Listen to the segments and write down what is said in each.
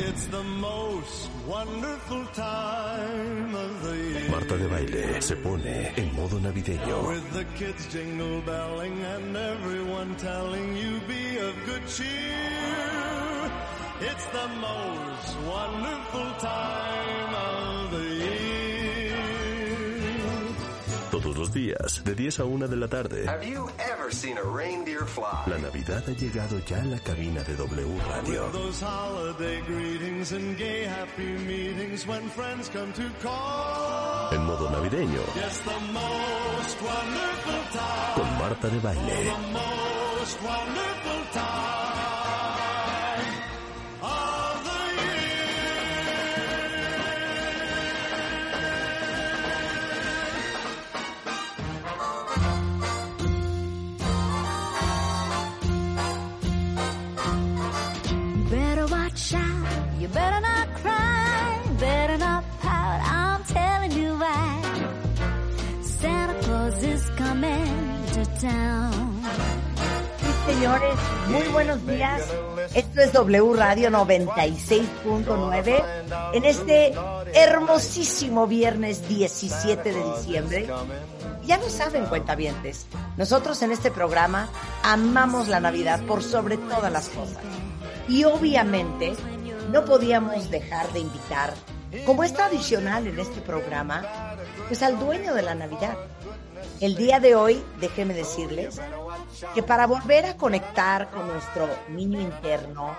It's the most wonderful time of the year. Marta de Baile se pone en modo navideño. With the kids jingle belling and everyone telling you be of good cheer. It's the most wonderful time Todos los días, de 10 a 1 de la tarde. Have you ever seen a reindeer fly? La Navidad ha llegado ya a la cabina de W Radio. Those holiday greetings and gay happy meetings when friends come to call. En modo navideño, Yes, the most wonderful time. con Marta de baile. Sí, señores, muy buenos días. Esto es W Radio 96.9 en este hermosísimo viernes 17 de diciembre. Ya lo saben, cuentavientes, nosotros en este programa amamos la Navidad por sobre todas las cosas. Y obviamente no podíamos dejar de invitar, como es tradicional en este programa, pues al dueño de la Navidad. El día de hoy, déjenme decirles que para volver a conectar con nuestro niño interno,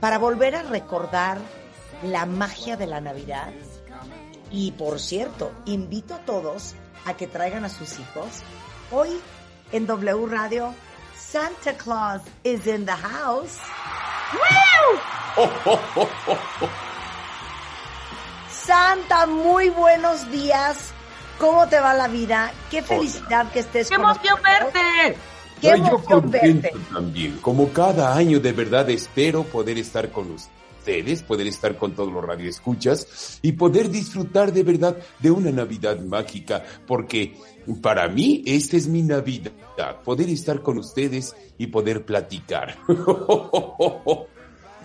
para volver a recordar la magia de la Navidad, y por cierto, invito a todos a que traigan a sus hijos. Hoy en W Radio, Santa Claus is in the house. Santa, muy buenos días. ¿Cómo te va la vida? Qué felicidad que estés ¡Qué con emoción nosotros. verte! Qué yo emoción verte. también. Como cada año, de verdad espero poder estar con ustedes, poder estar con todos los radioescuchas y poder disfrutar de verdad de una Navidad mágica, porque para mí esta es mi Navidad, poder estar con ustedes y poder platicar.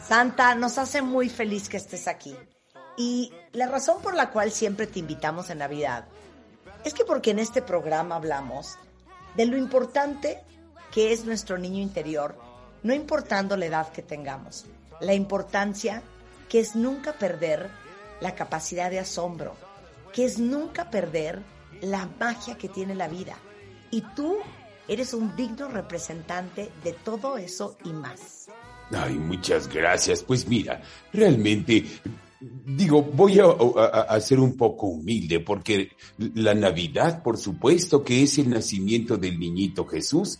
Santa, nos hace muy feliz que estés aquí. Y la razón por la cual siempre te invitamos en Navidad es que porque en este programa hablamos de lo importante que es nuestro niño interior, no importando la edad que tengamos, la importancia que es nunca perder la capacidad de asombro, que es nunca perder la magia que tiene la vida. Y tú eres un digno representante de todo eso y más. Ay, muchas gracias. Pues mira, realmente, digo, voy a, ser un poco humilde porque la Navidad, por supuesto, que es el nacimiento del niñito Jesús,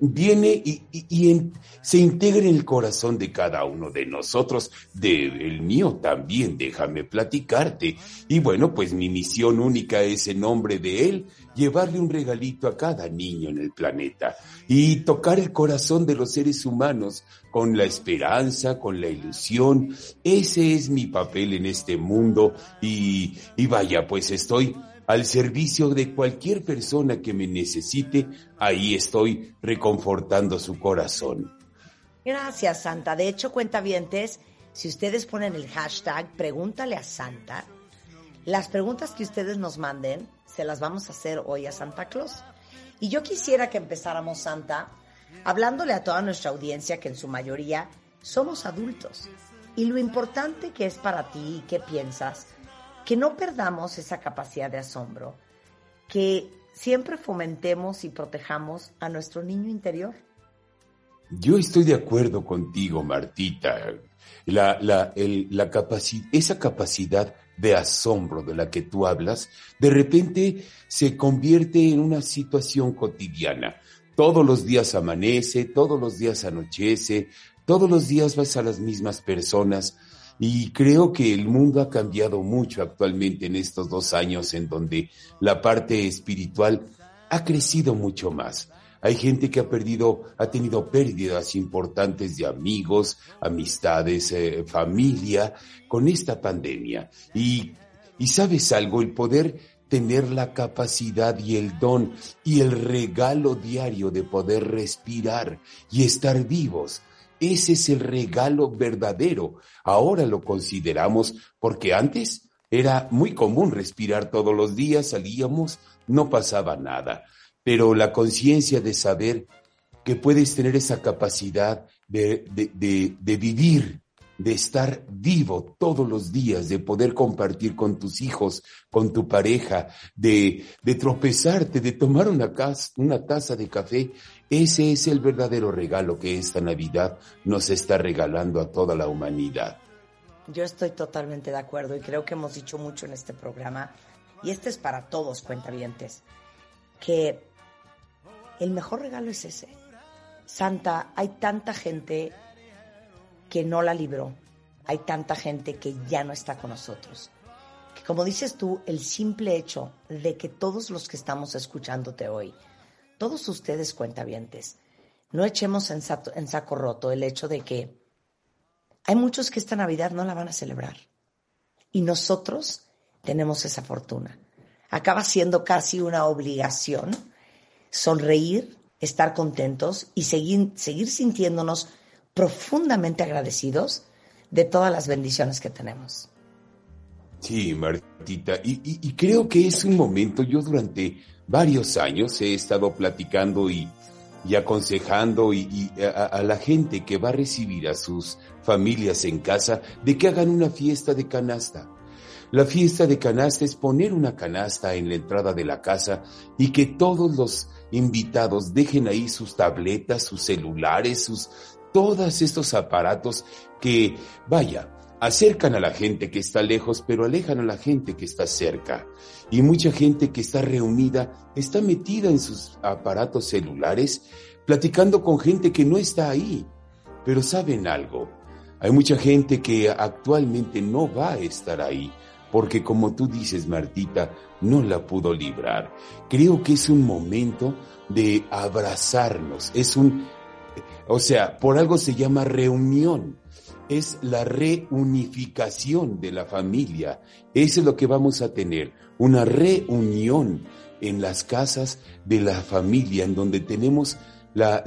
viene y, se integra en el corazón de cada uno de nosotros, de el mío también, déjame platicarte. Y bueno, pues mi misión única es en nombre de él llevarle un regalito a cada niño en el planeta y tocar el corazón de los seres humanos con la esperanza, con la ilusión. Ese es mi papel en este mundo y, vaya, pues estoy al servicio de cualquier persona que me necesite, ahí estoy reconfortando su corazón. Gracias, Santa. De hecho, cuentavientes, si ustedes ponen el hashtag Pregúntale a Santa, las preguntas que ustedes nos manden se las vamos a hacer hoy a Santa Claus. Y yo quisiera que empezáramos, Santa, hablándole a toda nuestra audiencia, que en su mayoría somos adultos, y lo importante que es para ti y qué piensas, que no perdamos esa capacidad de asombro, que siempre fomentemos y protejamos a nuestro niño interior. Yo estoy de acuerdo contigo, Martita. La, la, la esa capacidad de asombro de la que tú hablas, de repente se convierte en una situación cotidiana. Todos los días amanece, todos los días anochece, todos los días vas a las mismas personas. Y creo que el mundo ha cambiado mucho actualmente en estos dos años en donde la parte espiritual ha crecido mucho más. Hay gente que ha perdido, ha tenido pérdidas importantes de amigos, amistades, eh, familia con esta pandemia. Y, y sabes algo, el poder tener la capacidad y el don y el regalo diario de poder respirar y estar vivos. Ese es el regalo verdadero. Ahora lo consideramos porque antes era muy común respirar todos los días, salíamos, no pasaba nada. Pero la conciencia de saber que puedes tener esa capacidad de, de, de vivir de estar vivo todos los días, de poder compartir con tus hijos, con tu pareja, de, de tropezarte, de tomar una, una taza de café. Ese es el verdadero regalo que esta Navidad nos está regalando a toda la humanidad. Yo estoy totalmente de acuerdo y creo que hemos dicho mucho en este programa, y este es para todos cuentavientes, que el mejor regalo es ese. Santa, hay tanta gente que no la libró. Hay tanta gente que ya no está con nosotros. Que como dices tú, el simple hecho de que todos los que estamos escuchándote hoy, todos ustedes cuentavientes, no echemos en, saco roto el hecho de que hay muchos que esta Navidad no la van a celebrar. Y nosotros tenemos esa fortuna. Acaba siendo casi una obligación sonreír, estar contentos y seguir, seguir sintiéndonos profundamente agradecidos de todas las bendiciones que tenemos. Sí, Martita, y, creo que es un momento, yo durante varios años he estado platicando y, aconsejando y, a, la gente que va a recibir a sus familias en casa de que hagan una fiesta de canasta. La fiesta de canasta es poner una canasta en la entrada de la casa y que todos los invitados dejen ahí sus tabletas, sus celulares, sus todos estos aparatos que, vaya, acercan a la gente que está lejos, pero alejan a la gente que está cerca. Y mucha gente que está reunida está metida en sus aparatos celulares, platicando con gente que no está ahí. Pero saben algo, hay mucha gente que actualmente no va a estar ahí, porque como tú dices, Martita, no la pudo librar. Creo que es un momento de abrazarnos, es un o sea, por algo se llama reunión. Es la reunificación de la familia. Eso es lo que vamos a tener. Una reunión en las casas de la familia, en donde tenemos la,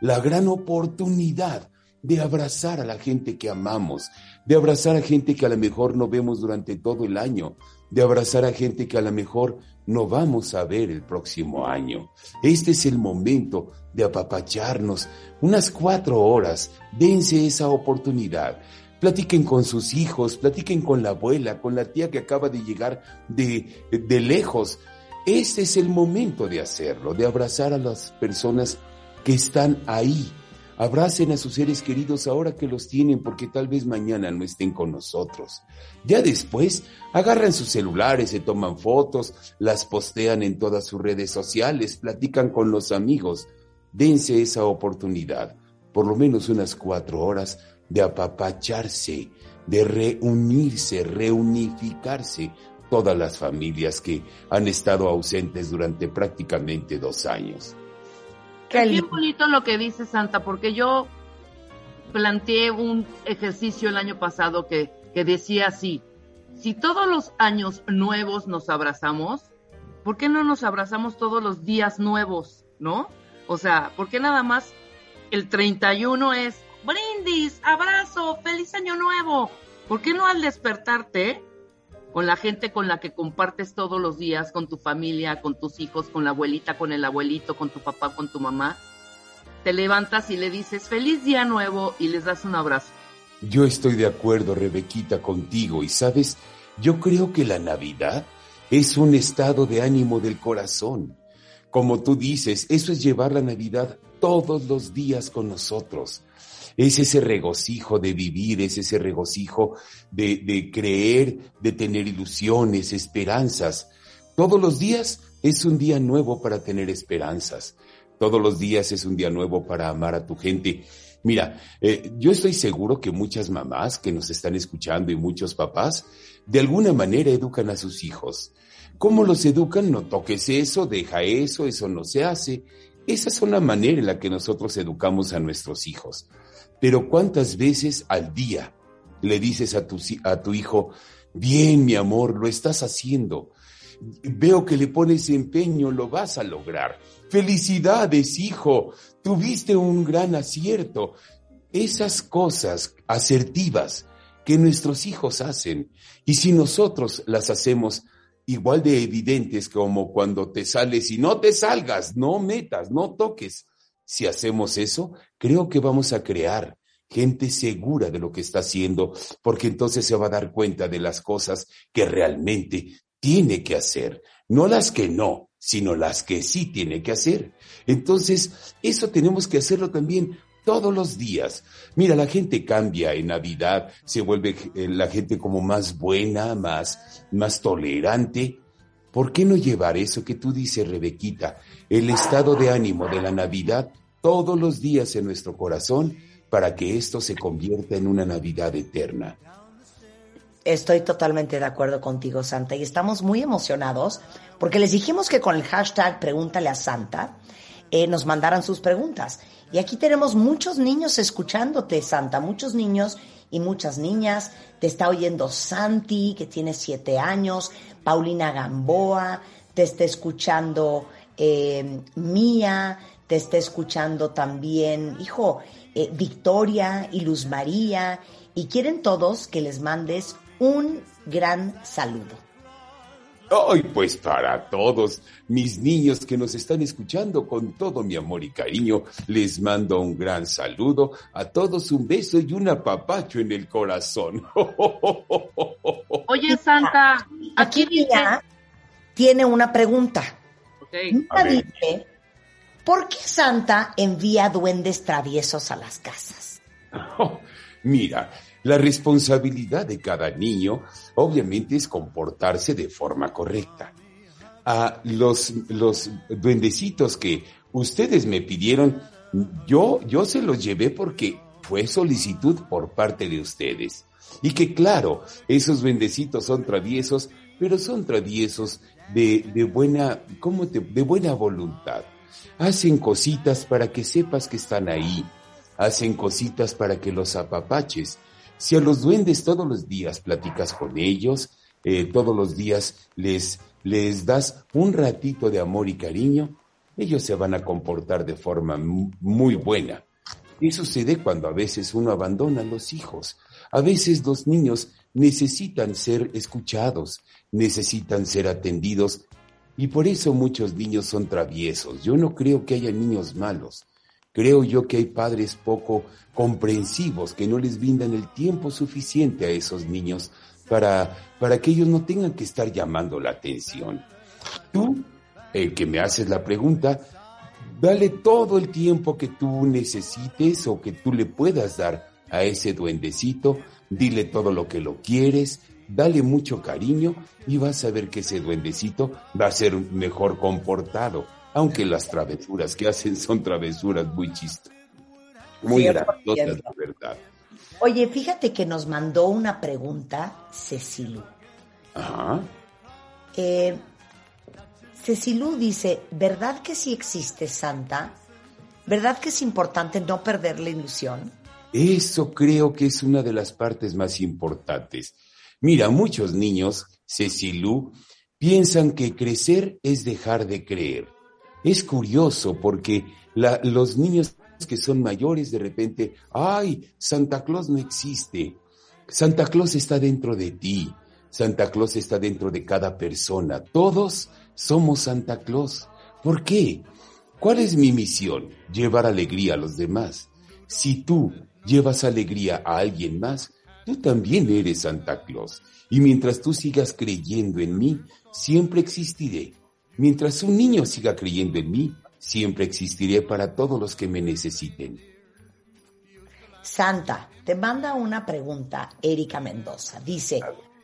la, gran oportunidad de abrazar a la gente que amamos, de abrazar a gente que a lo mejor no vemos durante todo el año, de abrazar a gente que a lo mejor no vamos a ver el próximo año. Este es el momento de apapacharnos unas cuatro horas. Dense esa oportunidad. Platiquen con sus hijos, platiquen con la abuela, con la tía que acaba de llegar de, de lejos. Este es el momento de hacerlo, de abrazar a las personas que están ahí, Abracen a sus seres queridos ahora que los tienen porque tal vez mañana no estén con nosotros. Ya después, agarran sus celulares, se toman fotos, las postean en todas sus redes sociales, platican con los amigos. Dense esa oportunidad, por lo menos unas cuatro horas, de apapacharse, de reunirse, reunificarse todas las familias que han estado ausentes durante prácticamente dos años. Qué bien bonito lo que dice Santa, porque yo planteé un ejercicio el año pasado que, que decía así, si todos los años nuevos nos abrazamos, ¿por qué no nos abrazamos todos los días nuevos, no? O sea, ¿por qué nada más el 31 es brindis, abrazo, feliz año nuevo? ¿Por qué no al despertarte con la gente con la que compartes todos los días, con tu familia, con tus hijos, con la abuelita, con el abuelito, con tu papá, con tu mamá, te levantas y le dices feliz día nuevo y les das un abrazo. Yo estoy de acuerdo, Rebequita, contigo y sabes, yo creo que la Navidad es un estado de ánimo del corazón. Como tú dices, eso es llevar la Navidad todos los días con nosotros es ese regocijo de vivir, es ese regocijo de, de creer, de tener ilusiones, esperanzas. Todos los días es un día nuevo para tener esperanzas. Todos los días es un día nuevo para amar a tu gente. Mira, eh, yo estoy seguro que muchas mamás que nos están escuchando y muchos papás de alguna manera educan a sus hijos. ¿Cómo los educan? No toques eso, deja eso, eso no se hace. Esa es una manera en la que nosotros educamos a nuestros hijos. Pero ¿cuántas veces al día le dices a tu, a tu hijo, Bien, mi amor, lo estás haciendo. Veo que le pones empeño, lo vas a lograr. Felicidades, hijo, tuviste un gran acierto. Esas cosas asertivas que nuestros hijos hacen, y si nosotros las hacemos igual de evidentes como cuando te sales y no te salgas, no metas, no toques. Si hacemos eso, creo que vamos a crear gente segura de lo que está haciendo, porque entonces se va a dar cuenta de las cosas que realmente tiene que hacer, no las que no, sino las que sí tiene que hacer. Entonces, eso tenemos que hacerlo también todos los días. Mira, la gente cambia en Navidad, se vuelve eh, la gente como más buena, más, más tolerante. ¿Por qué no llevar eso que tú dices, Rebequita, el estado de ánimo de la Navidad todos los días en nuestro corazón para que esto se convierta en una Navidad eterna. Estoy totalmente de acuerdo contigo, Santa, y estamos muy emocionados porque les dijimos que con el hashtag Pregúntale a Santa eh, nos mandaran sus preguntas. Y aquí tenemos muchos niños escuchándote, Santa, muchos niños y muchas niñas. Te está oyendo Santi, que tiene siete años, Paulina Gamboa, te está escuchando eh, Mía, te está escuchando también, hijo, eh, Victoria y Luz María, y quieren todos que les mandes un gran saludo. Ay, pues para todos mis niños que nos están escuchando con todo mi amor y cariño, les mando un gran saludo, a todos un beso y un apapacho en el corazón. Oye, Santa, aquí, tiene una pregunta. Okay. dice ¿Por qué Santa envía duendes traviesos a las casas? mira, la responsabilidad de cada niño obviamente es comportarse de forma correcta. A los, los duendecitos que ustedes me pidieron, yo, yo se los llevé porque fue solicitud por parte de ustedes. Y que claro, esos duendecitos son traviesos, pero son traviesos de, de buena, ¿cómo te, de buena voluntad Hacen cositas para que sepas que están ahí. Hacen cositas para que los apapaches. Si a los duendes todos los días platicas con ellos, eh, todos los días les, les das un ratito de amor y cariño, ellos se van a comportar de forma muy buena. Y sucede cuando a veces uno abandona a los hijos. A veces los niños necesitan ser escuchados, necesitan ser atendidos y por eso muchos niños son traviesos. Yo no creo que haya niños malos. Creo yo que hay padres poco comprensivos que no les brindan el tiempo suficiente a esos niños para, para que ellos no tengan que estar llamando la atención. Tú, el que me haces la pregunta, dale todo el tiempo que tú necesites o que tú le puedas dar a ese duendecito, dile todo lo que lo quieres, dale mucho cariño y vas a ver que ese duendecito va a ser mejor comportado, aunque las travesuras que hacen son travesuras muy chistas. Muy graciosas, la verdad. Oye, fíjate que nos mandó una pregunta Cecilú. Ajá. Eh, Cecilú dice, ¿verdad que sí existe Santa? ¿Verdad que es importante no perder la ilusión? Eso creo que es una de las partes más importantes. Mira, muchos niños, Cecilú, piensan que crecer es dejar de creer. Es curioso porque los niños que son mayores de repente, ay, Santa Claus no existe. Santa Claus está dentro de ti. Santa Claus está dentro de cada persona. Todos somos Santa Claus. ¿Por qué? ¿Cuál es mi misión? Llevar alegría a los demás. Si tú llevas alegría a alguien más, tú también eres Santa Claus. Y mientras tú sigas creyendo en mí, siempre existiré. Mientras un niño siga creyendo en mí, siempre existiré para todos los que me necesiten. Santa, te manda una pregunta Erika Mendoza. Dice,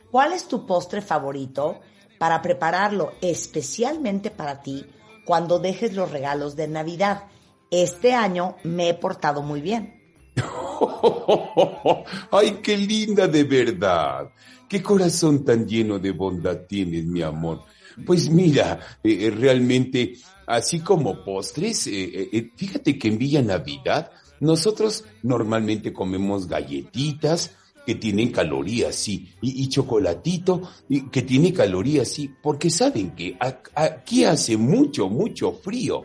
¿cuál es tu postre favorito para prepararlo especialmente para ti cuando dejes los regalos de Navidad? Este año me he portado muy bien. ¡Ay, qué linda de verdad! ¡Qué corazón tan lleno de bondad tienes, mi amor! Pues mira, eh, eh, realmente, así como postres, eh, fíjate que en Villa Navidad nosotros normalmente comemos galletitas que tienen calorías, sí, y, chocolatito que tiene calorías, sí, porque saben que aquí hace mucho, mucho frío.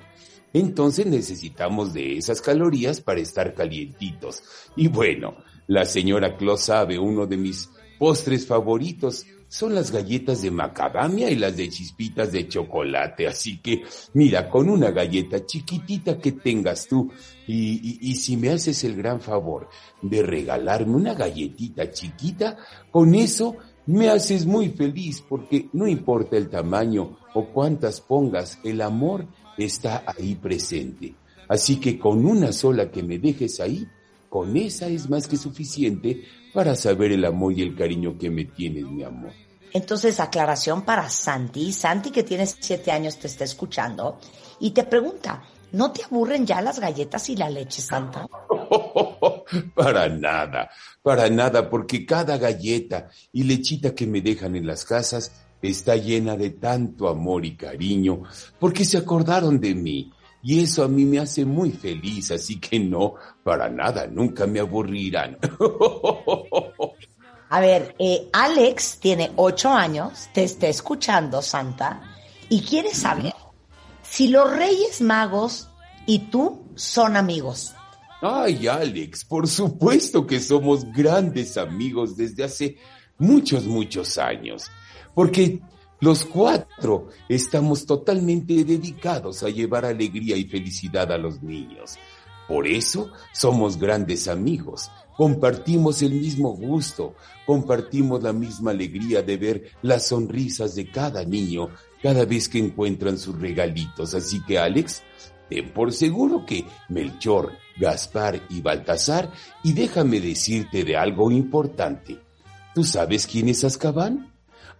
Entonces necesitamos de esas calorías para estar calientitos. Y bueno, la señora Claus sabe uno de mis postres favoritos son las galletas de macadamia y las de chispitas de chocolate. Así que, mira, con una galleta chiquitita que tengas tú, y, y, si me haces el gran favor de regalarme una galletita chiquita, con eso me haces muy feliz porque no importa el tamaño o cuántas pongas, el amor está ahí presente. Así que con una sola que me dejes ahí, con esa es más que suficiente para saber el amor y el cariño que me tienes, mi amor. Entonces, aclaración para Santi. Santi, que tiene siete años, te está escuchando y te pregunta, ¿no te aburren ya las galletas y la leche santa? para nada, para nada, porque cada galleta y lechita que me dejan en las casas está llena de tanto amor y cariño, porque se acordaron de mí. Y eso a mí me hace muy feliz, así que no, para nada, nunca me aburrirán. A ver, eh, Alex tiene ocho años, te está escuchando, Santa, y quiere saber si los Reyes Magos y tú son amigos. Ay, Alex, por supuesto que somos grandes amigos desde hace muchos, muchos años, porque los cuatro estamos totalmente dedicados a llevar alegría y felicidad a los niños. Por eso somos grandes amigos, compartimos el mismo gusto, compartimos la misma alegría de ver las sonrisas de cada niño cada vez que encuentran sus regalitos. Así que Alex, ten por seguro que Melchor, Gaspar y Baltasar, y déjame decirte de algo importante. ¿Tú sabes quién es Azkaban?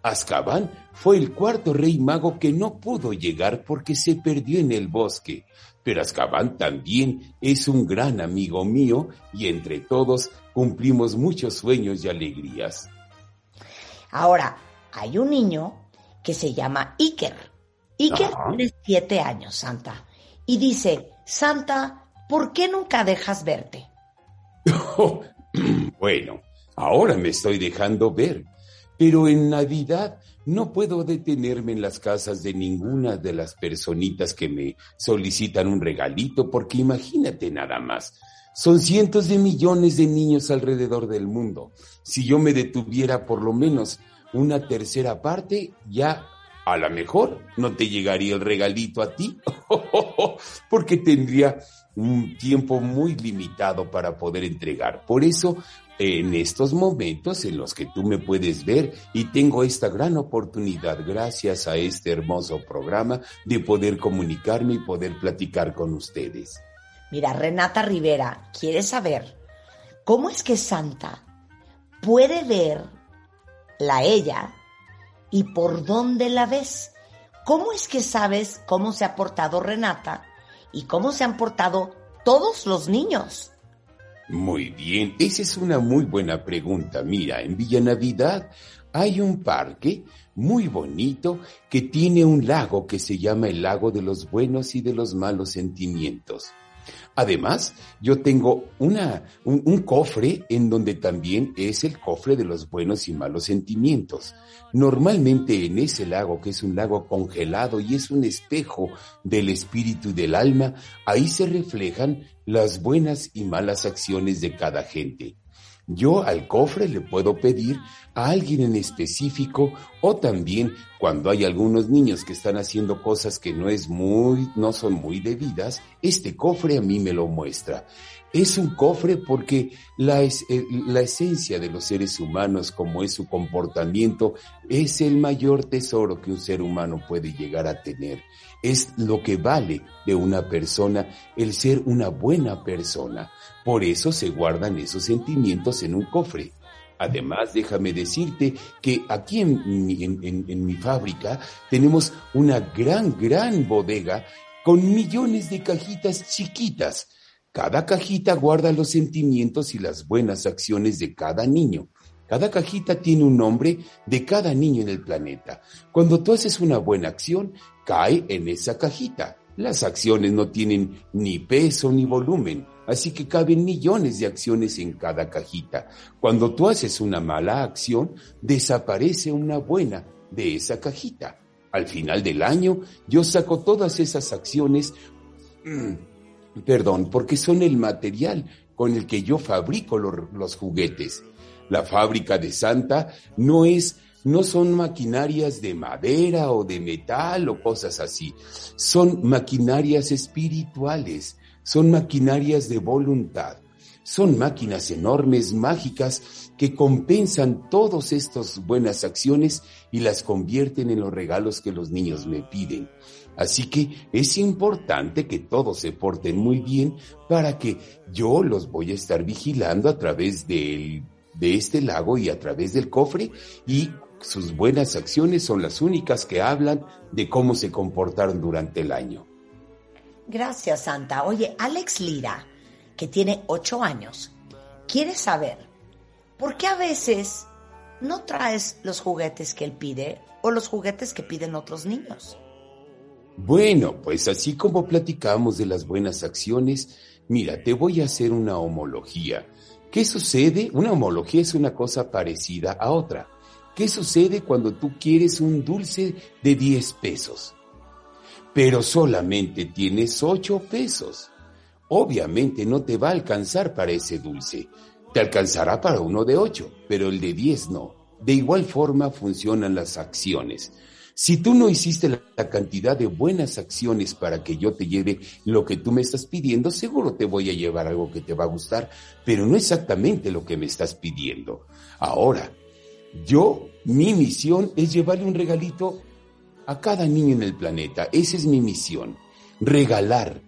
Azkaban fue el cuarto rey mago que no pudo llegar porque se perdió en el bosque. Pero Azkaban también es un gran amigo mío y entre todos cumplimos muchos sueños y alegrías. Ahora, hay un niño que se llama Iker. Iker tiene siete años, Santa. Y dice, Santa, ¿por qué nunca dejas verte? bueno, ahora me estoy dejando ver, pero en Navidad no puedo detenerme en las casas de ninguna de las personitas que me solicitan un regalito, porque imagínate nada más. Son cientos de millones de niños alrededor del mundo. Si yo me detuviera por lo menos una tercera parte, ya a lo mejor no te llegaría el regalito a ti, porque tendría un tiempo muy limitado para poder entregar. Por eso en estos momentos en los que tú me puedes ver y tengo esta gran oportunidad gracias a este hermoso programa de poder comunicarme y poder platicar con ustedes. Mira, Renata Rivera quiere saber cómo es que Santa puede ver la ella y por dónde la ves. ¿Cómo es que sabes cómo se ha portado Renata y cómo se han portado todos los niños? Muy bien, esa es una muy buena pregunta. Mira, en Villa Navidad hay un parque muy bonito que tiene un lago que se llama el lago de los buenos y de los malos sentimientos. Además, yo tengo una, un, cofre en donde también es el cofre de los buenos y malos sentimientos. Normalmente en ese lago, que es un lago congelado y es un espejo del espíritu y del alma, ahí se reflejan las buenas y malas acciones de cada gente. Yo al cofre le puedo pedir a alguien en específico o también cuando hay algunos niños que están haciendo cosas que no es muy, no son muy debidas, este cofre a mí me lo muestra. Es un cofre porque la, es, eh, la esencia de los seres humanos, como es su comportamiento, es el mayor tesoro que un ser humano puede llegar a tener. Es lo que vale de una persona el ser una buena persona. Por eso se guardan esos sentimientos en un cofre. Además, déjame decirte que aquí en mi, en mi fábrica tenemos una gran, gran bodega con millones de cajitas chiquitas. Cada cajita guarda los sentimientos y las buenas acciones de cada niño. Cada cajita tiene un nombre de cada niño en el planeta. Cuando tú haces una buena acción, cae en esa cajita. Las acciones no tienen ni peso ni volumen, así que caben millones de acciones en cada cajita. Cuando tú haces una mala acción, desaparece una buena de esa cajita. Al final del año, yo saco todas esas acciones, mm, perdón, porque son el material con el que yo fabrico los juguetes. La fábrica de Santa no es no son maquinarias de madera o de metal o cosas así. Son maquinarias espirituales, son maquinarias de voluntad. Son máquinas enormes, mágicas, que compensan todas estas buenas acciones y las convierten en los regalos que los niños me piden. Así que es importante que todos se porten muy bien para que yo los voy a estar vigilando a través de este lago y a través del cofre y sus buenas acciones son las únicas que hablan de cómo se comportaron durante el año. Gracias, Santa. Oye, Alex Lira, que tiene ocho años, quiere saber por qué a veces no traes los juguetes que él pide o los juguetes que piden otros niños. Bueno, pues así como platicamos de las buenas acciones, mira, te voy a hacer una homología. ¿Qué sucede? Una homología es una cosa parecida a otra. ¿Qué sucede cuando tú quieres un dulce de 10 pesos? Pero solamente tienes 8 pesos. Obviamente no te va a alcanzar para ese dulce. Te alcanzará para uno de 8, pero el de 10 no. De igual forma funcionan las acciones. Si tú no hiciste la cantidad de buenas acciones para que yo te lleve lo que tú me estás pidiendo, seguro te voy a llevar algo que te va a gustar, pero no exactamente lo que me estás pidiendo. Ahora, yo, mi misión es llevarle un regalito a cada niño en el planeta. Esa es mi misión, regalar,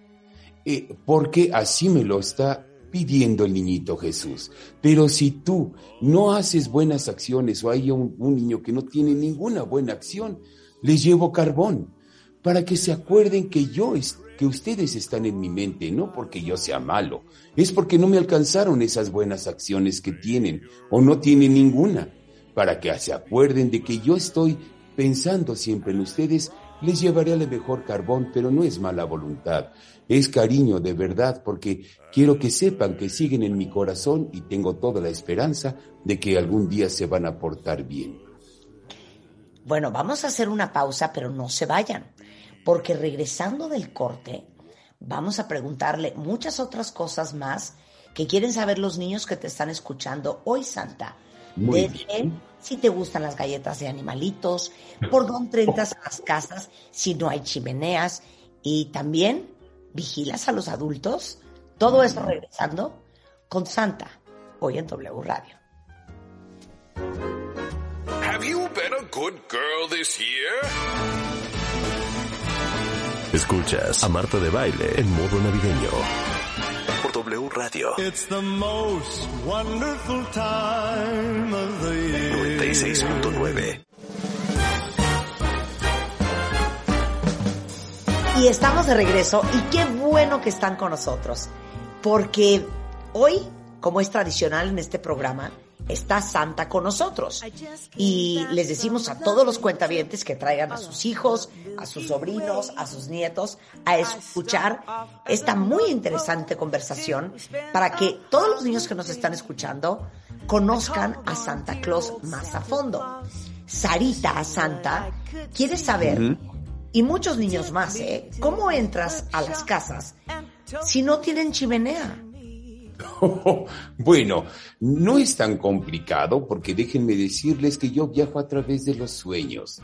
eh, porque así me lo está pidiendo el niñito Jesús. Pero si tú no haces buenas acciones o hay un, un niño que no tiene ninguna buena acción, les llevo carbón para que se acuerden que yo que ustedes están en mi mente, no porque yo sea malo, es porque no me alcanzaron esas buenas acciones que tienen o no tienen ninguna para que se acuerden de que yo estoy pensando siempre en ustedes, les llevaré al mejor carbón, pero no es mala voluntad, es cariño de verdad, porque quiero que sepan que siguen en mi corazón y tengo toda la esperanza de que algún día se van a portar bien. Bueno, vamos a hacer una pausa, pero no se vayan, porque regresando del corte, vamos a preguntarle muchas otras cosas más que quieren saber los niños que te están escuchando hoy, Santa. Muy bien. si te gustan las galletas de animalitos, por dónde entras a las casas si no hay chimeneas y también vigilas a los adultos. Todo eso regresando con Santa, hoy en W Radio. Have you been a good girl this year? Escuchas a Marta de Baile en modo navideño. W Radio. It's the most wonderful time of the year. 96.9. Y estamos de regreso y qué bueno que están con nosotros, porque hoy, como es tradicional en este programa, está Santa con nosotros. Y les decimos a todos los cuentavientes que traigan a sus hijos, a sus sobrinos, a sus nietos, a escuchar esta muy interesante conversación para que todos los niños que nos están escuchando conozcan a Santa Claus más a fondo. Sarita Santa quiere saber, y muchos niños más, ¿eh? ¿Cómo entras a las casas si no tienen chimenea? bueno, no es tan complicado porque déjenme decirles que yo viajo a través de los sueños.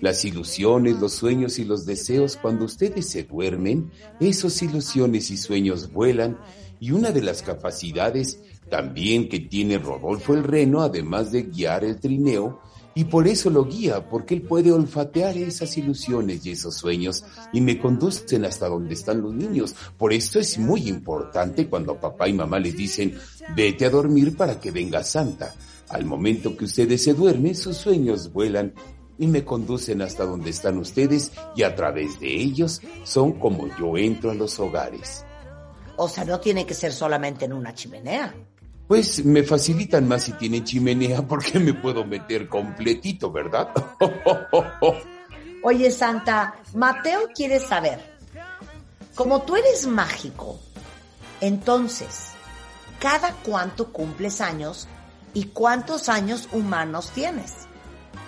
Las ilusiones, los sueños y los deseos, cuando ustedes se duermen, esos ilusiones y sueños vuelan y una de las capacidades también que tiene Rodolfo el Reno, además de guiar el trineo, y por eso lo guía, porque él puede olfatear esas ilusiones y esos sueños y me conducen hasta donde están los niños. Por esto es muy importante cuando papá y mamá les dicen, vete a dormir para que venga Santa. Al momento que ustedes se duermen, sus sueños vuelan y me conducen hasta donde están ustedes y a través de ellos son como yo entro a los hogares. O sea, no tiene que ser solamente en una chimenea pues me facilitan más si tienen chimenea porque me puedo meter completito, ¿verdad? Oye, Santa, Mateo quiere saber, como tú eres mágico, entonces, ¿cada cuánto cumples años y cuántos años humanos tienes?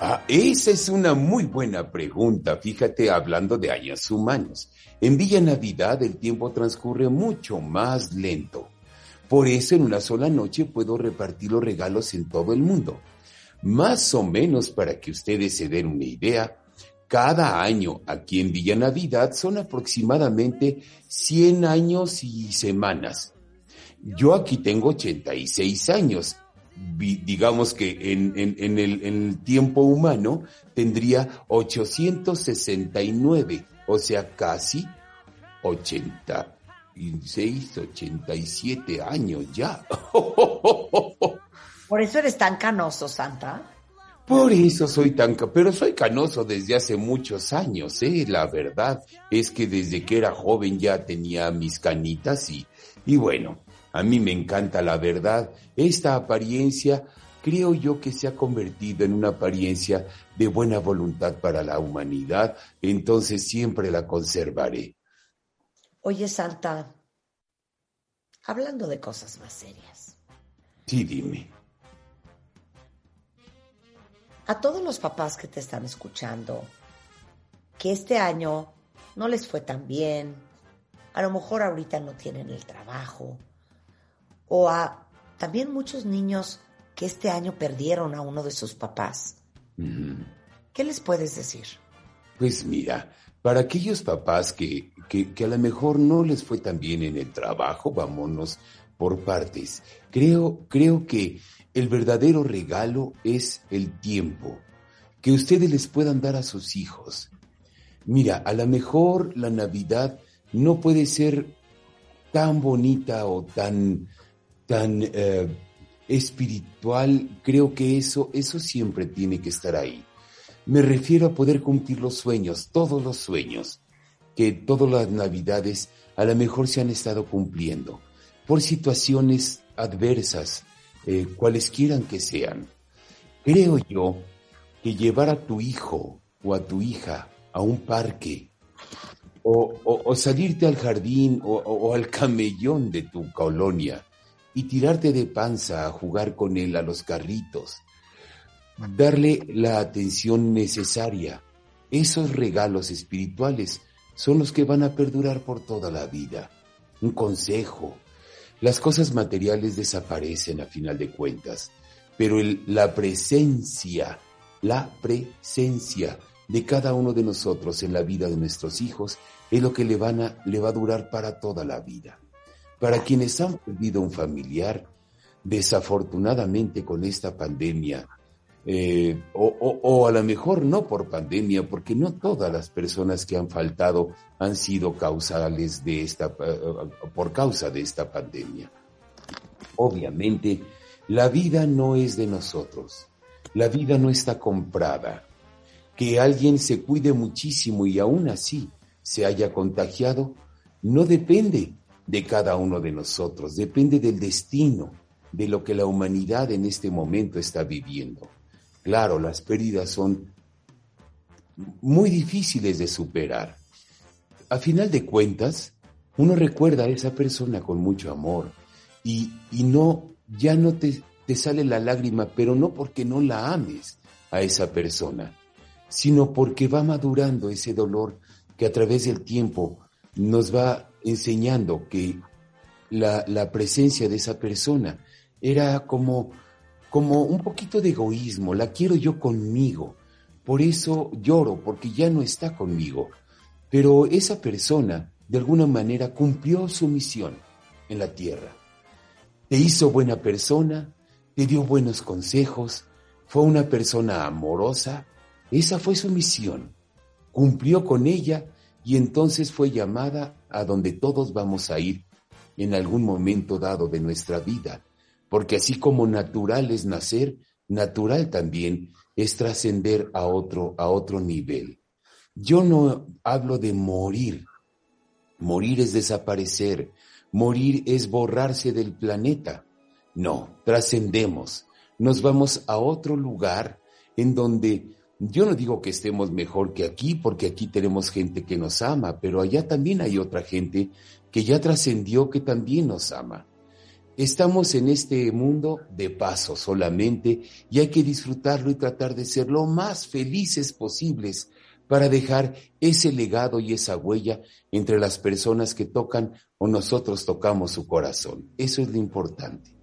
Ah, esa es una muy buena pregunta, fíjate, hablando de años humanos. En Villa Navidad el tiempo transcurre mucho más lento. Por eso en una sola noche puedo repartir los regalos en todo el mundo. Más o menos para que ustedes se den una idea, cada año aquí en Villa Navidad son aproximadamente 100 años y semanas. Yo aquí tengo 86 años. Digamos que en, el, tiempo humano tendría 869, o sea, casi 86, 87 años ya. Por eso eres tan canoso, Santa. Por eso soy tan, pero soy canoso desde hace muchos años, ¿eh? La verdad es que desde que era joven ya tenía mis canitas y, y bueno, a mí me encanta la verdad. Esta apariencia creo yo que se ha convertido en una apariencia de buena voluntad para la humanidad, entonces siempre la conservaré. Oye, Santa, hablando de cosas más serias. Sí, dime a todos los papás que te están escuchando, que este año no les fue tan bien, a lo mejor ahorita no tienen el trabajo, o a también muchos niños que este año perdieron a uno de sus papás. ¿Qué les puedes decir? Pues mira, para aquellos papás que, que, que, a lo mejor no les fue tan bien en el trabajo, vámonos por partes. Creo, creo que el verdadero regalo es el tiempo que ustedes les puedan dar a sus hijos. Mira, a lo mejor la Navidad no puede ser tan bonita o tan, tan eh, espiritual. Creo que eso, eso siempre tiene que estar ahí. Me refiero a poder cumplir los sueños, todos los sueños, que todas las Navidades a lo mejor se han estado cumpliendo por situaciones adversas, eh, quieran que sean. Creo yo que llevar a tu hijo o a tu hija a un parque o, salirte al jardín o, al camellón de tu colonia y tirarte de panza a jugar con él a los carritos, darle la atención necesaria, esos regalos espirituales son los que van a perdurar por toda la vida. Un consejo, las cosas materiales desaparecen a final de cuentas, pero la presencia, la presencia de cada uno de nosotros en la vida de nuestros hijos es lo que le, van a, le va a durar para toda la vida. Para quienes han perdido un familiar, desafortunadamente con esta pandemia, eh, o, a lo mejor no por pandemia, porque no todas las personas que han faltado han sido causales de esta, eh, por causa de esta pandemia. Obviamente, la vida no es de nosotros, la vida no está comprada. Que alguien se cuide muchísimo y aún así se haya contagiado, no depende de cada uno de nosotros, depende del destino, de lo que la humanidad en este momento está viviendo. Claro, las pérdidas son muy difíciles de superar. A final de cuentas, uno recuerda a esa persona con mucho amor y, no, ya no te, te sale la lágrima, pero no porque no la ames a esa persona, sino porque va madurando ese dolor que a través del tiempo nos va enseñando que la, la presencia de esa persona era como como un poquito de egoísmo, la quiero yo conmigo, por eso lloro, porque ya no está conmigo. Pero esa persona, de alguna manera, cumplió su misión en la tierra. Te hizo buena persona, te dio buenos consejos, fue una persona amorosa, esa fue su misión. Cumplió con ella y entonces fue llamada a donde todos vamos a ir en algún momento dado de nuestra vida porque así como natural es nacer, natural también es trascender a otro, a otro nivel. Yo no hablo de morir. Morir es desaparecer. Morir es borrarse del planeta. No, trascendemos. Nos vamos a otro lugar en donde yo no digo que estemos mejor que aquí, porque aquí tenemos gente que nos ama, pero allá también hay otra gente que ya trascendió que también nos ama. Estamos en este mundo de paso solamente y hay que disfrutarlo y tratar de ser lo más felices posibles para dejar ese legado y esa huella entre las personas que tocan o nosotros tocamos su corazón. Eso es lo importante.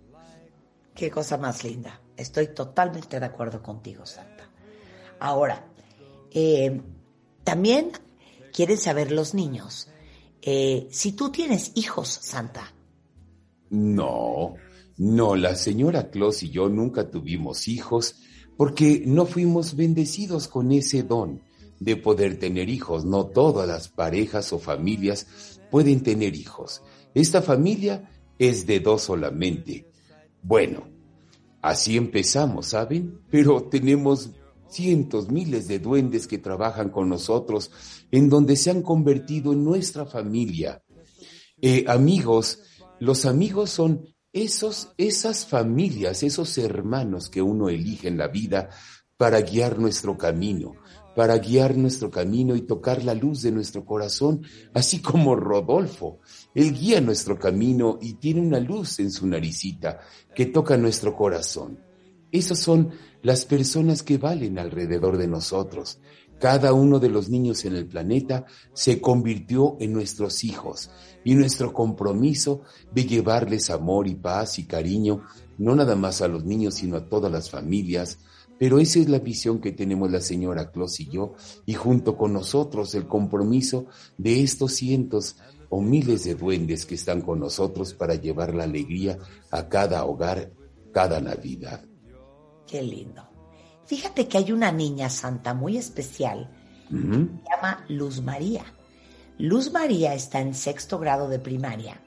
Qué cosa más linda. Estoy totalmente de acuerdo contigo, Santa. Ahora, eh, también quieren saber los niños, eh, si tú tienes hijos, Santa. No, no, la señora Claus y yo nunca tuvimos hijos porque no fuimos bendecidos con ese don de poder tener hijos. No todas las parejas o familias pueden tener hijos. Esta familia es de dos solamente. Bueno, así empezamos, ¿saben? Pero tenemos cientos, miles de duendes que trabajan con nosotros, en donde se han convertido en nuestra familia. Eh, amigos, los amigos son esos, esas familias, esos hermanos que uno elige en la vida para guiar nuestro camino, para guiar nuestro camino y tocar la luz de nuestro corazón, así como Rodolfo. Él guía nuestro camino y tiene una luz en su naricita que toca nuestro corazón. Esas son las personas que valen alrededor de nosotros. Cada uno de los niños en el planeta se convirtió en nuestros hijos y nuestro compromiso de llevarles amor y paz y cariño, no nada más a los niños, sino a todas las familias, pero esa es la visión que tenemos la señora Claus y yo, y junto con nosotros el compromiso de estos cientos o miles de duendes que están con nosotros para llevar la alegría a cada hogar, cada Navidad. Qué lindo. Fíjate que hay una niña santa muy especial, se llama Luz María. Luz María está en sexto grado de primaria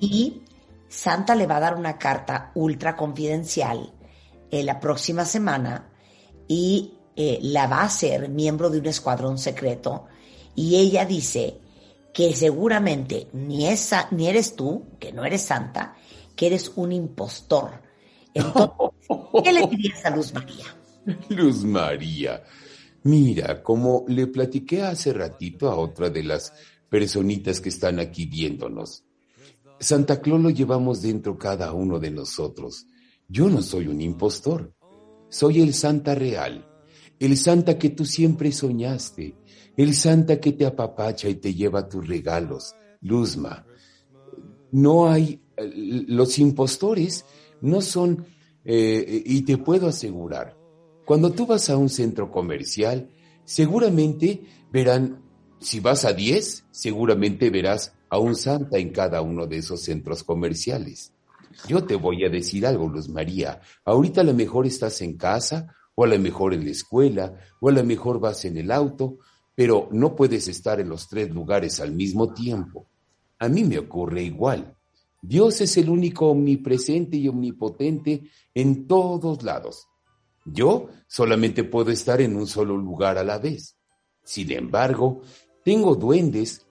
y Santa le va a dar una carta ultra confidencial eh, la próxima semana y eh, la va a ser miembro de un escuadrón secreto y ella dice que seguramente ni, esa, ni eres tú, que no eres santa, que eres un impostor. Entonces, ¿qué le dirías a Luz María? Luz María, mira, como le platiqué hace ratito a otra de las personitas que están aquí viéndonos, Santa Claus lo llevamos dentro cada uno de nosotros. Yo no soy un impostor, soy el Santa real, el Santa que tú siempre soñaste, el Santa que te apapacha y te lleva tus regalos. Luzma, no hay, los impostores no son, eh, y te puedo asegurar, cuando tú vas a un centro comercial, seguramente verán, si vas a 10, seguramente verás a un Santa en cada uno de esos centros comerciales. Yo te voy a decir algo, Luz María. Ahorita a lo mejor estás en casa, o a lo mejor en la escuela, o a lo mejor vas en el auto, pero no puedes estar en los tres lugares al mismo tiempo. A mí me ocurre igual. Dios es el único omnipresente y omnipotente en todos lados. Yo solamente puedo estar en un solo lugar a la vez. Sin embargo, tengo duendes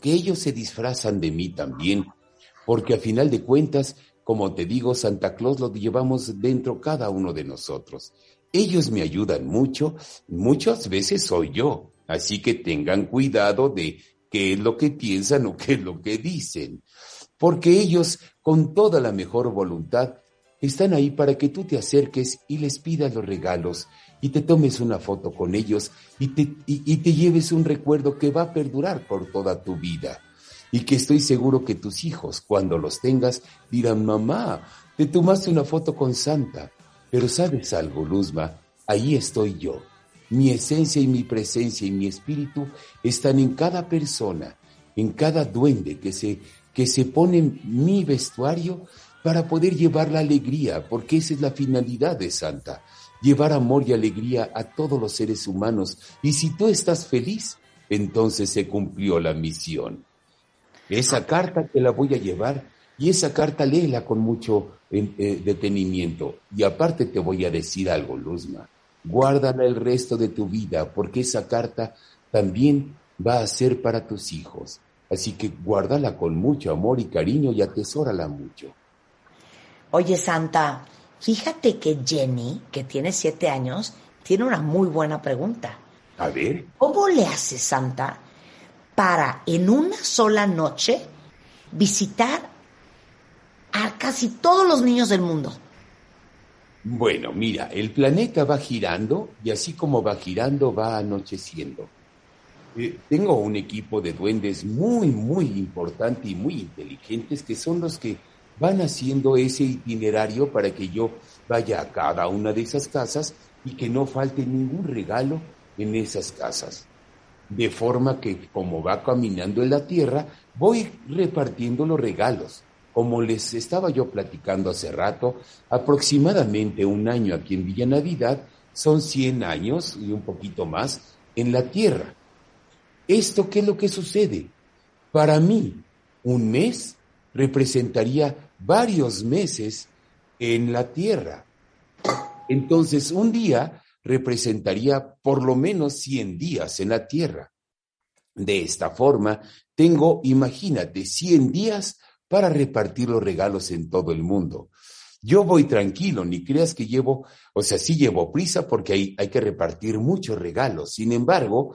que ellos se disfrazan de mí también porque a final de cuentas, como te digo, Santa Claus lo llevamos dentro cada uno de nosotros. Ellos me ayudan mucho, muchas veces soy yo, así que tengan cuidado de qué es lo que piensan o qué es lo que dicen, porque ellos, con toda la mejor voluntad, están ahí para que tú te acerques y les pidas los regalos y te tomes una foto con ellos y te, y te lleves un recuerdo que va a perdurar por toda tu vida y que estoy seguro que tus hijos, cuando los tengas, dirán, mamá, te tomaste una foto con Santa. Pero sabes algo, Luzma, ahí estoy yo. Mi esencia y mi presencia y mi espíritu están en cada persona, en cada duende que se, que se pone mi vestuario para poder llevar la alegría, porque esa es la finalidad de Santa, llevar amor y alegría a todos los seres humanos. Y si tú estás feliz, entonces se cumplió la misión. Esa carta te la voy a llevar y esa carta léela con mucho eh, detenimiento. Y aparte te voy a decir algo, Luzma. Guárdala el resto de tu vida porque esa carta también va a ser para tus hijos. Así que guárdala con mucho amor y cariño y atesórala mucho. Oye, Santa, fíjate que Jenny, que tiene siete años, tiene una muy buena pregunta. A ver. ¿Cómo le hace Santa para en una sola noche visitar a casi todos los niños del mundo? Bueno, mira, el planeta va girando y así como va girando va anocheciendo. Eh, tengo un equipo de duendes muy, muy importante y muy inteligentes que son los que van haciendo ese itinerario para que yo vaya a cada una de esas casas y que no falte ningún regalo en esas casas. De forma que como va caminando en la tierra, voy repartiendo los regalos. Como les estaba yo platicando hace rato, aproximadamente un año aquí en Villa Navidad son 100 años y un poquito más en la tierra. ¿Esto qué es lo que sucede? Para mí, un mes representaría varios meses en la tierra. Entonces, un día representaría por lo menos 100 días en la tierra. De esta forma, tengo, imagínate, 100 días para repartir los regalos en todo el mundo. Yo voy tranquilo, ni creas que llevo, o sea, sí llevo prisa porque hay, hay que repartir muchos regalos. Sin embargo,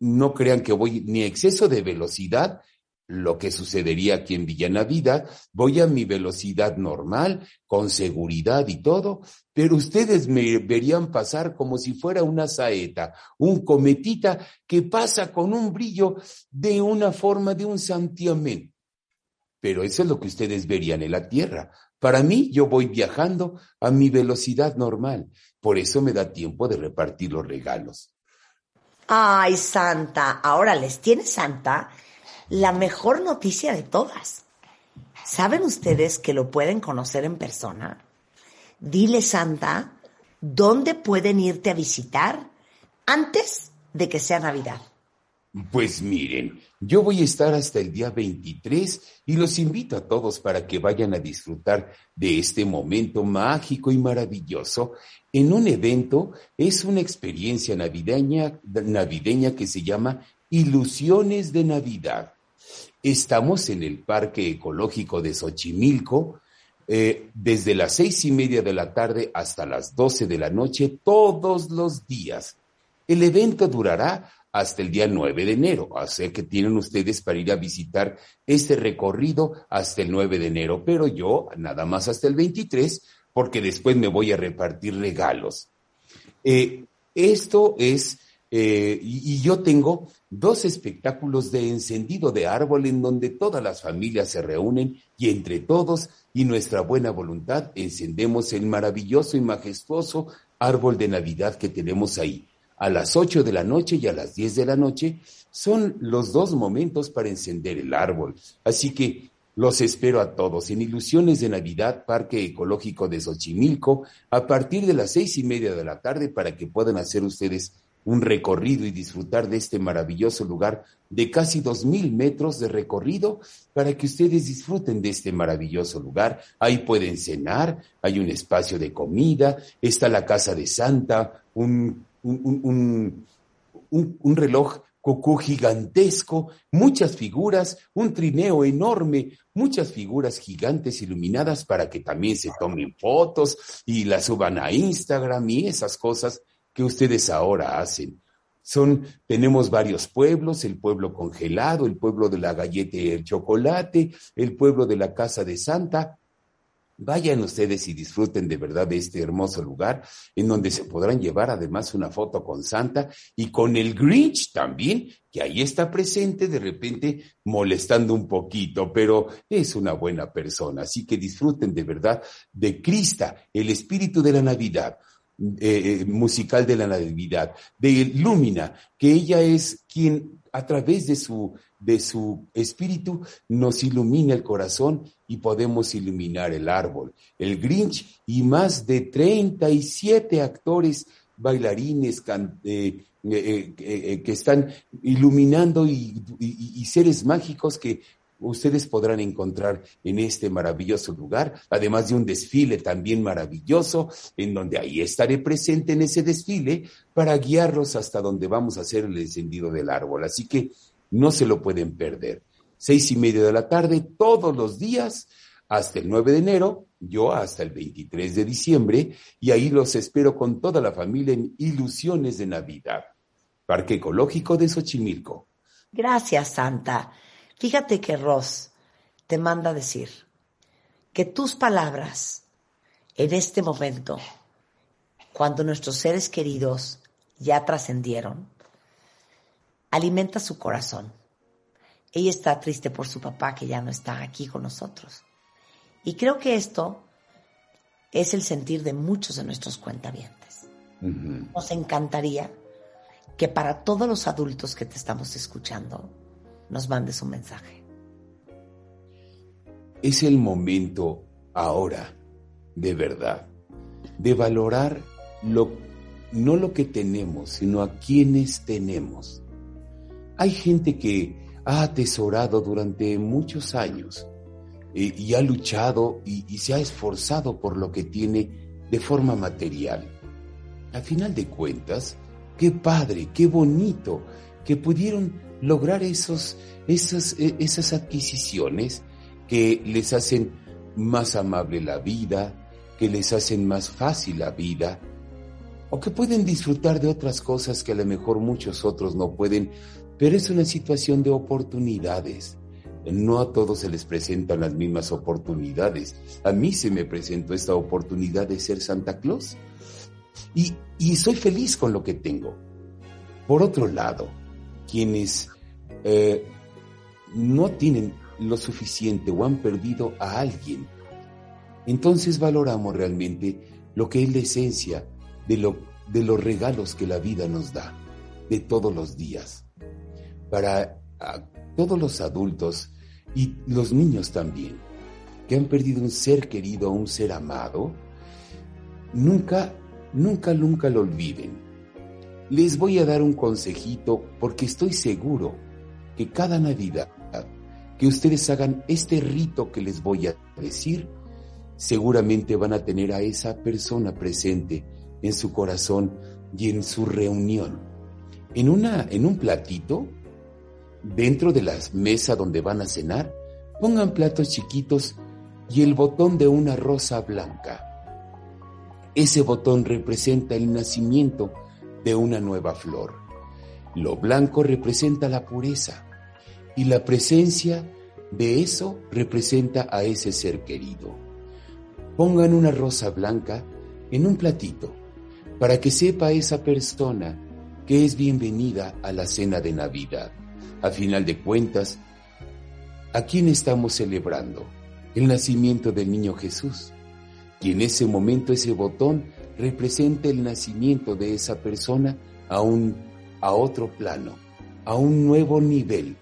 no crean que voy ni exceso de velocidad lo que sucedería aquí en Villa Navidad, voy a mi velocidad normal, con seguridad y todo, pero ustedes me verían pasar como si fuera una saeta, un cometita que pasa con un brillo de una forma de un santiamén. Pero eso es lo que ustedes verían en la Tierra. Para mí, yo voy viajando a mi velocidad normal. Por eso me da tiempo de repartir los regalos. Ay, Santa, ahora les tiene Santa la mejor noticia de todas. ¿Saben ustedes que lo pueden conocer en persona? Dile, Santa, ¿dónde pueden irte a visitar antes de que sea Navidad? Pues miren, yo voy a estar hasta el día 23 y los invito a todos para que vayan a disfrutar de este momento mágico y maravilloso en un evento, es una experiencia navideña, navideña que se llama Ilusiones de Navidad. Estamos en el Parque Ecológico de Xochimilco, eh, desde las seis y media de la tarde hasta las doce de la noche, todos los días. El evento durará hasta el día 9 de enero, así que tienen ustedes para ir a visitar este recorrido hasta el 9 de enero, pero yo nada más hasta el 23, porque después me voy a repartir regalos. Eh, esto es eh, y, yo tengo dos espectáculos de encendido de árbol en donde todas las familias se reúnen y entre todos y nuestra buena voluntad encendemos el maravilloso y majestuoso árbol de Navidad que tenemos ahí. A las 8 de la noche y a las 10 de la noche son los dos momentos para encender el árbol. Así que los espero a todos en Ilusiones de Navidad, Parque Ecológico de Xochimilco, a partir de las seis y media de la tarde para que puedan hacer ustedes un recorrido y disfrutar de este maravilloso lugar de casi dos mil metros de recorrido para que ustedes disfruten de este maravilloso lugar. Ahí pueden cenar, hay un espacio de comida, está la casa de Santa, un, un, un, reloj cucú gigantesco, muchas figuras, un trineo enorme, muchas figuras gigantes iluminadas para que también se tomen fotos y las suban a Instagram y esas cosas que ustedes ahora hacen. Son, tenemos varios pueblos, el pueblo congelado, el pueblo de la galleta y el chocolate, el pueblo de la casa de Santa. Vayan ustedes y disfruten de verdad de este hermoso lugar en donde se podrán llevar además una foto con Santa y con el Grinch también, que ahí está presente de repente molestando un poquito, pero es una buena persona. Así que disfruten de verdad de Crista, el espíritu de la Navidad eh, eh, musical de la Navidad, de Lumina, que ella es quien a través de su, de su espíritu nos ilumina el corazón y podemos iluminar el árbol. El Grinch y más de 37 actores, bailarines, eh, que están iluminando y seres mágicos que ustedes podrán encontrar en este maravilloso lugar, además de un desfile también maravilloso, en donde ahí estaré presente en ese desfile para guiarlos hasta donde vamos a hacer el encendido del árbol. Así que no se lo pueden perder. Seis y media de la tarde, todos los días, hasta el 9 de enero, yo hasta el 23 de diciembre, y ahí los espero con toda la familia en Ilusiones de Navidad. Parque Ecológico de Xochimilco. Gracias, Santa. Fíjate que Ross te manda decir que tus palabras en este momento, cuando nuestros seres queridos ya trascendieron, alimenta su corazón. Ella está triste por su papá que ya no está aquí con nosotros. Y creo que esto es el sentir de muchos de nuestros cuentavientes. Nos encantaría que para todos los adultos que te estamos escuchando, nos mandes un mensaje. Es el momento ahora, de verdad, de valorar lo, no lo que tenemos, sino a quienes tenemos. Hay gente que ha atesorado durante muchos años eh, y ha luchado y, y se ha esforzado por lo que tiene de forma material. A final de cuentas, qué padre, qué bonito que pudieron lograr esos, esas, e, esas adquisiciones que les hacen más amable la vida, que les hacen más fácil la vida, o que pueden disfrutar de otras cosas que a lo mejor muchos otros no pueden, pero es una situación de oportunidades. No a todos se les presentan las mismas oportunidades. A mí se me presentó esta oportunidad de ser Santa Claus y, y soy feliz con lo que tengo. Por otro lado, quienes eh, no tienen lo suficiente o han perdido a alguien, entonces valoramos realmente lo que es la esencia de, lo, de los regalos que la vida nos da, de todos los días. Para todos los adultos y los niños también, que han perdido un ser querido, un ser amado, nunca nunca, nunca lo olviden. Les voy a dar un consejito porque estoy seguro que cada Navidad que ustedes hagan este rito que les voy a decir, seguramente van a tener a esa persona presente en su corazón y en su reunión. En, una, en un platito, dentro de la mesa donde van a cenar, pongan platos chiquitos y el botón de una rosa blanca ese botón representa el nacimiento de una nueva flor. Lo blanco representa la pureza y la presencia de eso representa a ese ser querido. Pongan una rosa blanca en un platito para que sepa esa persona que es bienvenida a la cena de Navidad. A final de cuentas, ¿a quién estamos celebrando? El nacimiento del niño Jesús y en ese momento ese botón representa el nacimiento de esa persona a un a otro plano, a un nuevo nivel.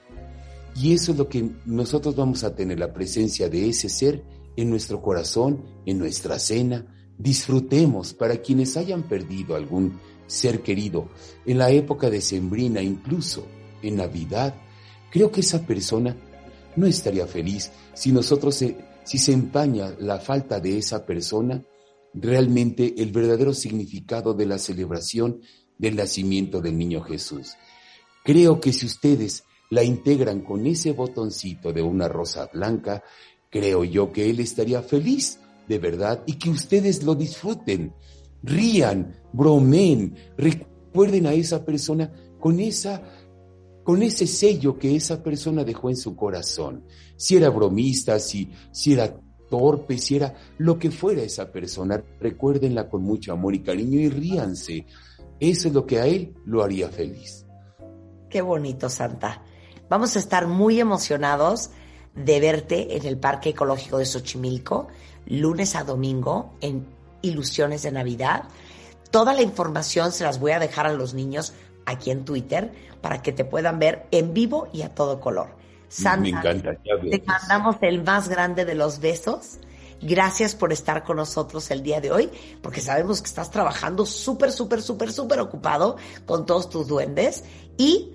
Y eso es lo que nosotros vamos a tener, la presencia de ese ser en nuestro corazón, en nuestra cena. Disfrutemos para quienes hayan perdido algún ser querido en la época de Sembrina, incluso en Navidad. Creo que esa persona no estaría feliz si nosotros si se empaña la falta de esa persona, realmente el verdadero significado de la celebración del nacimiento del niño Jesús. Creo que si ustedes la integran con ese botoncito de una rosa blanca, creo yo que él estaría feliz de verdad y que ustedes lo disfruten, rían, bromen, recuerden a esa persona con esa con ese sello que esa persona dejó en su corazón. Si era bromista, si, si era torpe, si era lo que fuera esa persona, recuérdenla con mucho amor y cariño y ríanse. Eso es lo que a él lo haría feliz. Qué bonito, Santa. Vamos a estar muy emocionados de verte en el Parque Ecológico de Xochimilco, lunes a domingo, en Ilusiones de Navidad. Toda la información se las voy a dejar a los niños aquí en Twitter para que te puedan ver en vivo y a todo color. Santa, Me encanta. Te mandamos el más grande de los besos. Gracias por estar con nosotros el día de hoy, porque sabemos que estás trabajando súper, súper, súper, súper ocupado con todos tus duendes y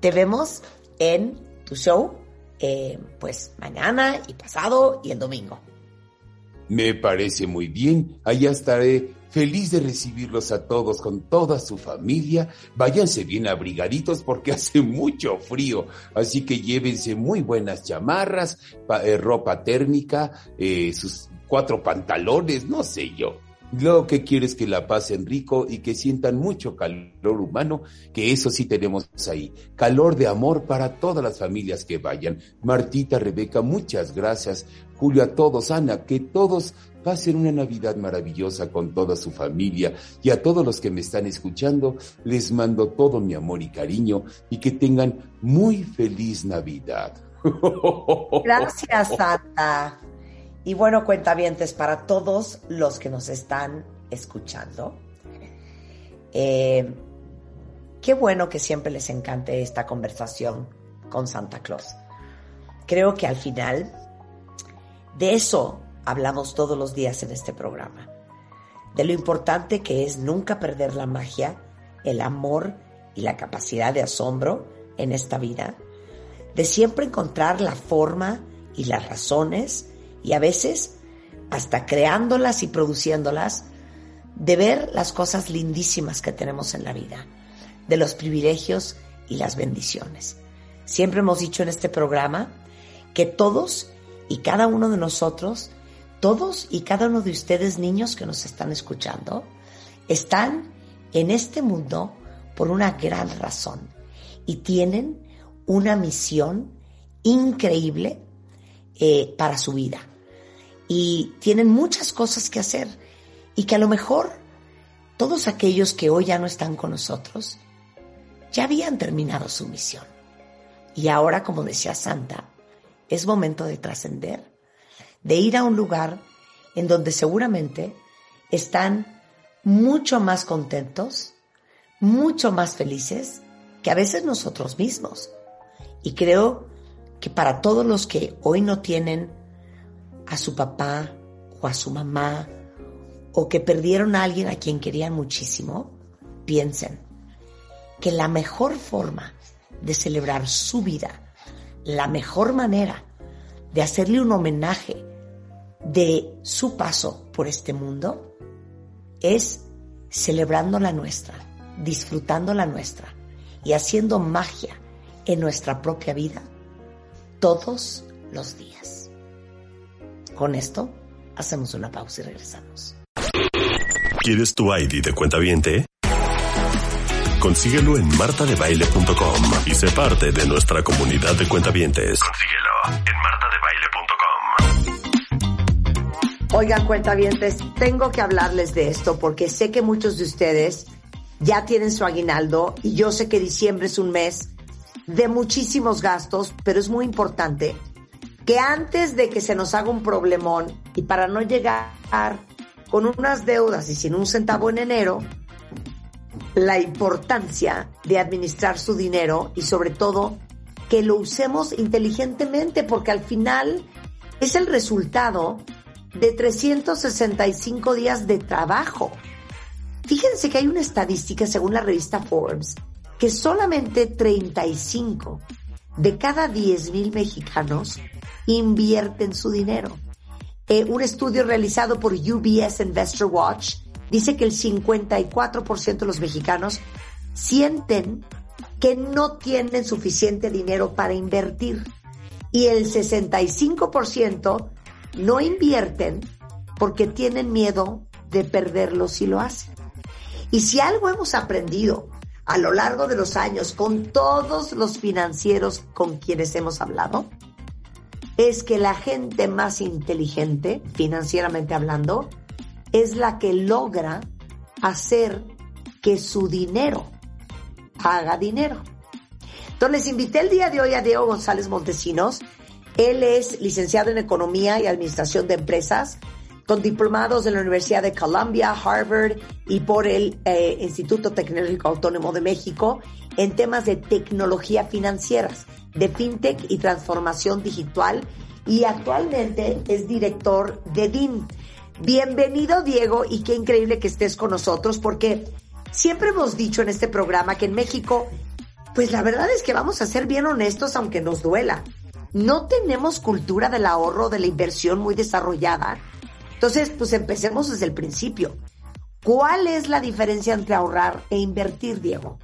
te vemos en tu show, eh, pues mañana y pasado y el domingo. Me parece muy bien. Allá estaré feliz de recibirlos a todos con toda su familia. Váyanse bien abrigaditos porque hace mucho frío, así que llévense muy buenas chamarras, eh, ropa térmica, eh, sus cuatro pantalones, no sé yo. Lo que quiero es que la pasen rico y que sientan mucho calor humano, que eso sí tenemos ahí. Calor de amor para todas las familias que vayan. Martita, Rebeca, muchas gracias. Julio, a todos, Ana, que todos pasen una Navidad maravillosa con toda su familia y a todos los que me están escuchando les mando todo mi amor y cariño y que tengan muy feliz Navidad. Gracias, Santa. Y bueno, cuentavientes, para todos los que nos están escuchando, eh, qué bueno que siempre les encante esta conversación con Santa Claus. Creo que al final de eso hablamos todos los días en este programa, de lo importante que es nunca perder la magia, el amor y la capacidad de asombro en esta vida, de siempre encontrar la forma y las razones, y a veces hasta creándolas y produciéndolas, de ver las cosas lindísimas que tenemos en la vida, de los privilegios y las bendiciones. Siempre hemos dicho en este programa que todos y cada uno de nosotros, todos y cada uno de ustedes niños que nos están escuchando, están en este mundo por una gran razón y tienen una misión increíble eh, para su vida y tienen muchas cosas que hacer y que a lo mejor todos aquellos que hoy ya no están con nosotros ya habían terminado su misión. Y ahora, como decía Santa, es momento de trascender, de ir a un lugar en donde seguramente están mucho más contentos, mucho más felices que a veces nosotros mismos. Y creo que para todos los que hoy no tienen a su papá o a su mamá o que perdieron a alguien a quien querían muchísimo, piensen que la mejor forma de celebrar su vida, la mejor manera de hacerle un homenaje de su paso por este mundo es celebrando la nuestra, disfrutando la nuestra y haciendo magia en nuestra propia vida todos los días. Con esto, hacemos una pausa y regresamos. ¿Quieres tu ID de cuenta viente? Consíguelo en martadebaile.com y sé parte de nuestra comunidad de cuentavientes. Consíguelo en martadebaile.com. Oigan, cuentavientes, tengo que hablarles de esto porque sé que muchos de ustedes ya tienen su aguinaldo y yo sé que diciembre es un mes de muchísimos gastos, pero es muy importante que antes de que se nos haga un problemón y para no llegar con unas deudas y sin un centavo en enero, la importancia de administrar su dinero y sobre todo que lo usemos inteligentemente porque al final es el resultado de 365 días de trabajo. Fíjense que hay una estadística según la revista Forbes que solamente 35 de cada 10 mil mexicanos invierten su dinero. Eh, un estudio realizado por UBS Investor Watch dice que el 54% de los mexicanos sienten que no tienen suficiente dinero para invertir y el 65% no invierten porque tienen miedo de perderlo si lo hacen. Y si algo hemos aprendido a lo largo de los años con todos los financieros con quienes hemos hablado, es que la gente más inteligente, financieramente hablando, es la que logra hacer que su dinero haga dinero. Entonces les invité el día de hoy a Diego González Montesinos. Él es licenciado en Economía y Administración de Empresas, con diplomados de la Universidad de Columbia, Harvard y por el eh, Instituto Tecnológico Autónomo de México en temas de tecnología financieras de FinTech y transformación digital y actualmente es director de DIN. Bienvenido Diego y qué increíble que estés con nosotros porque siempre hemos dicho en este programa que en México, pues la verdad es que vamos a ser bien honestos aunque nos duela. No tenemos cultura del ahorro, de la inversión muy desarrollada. Entonces, pues empecemos desde el principio. ¿Cuál es la diferencia entre ahorrar e invertir, Diego?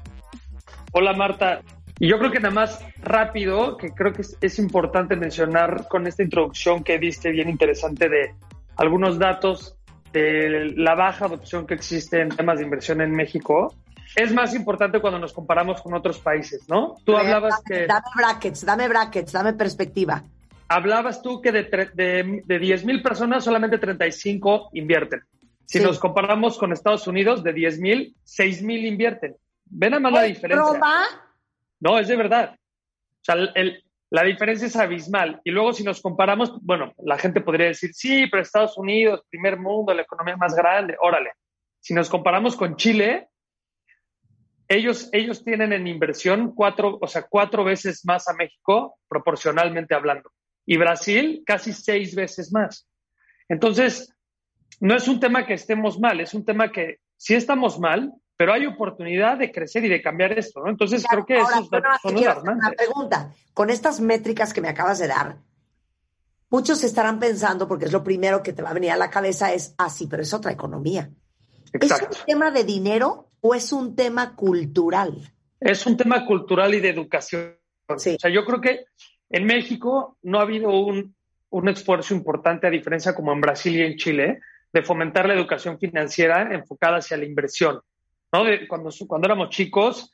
Hola Marta, y yo creo que nada más rápido, que creo que es, importante mencionar con esta introducción que diste bien interesante de algunos datos de la baja adopción que existe en temas de inversión en México, es más importante cuando nos comparamos con otros países, ¿no? Tú hablabas dame, que... Dame brackets, dame brackets, dame perspectiva. Hablabas tú que de, de, de 10 mil personas solamente 35 invierten. Si nos comparamos con Estados Unidos, de 10 mil, 6 mil invierten. Ven a más la diferencia. ¿Broma? No, es de verdad. O sea, el, la diferencia es abismal. Y luego si nos comparamos, bueno, la gente podría decir, sí, pero Estados Unidos, primer mundo, la economía más grande, órale. Si nos comparamos con Chile, ellos, ellos tienen en inversión cuatro, o sea, cuatro veces más a México, proporcionalmente hablando. Y Brasil, casi seis veces más. Entonces, no es un tema que estemos mal, es un tema que sí estamos mal, pero hay oportunidad de crecer y de cambiar esto, ¿no? Entonces, creo que eso es son Una pregunta, con estas métricas que me acabas de dar, muchos estarán pensando, porque es lo primero que te va a venir a la cabeza, es, ah, sí, pero es otra economía. ¿Es un tema de dinero o es un tema cultural? Es un tema cultural y de educación. O sea, yo creo que en México no ha habido un, esfuerzo importante, a diferencia como en Brasil y en Chile, de fomentar la educación financiera enfocada hacia la inversión. ¿no? cuando, cuando éramos chicos,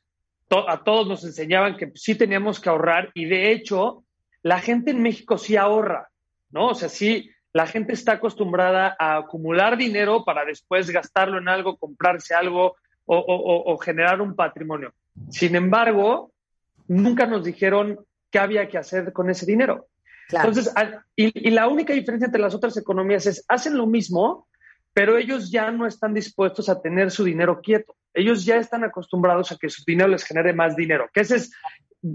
a todos nos enseñaban que sí teníamos que ahorrar y de hecho la gente en México sí ahorra, ¿no? O sea, sí, la gente está acostumbrada a acumular dinero para después gastarlo en algo, comprarse algo, o, generar un patrimonio. Sin embargo, nunca nos dijeron qué había que hacer con ese dinero. Entonces, y, la única diferencia entre las otras economías es, hacen lo mismo, pero ellos ya no están dispuestos a tener su dinero quieto. Ellos ya están acostumbrados a que su dinero les genere más dinero. Que ese es,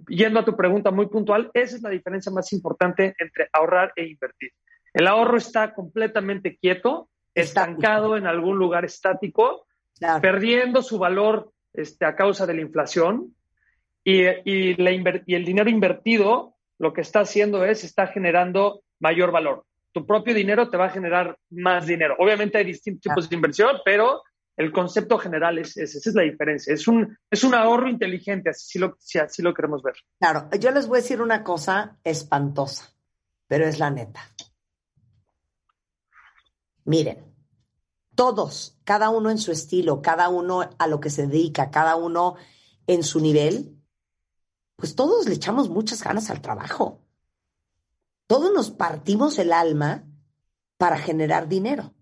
yendo a tu pregunta muy puntual, esa es la diferencia más importante entre ahorrar e invertir. El ahorro está completamente quieto, estancado en algún lugar estático, perdiendo su valor este, a causa de la inflación y, la y el dinero invertido lo que está haciendo es, está generando mayor valor. Tu propio dinero te va a generar más dinero. Obviamente hay distintos tipos de inversión, pero el concepto general es ese, esa es la diferencia. Es un, es un ahorro inteligente, así lo, si así lo queremos ver. Claro, yo les voy a decir una cosa espantosa, pero es la neta. Miren, todos, cada uno en su estilo, cada uno a lo que se dedica, cada uno en su nivel, pues todos le echamos muchas ganas al trabajo. Todos nos partimos el alma para generar dinero.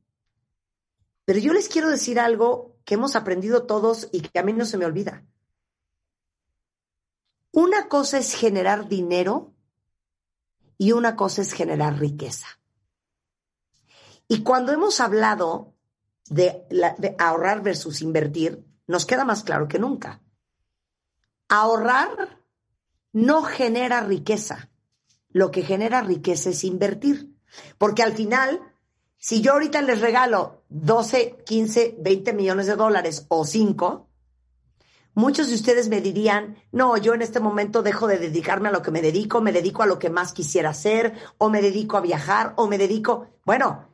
Pero yo les quiero decir algo que hemos aprendido todos y que a mí no se me olvida. Una cosa es generar dinero y una cosa es generar riqueza. Y cuando hemos hablado de, ahorrar versus invertir, nos queda más claro que nunca. Ahorrar no genera riqueza. Lo que genera riqueza es invertir. Porque al final, si yo ahorita les regalo 12, 15, 20 millones de dólares o 5, muchos de ustedes me dirían, no, yo en este momento dejo de dedicarme a lo que me dedico, me dedico a lo que más quisiera hacer, o me dedico a viajar, o me dedico, bueno,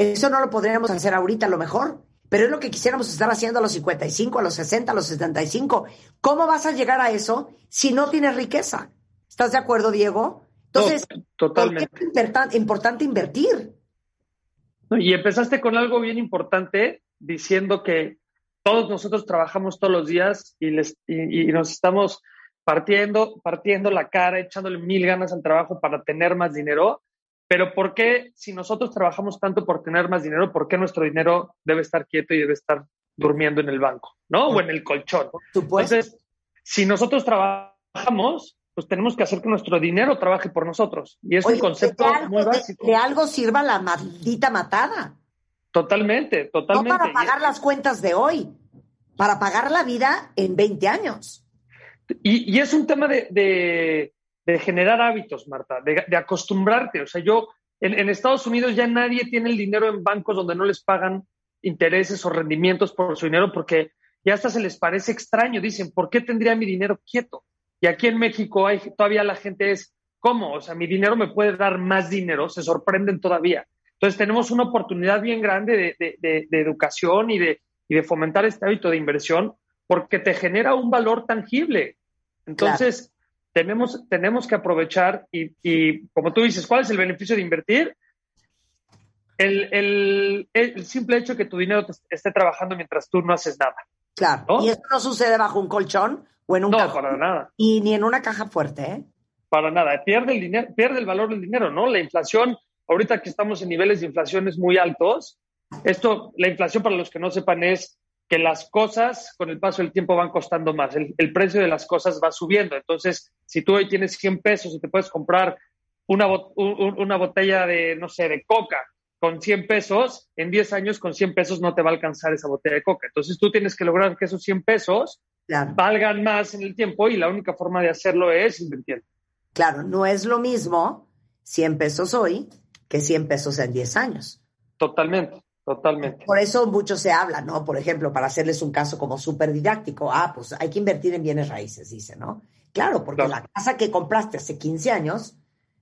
eso no lo podríamos hacer ahorita a lo mejor, pero es lo que quisiéramos estar haciendo a los 55, a los 60, a los 75. ¿Cómo vas a llegar a eso si no tienes riqueza? ¿Estás de acuerdo, Diego? Entonces, totalmente. ¿por qué es importante invertir? Y empezaste con algo bien importante diciendo que todos nosotros trabajamos todos los días y, les, y nos estamos partiendo, partiendo la cara, echándole mil ganas al trabajo para tener más dinero. Pero ¿por qué si nosotros trabajamos tanto por tener más dinero, por qué nuestro dinero debe estar quieto y debe estar durmiendo en el banco, ¿no? O en el colchón. Entonces, si nosotros trabajamos, pues tenemos que hacer que nuestro dinero trabaje por nosotros. Y es un concepto muy básico. De, algo sirva la maldita matada. Totalmente, totalmente. No para pagar las cuentas de hoy, para pagar la vida en 20 años. Y, y es un tema de, de generar hábitos, Marta, de, acostumbrarte. O sea, yo, en, Estados Unidos ya nadie tiene el dinero en bancos donde no les pagan intereses o rendimientos por su dinero porque ya hasta se les parece extraño. Dicen, ¿por qué tendría mi dinero quieto? Y aquí en México hay, todavía la gente es, ¿cómo? O sea, mi dinero me puede dar más dinero, se sorprenden todavía. Entonces tenemos una oportunidad bien grande de, educación y de, y de fomentar este hábito de inversión porque te genera un valor tangible. Entonces, tenemos, tenemos que aprovechar y, y, como tú dices, ¿cuál es el beneficio de invertir? El, el, simple hecho de que tu dinero esté trabajando mientras tú no haces nada. Claro. Y eso no sucede bajo un colchón o en un No, para nada. Y ni en una caja fuerte, ¿eh? Para nada. Pierde el, dinero, pierde el valor del dinero, ¿no? La inflación, ahorita que estamos en niveles de inflaciones muy altos, esto, la inflación, para los que no sepan, es que las cosas con el paso del tiempo van costando más. El, el, precio de las cosas va subiendo. Entonces, si tú hoy tienes 100 pesos y te puedes comprar una, una botella de, no sé, de coca con 100 pesos, en 10 años con 100 pesos no te va a alcanzar esa botella de coca. Entonces tú tienes que lograr que esos 100 pesos valgan más en el tiempo y la única forma de hacerlo es invirtiendo. Claro, no es lo mismo 100 pesos hoy que 100 pesos en 10 años. Totalmente, totalmente. Por eso mucho se habla, ¿no? Por ejemplo, para hacerles un caso como súper didáctico, ah, pues hay que invertir en bienes raíces, dice, ¿no? Claro, porque la casa que compraste hace 15 años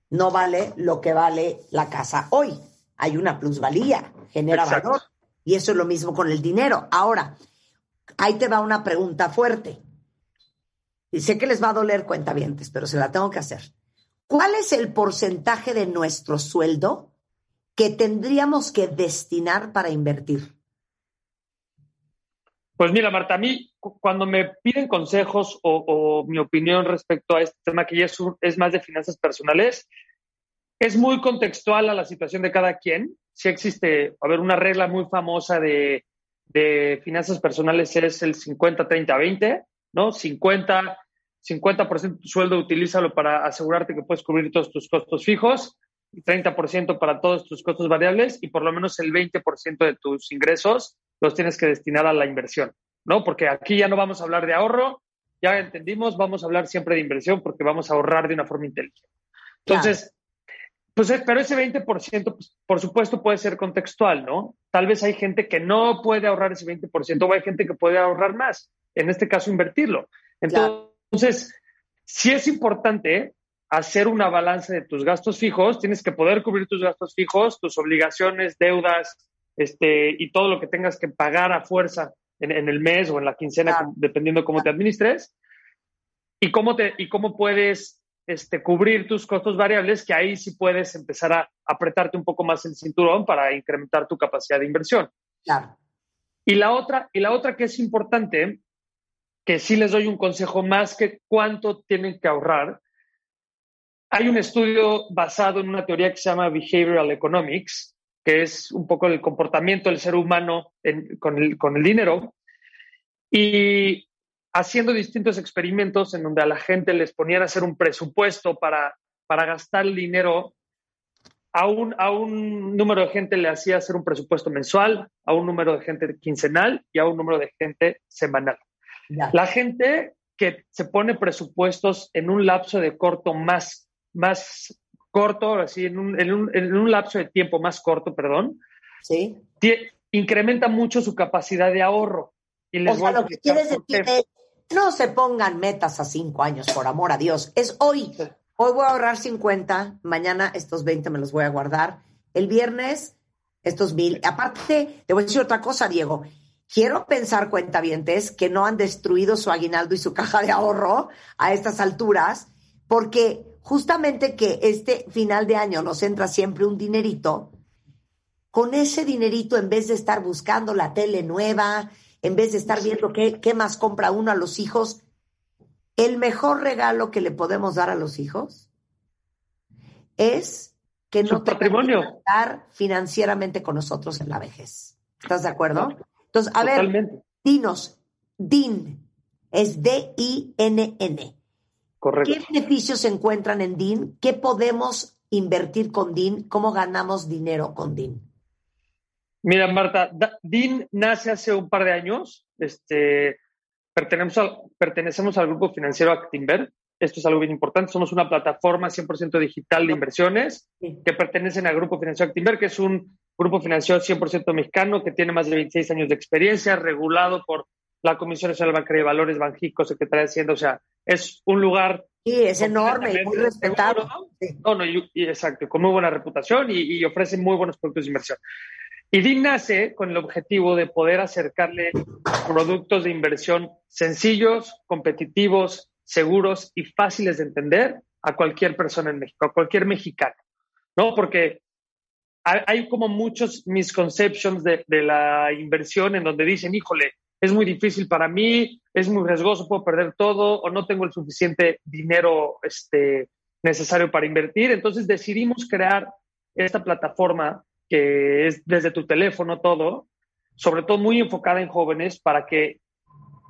no vale lo que vale la casa hoy hay una plusvalía, genera valor. Y eso es lo mismo con el dinero. Ahora, ahí te va una pregunta fuerte. Y sé que les va a doler cuentavientes, pero se la tengo que hacer. ¿Cuál es el porcentaje de nuestro sueldo que tendríamos que destinar para invertir? Pues mira, Marta, a mí cuando me piden consejos o, mi opinión respecto a este tema que ya es, es más de finanzas personales, es muy contextual a la situación de cada quien. Si existe, a ver, una regla muy famosa de, finanzas personales es el 50-30-20, ¿no? 50, 50% de tu sueldo utilízalo para asegurarte que puedes cubrir todos tus costos fijos, 30% para todos tus costos variables y por lo menos el 20% de tus ingresos los tienes que destinar a la inversión, ¿no? Porque aquí ya no vamos a hablar de ahorro, ya entendimos, vamos a hablar siempre de inversión porque vamos a ahorrar de una forma inteligente. Entonces, pues, eh, pero ese 20%, pues, por supuesto, puede ser contextual, ¿no? Tal vez hay gente que no puede ahorrar ese 20% o hay gente que puede ahorrar más. En este caso, invertirlo. Entonces, si es importante hacer una balanza de tus gastos fijos, tienes que poder cubrir tus gastos fijos, tus obligaciones, deudas, este, y todo lo que tengas que pagar a fuerza en, el mes o en la quincena, dependiendo cómo te administres. Y cómo, te, y cómo puedes este, cubrir tus costos variables, que ahí sí puedes empezar a apretarte un poco más el cinturón para incrementar tu capacidad de inversión. Claro. Y la otra, y la otra que es importante, que sí les doy un consejo más que cuánto tienen que ahorrar. Hay un estudio basado en una teoría que se llama Behavioral Economics, que es un poco el comportamiento del ser humano con, el, con el dinero. Y haciendo distintos experimentos en donde a la gente les ponían a hacer un presupuesto para, para gastar el dinero. A un, a un número de gente le hacía hacer un presupuesto mensual, a un número de gente quincenal y a un número de gente semanal. La gente que se pone presupuestos en un lapso de corto más, más corto, así, en un, en un, en un lapso de tiempo más corto, perdón, ¿Sí? incrementa mucho su capacidad de ahorro. Y les o sea, lo que quieres decir es no se pongan metas a cinco años, por amor a Dios. Es hoy. Hoy voy a ahorrar 50, mañana estos 20 me los voy a guardar. El viernes, estos mil. Aparte, te voy a decir otra cosa, Diego. Quiero pensar, cuentavientes, que no han destruido su aguinaldo y su caja de ahorro a estas alturas, porque justamente que este final de año nos entra siempre un dinerito, con ese dinerito, en vez de estar buscando la tele nueva, en vez de estar viendo qué, qué más compra uno a los hijos, el mejor regalo que le podemos dar a los hijos es que no tengan que estar financieramente con nosotros en la vejez. ¿Estás de acuerdo? Entonces, a ver, dinos, DIN, es D-I-N-N. Correcto. ¿Qué beneficios se encuentran en DIN? ¿Qué podemos invertir con DIN? ¿Cómo ganamos dinero con DIN? Mira, Marta, DIN nace hace un par de años. Este, pertenecemos, al, pertenecemos al grupo financiero Actinver. Esto es algo bien importante. Somos una plataforma 100% digital de inversiones que pertenecen al grupo financiero Actinver, que es un grupo financiero 100% mexicano que tiene más de 26 años de experiencia, regulado por la Comisión Nacional Bancaria de Valores, Banjico, Secretaría de Hacienda. O sea, es un lugar. Sí, es enorme y muy respetado. No, no, y, exacto, con muy buena reputación y, y ofrece muy buenos productos de inversión. Y DIN nace con el objetivo de poder acercarle productos de inversión sencillos, competitivos, seguros y fáciles de entender a cualquier persona en México, a cualquier mexicano, ¿no? Porque hay, como muchos misconceptions de, de la inversión en donde dicen, híjole, es muy difícil para mí, es muy riesgoso, puedo perder todo o no tengo el suficiente dinero este, necesario para invertir. Entonces decidimos crear esta plataforma que es desde tu teléfono todo, sobre todo muy enfocada en jóvenes para que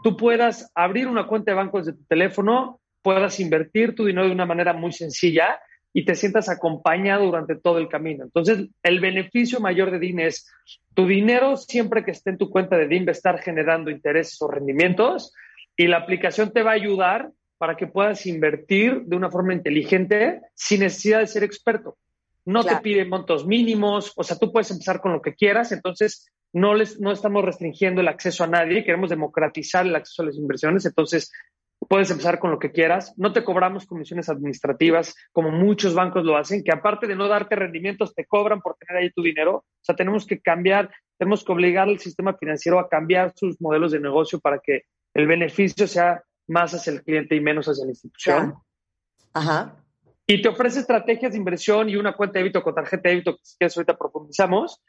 tú puedas abrir una cuenta de banco desde tu teléfono, puedas invertir tu dinero de una manera muy sencilla y te sientas acompañado durante todo el camino. Entonces, el beneficio mayor de DIN es tu dinero, siempre que esté en tu cuenta de DIN, va a estar generando intereses o rendimientos y la aplicación te va a ayudar para que puedas invertir de una forma inteligente sin necesidad de ser experto. No te pide montos mínimos, o sea, tú puedes empezar con lo que quieras, entonces no, les, no estamos restringiendo el acceso a nadie, queremos democratizar el acceso a las inversiones, entonces puedes empezar con lo que quieras, no te cobramos comisiones administrativas como muchos bancos lo hacen, que aparte de no darte rendimientos, te cobran por tener ahí tu dinero. O sea, tenemos que cambiar, tenemos que obligar al sistema financiero a cambiar sus modelos de negocio para que el beneficio sea más hacia el cliente y menos hacia la institución. Ajá. Y te ofrece estrategias de inversión y una cuenta de débito con tarjeta de débito, que si quieres ahorita profundizamos,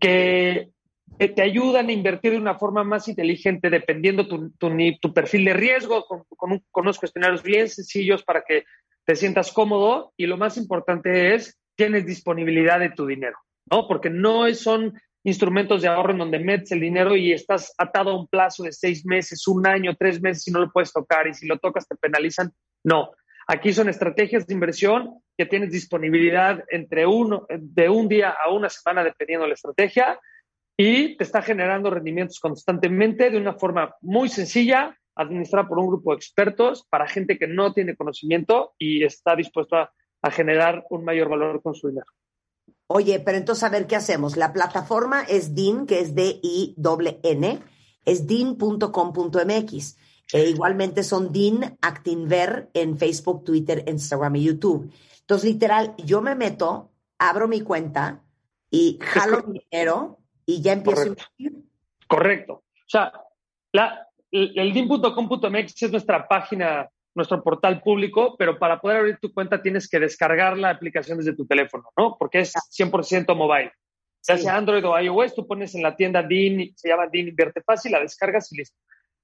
que te ayudan a invertir de una forma más inteligente dependiendo tu, tu, perfil de riesgo, con, con, unos cuestionarios bien sencillos para que te sientas cómodo y lo más importante es, tienes disponibilidad de tu dinero, ¿no? Porque no son instrumentos de ahorro en donde metes el dinero y estás atado a un plazo de seis meses, un año, tres meses y no lo puedes tocar y si lo tocas te penalizan. No, aquí son estrategias de inversión que tienes disponibilidad entre uno, de un día a una semana dependiendo de la estrategia y te está generando rendimientos constantemente de una forma muy sencilla, administrada por un grupo de expertos para gente que no tiene conocimiento y está dispuesto a, generar un mayor valor con su dinero. Oye, pero entonces a ver qué hacemos. La plataforma es DIN, que es D-I-N, es din.com.mx. E igualmente son DIN Actinver en Facebook, Twitter, Instagram y YouTube. Entonces, literal, yo me meto, abro mi cuenta y jalo mi dinero y ya empiezo Correcto. a. Correcto. O sea, la, el din.com.mx es nuestra página, nuestro portal público, pero para poder abrir tu cuenta tienes que descargar la aplicación desde tu teléfono, ¿no? Porque es 100% mobile. Ya sea Android o iOS, tú pones en la tienda DIN, se llama DIN Invierte Fácil, la descargas y listo.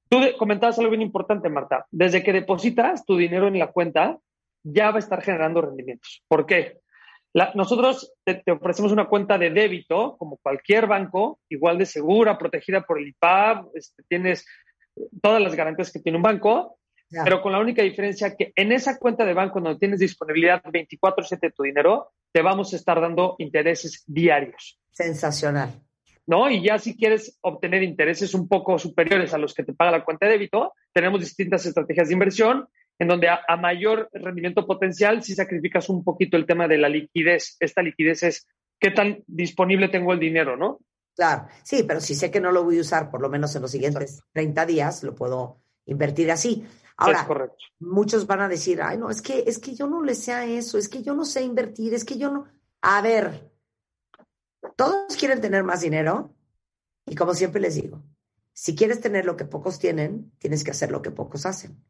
Tú comentabas algo bien importante, Marta. Desde que depositas tu dinero en la cuenta, ya va a estar generando rendimientos. ¿Por qué? Nosotros te, ofrecemos una cuenta de débito, como cualquier banco, igual de segura, protegida por el IPAB, este, tienes todas las garantías que tiene un banco, pero con la única diferencia que en esa cuenta de banco donde tienes disponibilidad 24/7 de tu dinero, te vamos a estar dando intereses diarios. Sensacional. ¿No? Y ya si quieres obtener intereses un poco superiores a los que te paga la cuenta de débito, tenemos distintas estrategias de inversión en donde a, mayor rendimiento potencial si sacrificas un poquito el tema de la liquidez. Esta liquidez es qué tan disponible tengo el dinero, ¿no? Claro, sí, pero si sé que no lo voy a usar por lo menos en los siguientes 30 días, lo puedo invertir así. Ahora, muchos van a decir, ay, no, es que, es que yo no le sé a eso, es que yo no sé invertir, es que yo no. A ver, todos quieren tener más dinero y como siempre les digo, si quieres tener lo que pocos tienen, tienes que hacer lo que pocos hacen.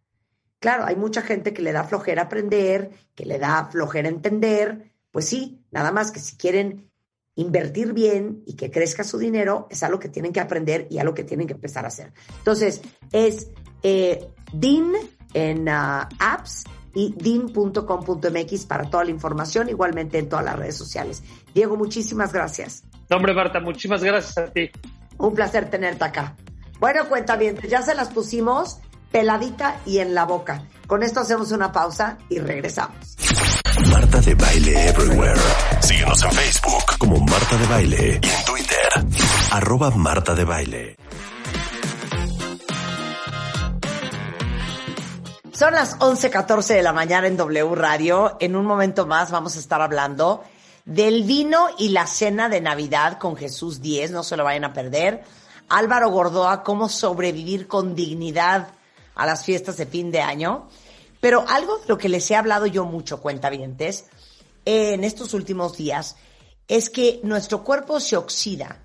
Claro, hay mucha gente que le da flojera aprender, que le da flojera entender. Pues sí, nada más que si quieren invertir bien y que crezca su dinero, es algo que tienen que aprender y algo que tienen que empezar a hacer. Entonces, es eh, DIN en uh, apps y din.com.mx para toda la información, igualmente en todas las redes sociales. Diego, muchísimas gracias. No, hombre, Marta, muchísimas gracias a ti. Un placer tenerte acá. Bueno, cuenta bien, ya se las pusimos peladita y en la boca. Con esto hacemos una pausa y regresamos. Marta de Baile Everywhere. Síguenos en Facebook como Marta de Baile y en Twitter, arroba Marta de Baile. Son las 11:14 de la mañana en W Radio. En un momento más vamos a estar hablando del vino y la cena de Navidad con Jesús 10. No se lo vayan a perder. Álvaro Gordoa, cómo sobrevivir con dignidad a las fiestas de fin de año. Pero algo de lo que les he hablado yo mucho, cuentavientes, en estos últimos días, es que nuestro cuerpo se oxida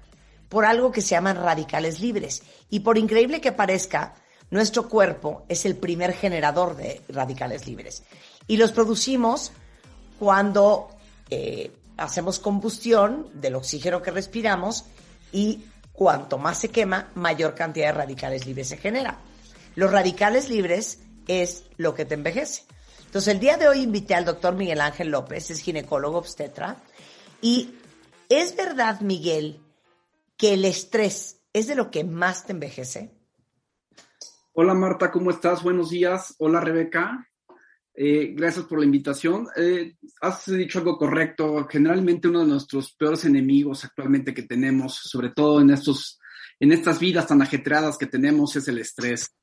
por algo que se llaman radicales libres. Y por increíble que parezca, nuestro cuerpo es el primer generador de radicales libres. Y los producimos cuando eh, hacemos combustión del oxígeno que respiramos y cuanto más se quema, mayor cantidad de radicales libres se genera. Los radicales libres es lo que te envejece. Entonces, el día de hoy invité al doctor Miguel Ángel López, es ginecólogo obstetra, y es verdad, Miguel, que el estrés es de lo que más te envejece. Hola Marta, ¿cómo estás? Buenos días. Hola Rebeca. Eh, gracias por la invitación. Eh, has dicho algo correcto. Generalmente uno de nuestros peores enemigos actualmente que tenemos, sobre todo en estos, en estas vidas tan ajetreadas que tenemos, es el estrés.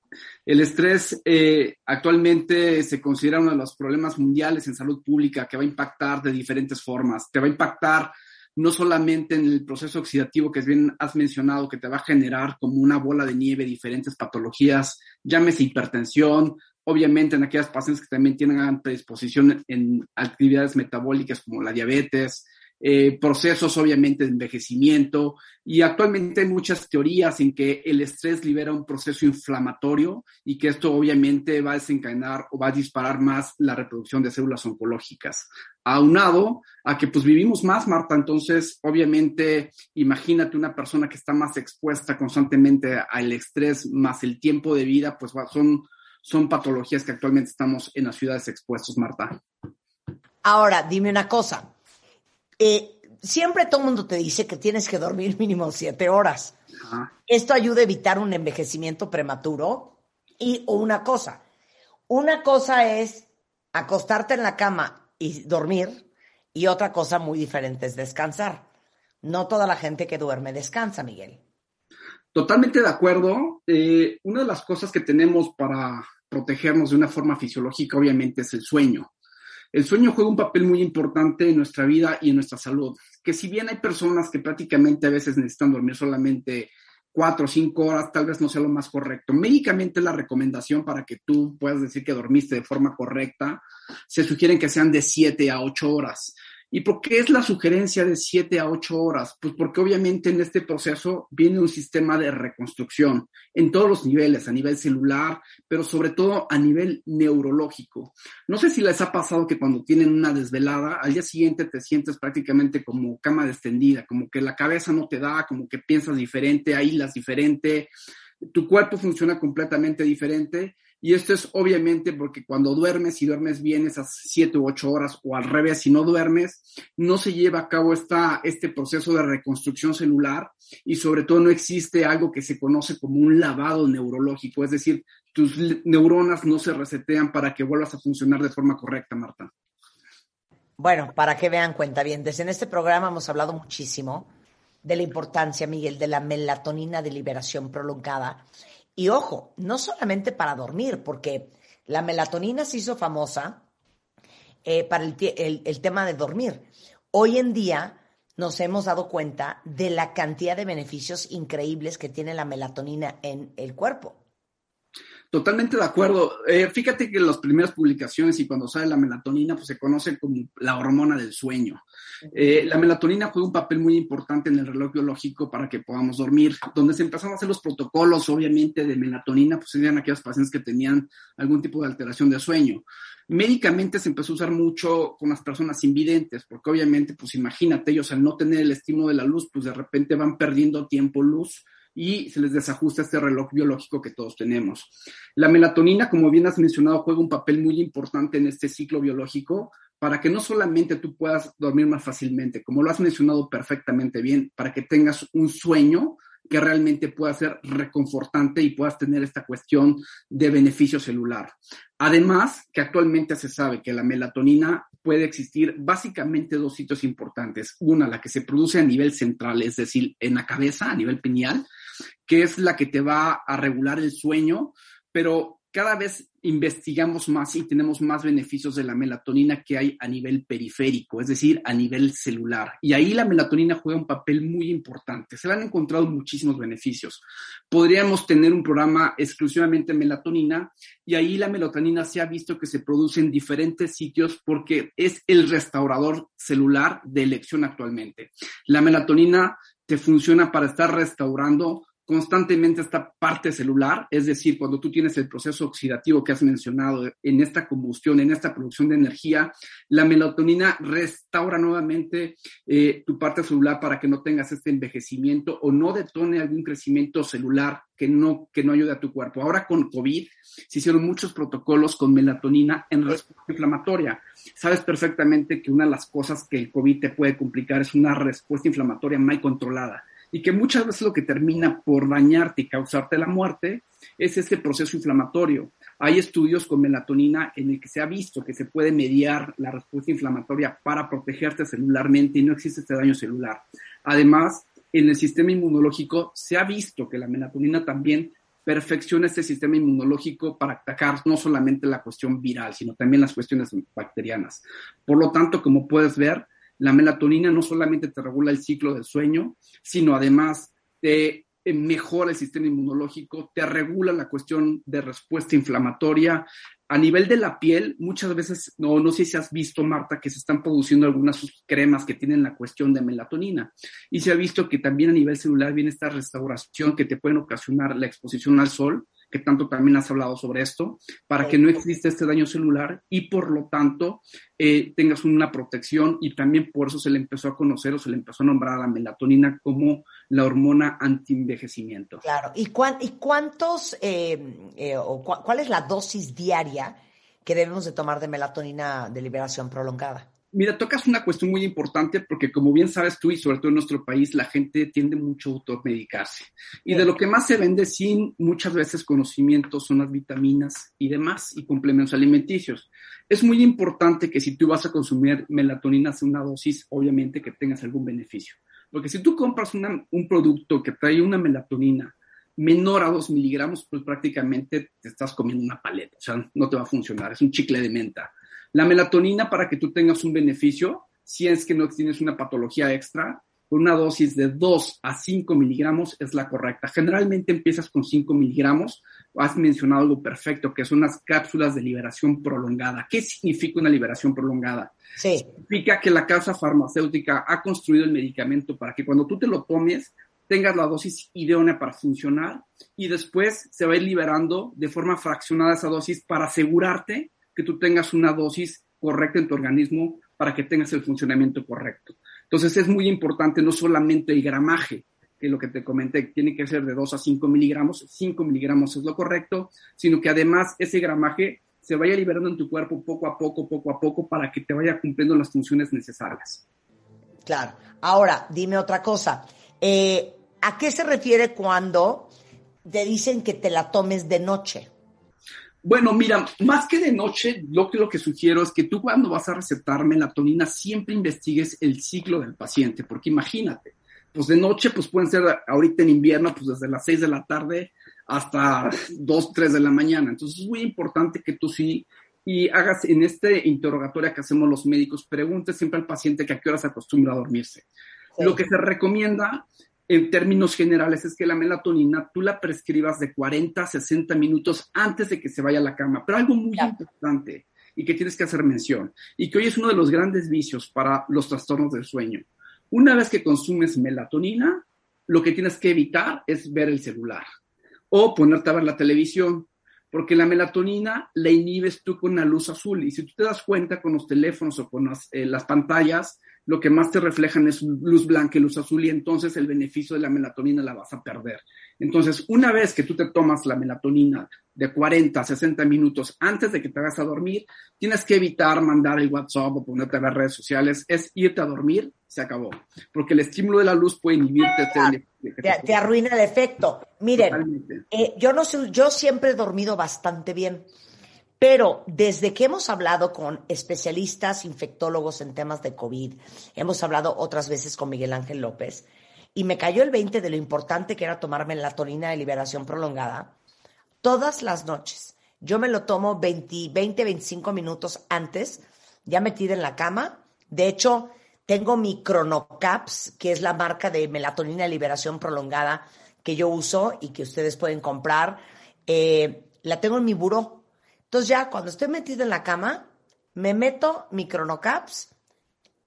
El estrés eh, actualmente se considera uno de los problemas mundiales en salud pública que va a impactar de diferentes formas. Te va a impactar no solamente en el proceso oxidativo que bien has mencionado, que te va a generar como una bola de nieve diferentes patologías, llámese hipertensión, obviamente en aquellas pacientes que también tienen predisposición en actividades metabólicas como la diabetes, eh, procesos obviamente de envejecimiento y actualmente hay muchas teorías en que el estrés libera un proceso inflamatorio y que esto obviamente va a desencadenar o va a disparar más la reproducción de células oncológicas. Aunado a que pues vivimos más, Marta, entonces obviamente imagínate una persona que está más expuesta constantemente al estrés más el tiempo de vida, pues son, son patologías que actualmente estamos en las ciudades expuestos, Marta. Ahora, dime una cosa eh, siempre todo el mundo te dice que tienes que dormir mínimo siete horas. Esto ayuda a evitar un envejecimiento prematuro. Y una cosa, una cosa es acostarte en la cama y dormir y otra cosa muy diferente es descansar. No toda la gente que duerme descansa, Miguel. Totalmente de acuerdo. Eh, una de las cosas que tenemos para protegernos de una forma fisiológica, obviamente, es el sueño. El sueño juega un papel muy importante en nuestra vida y en nuestra salud, que si bien hay personas que prácticamente a veces necesitan dormir solamente cuatro o cinco horas, tal vez no sea lo más correcto. Médicamente la recomendación para que tú puedas decir que dormiste de forma correcta, se sugieren que sean de siete a ocho horas. ¿Y por qué es la sugerencia de 7 a 8 horas? Pues porque obviamente en este proceso viene un sistema de reconstrucción en todos los niveles, a nivel celular, pero sobre todo a nivel neurológico. No sé si les ha pasado que cuando tienen una desvelada, al día siguiente te sientes prácticamente como cama extendida, como que la cabeza no te da, como que piensas diferente, las diferente, tu cuerpo funciona completamente diferente y esto es obviamente porque cuando duermes, si duermes bien esas siete u ocho horas o al revés, si no duermes, no se lleva a cabo esta, este proceso de reconstrucción celular y sobre todo no existe algo que se conoce como un lavado neurológico, es decir, tus neuronas no se resetean para que vuelvas a funcionar de forma correcta, Marta. Bueno, para que vean cuenta bien, desde en este programa hemos hablado muchísimo de la importancia, Miguel, de la melatonina de liberación prolongada y ojo, no solamente para dormir, porque la melatonina se hizo famosa eh, para el, tema de dormir. Hoy en día nos hemos dado cuenta de la cantidad de beneficios increíbles que tiene la melatonina en el cuerpo. Totalmente de acuerdo. Eh, fíjate que en las primeras publicaciones y cuando sale la melatonina, pues se conoce como la hormona del sueño. Eh, la melatonina juega un papel muy importante en el reloj biológico para que podamos dormir. Donde se empezaron a hacer los protocolos, obviamente, de melatonina, pues eran aquellos pacientes que tenían algún tipo de alteración de sueño. Médicamente se empezó a usar mucho con las personas invidentes, porque obviamente, pues imagínate, ellos al no tener el estímulo de la luz, pues de repente van perdiendo tiempo luz y se les desajusta este reloj biológico que todos tenemos. La melatonina, como bien has mencionado, juega un papel muy importante en este ciclo biológico para que no solamente tú puedas dormir más fácilmente, como lo has mencionado perfectamente bien, para que tengas un sueño que realmente pueda ser reconfortante y puedas tener esta cuestión de beneficio celular. Además, que actualmente se sabe que la melatonina puede existir básicamente dos sitios importantes. Una, la que se produce a nivel central, es decir, en la cabeza, a nivel pineal, que es la que te va a regular el sueño, pero cada vez investigamos más y tenemos más beneficios de la melatonina que hay a nivel periférico, es decir, a nivel celular. Y ahí la melatonina juega un papel muy importante. Se le han encontrado muchísimos beneficios. Podríamos tener un programa exclusivamente melatonina y ahí la melatonina se ha visto que se produce en diferentes sitios porque es el restaurador celular de elección actualmente. La melatonina te funciona para estar restaurando constantemente esta parte celular, es decir, cuando tú tienes el proceso oxidativo que has mencionado en esta combustión, en esta producción de energía, la melatonina restaura nuevamente eh, tu parte celular para que no tengas este envejecimiento o no detone algún crecimiento celular que no, que no ayude a tu cuerpo. Ahora con COVID se hicieron muchos protocolos con melatonina en respuesta inflamatoria. Sabes perfectamente que una de las cosas que el COVID te puede complicar es una respuesta inflamatoria mal controlada y que muchas veces lo que termina por dañarte y causarte la muerte es este proceso inflamatorio. Hay estudios con melatonina en el que se ha visto que se puede mediar la respuesta inflamatoria para protegerte celularmente y no existe este daño celular. Además, en el sistema inmunológico se ha visto que la melatonina también perfecciona este sistema inmunológico para atacar no solamente la cuestión viral, sino también las cuestiones bacterianas. Por lo tanto, como puedes ver, la melatonina no solamente te regula el ciclo del sueño, sino además te mejora el sistema inmunológico, te regula la cuestión de respuesta inflamatoria. A nivel de la piel, muchas veces, no, no sé si has visto, Marta, que se están produciendo algunas cremas que tienen la cuestión de melatonina. Y se ha visto que también a nivel celular viene esta restauración que te pueden ocasionar la exposición al sol que tanto también has hablado sobre esto, para que no exista este daño celular y por lo tanto eh, tengas una protección y también por eso se le empezó a conocer o se le empezó a nombrar a la melatonina como la hormona antienvejecimiento. Claro, ¿y, y cuántos, eh, eh, o cuál es la dosis diaria que debemos de tomar de melatonina de liberación prolongada? Mira, tocas una cuestión muy importante porque como bien sabes tú y sobre todo en nuestro país, la gente tiende mucho a automedicarse. Y de lo que más se vende sin muchas veces conocimiento son las vitaminas y demás y complementos alimenticios. Es muy importante que si tú vas a consumir melatonina, sea una dosis, obviamente que tengas algún beneficio. Porque si tú compras un producto que trae una melatonina menor a 2 miligramos, pues prácticamente te estás comiendo una paleta, o sea, no te va a funcionar, es un chicle de menta. La melatonina, para que tú tengas un beneficio, si es que no tienes una patología extra, una dosis de 2 a 5 miligramos es la correcta. Generalmente empiezas con 5 miligramos. Has mencionado algo perfecto, que son las cápsulas de liberación prolongada. ¿Qué significa una liberación prolongada? Sí. Significa que la casa farmacéutica ha construido el medicamento para que cuando tú te lo tomes, tengas la dosis idónea para funcionar y después se va a ir liberando de forma fraccionada esa dosis para asegurarte que tú tengas una dosis correcta en tu organismo para que tengas el funcionamiento correcto. Entonces es muy importante no solamente el gramaje, que lo que te comenté tiene que ser de 2 a 5 miligramos, 5 miligramos es lo correcto, sino que además ese gramaje se vaya liberando en tu cuerpo poco a poco, poco a poco, para que te vaya cumpliendo las funciones necesarias. Claro. Ahora, dime otra cosa. Eh, ¿A qué se refiere cuando te dicen que te la tomes de noche? Bueno, mira, más que de noche, lo que, lo que sugiero es que tú cuando vas a recetar melatonina siempre investigues el ciclo del paciente, porque imagínate, pues de noche, pues pueden ser ahorita en invierno, pues desde las 6 de la tarde hasta 2, 3 de la mañana. Entonces es muy importante que tú sí y hagas en este interrogatorio que hacemos los médicos, preguntes siempre al paciente que a qué hora se acostumbra a dormirse. Lo que se recomienda en términos generales es que la melatonina tú la prescribas de 40 a 60 minutos antes de que se vaya a la cama. Pero algo muy importante y que tienes que hacer mención y que hoy es uno de los grandes vicios para los trastornos del sueño. Una vez que consumes melatonina, lo que tienes que evitar es ver el celular o ponerte a ver la televisión, porque la melatonina la inhibes tú con la luz azul. Y si tú te das cuenta con los teléfonos o con las, eh, las pantallas, lo que más te reflejan es luz blanca y luz azul y entonces el beneficio de la melatonina la vas a perder. Entonces, una vez que tú te tomas la melatonina de 40 a 60 minutos antes de que te vayas a dormir, tienes que evitar mandar el WhatsApp o ponerte a ver redes sociales, es irte a dormir, se acabó. Porque el estímulo de la luz puede inhibirte. te, arruina el efecto. Miren, eh, yo no sé, yo siempre he dormido bastante bien. Pero desde que hemos hablado con especialistas infectólogos en temas de COVID, hemos hablado otras veces con Miguel Ángel López, y me cayó el 20 de lo importante que era tomarme la tonina de liberación prolongada, todas las noches. Yo me lo tomo 20, 20 25 minutos antes, ya metida en la cama. De hecho, tengo mi Chronocaps, que es la marca de melatonina de liberación prolongada que yo uso y que ustedes pueden comprar. Eh, la tengo en mi buró entonces ya cuando estoy metido en la cama, me meto mi cronocaps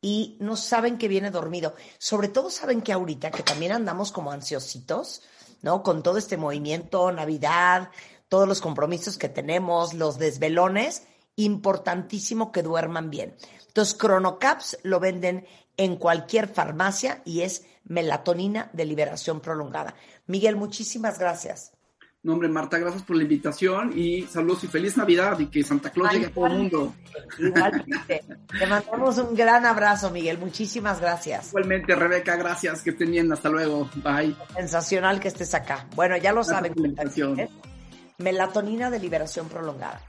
y no saben que viene dormido. Sobre todo saben que ahorita, que también andamos como ansiositos, ¿no? Con todo este movimiento, Navidad, todos los compromisos que tenemos, los desvelones, importantísimo que duerman bien. Entonces, Chronocaps lo venden en cualquier farmacia y es melatonina de liberación prolongada. Miguel, muchísimas gracias. No, hombre, Marta, gracias por la invitación y saludos y feliz Navidad y que Santa Claus llegue a todo el mundo. Igualmente. Te mandamos un gran abrazo, Miguel. Muchísimas gracias. Igualmente, Rebeca, gracias. Que estén bien. Hasta luego. Bye. Sensacional que estés acá. Bueno, ya lo saben. Melatonina de liberación prolongada.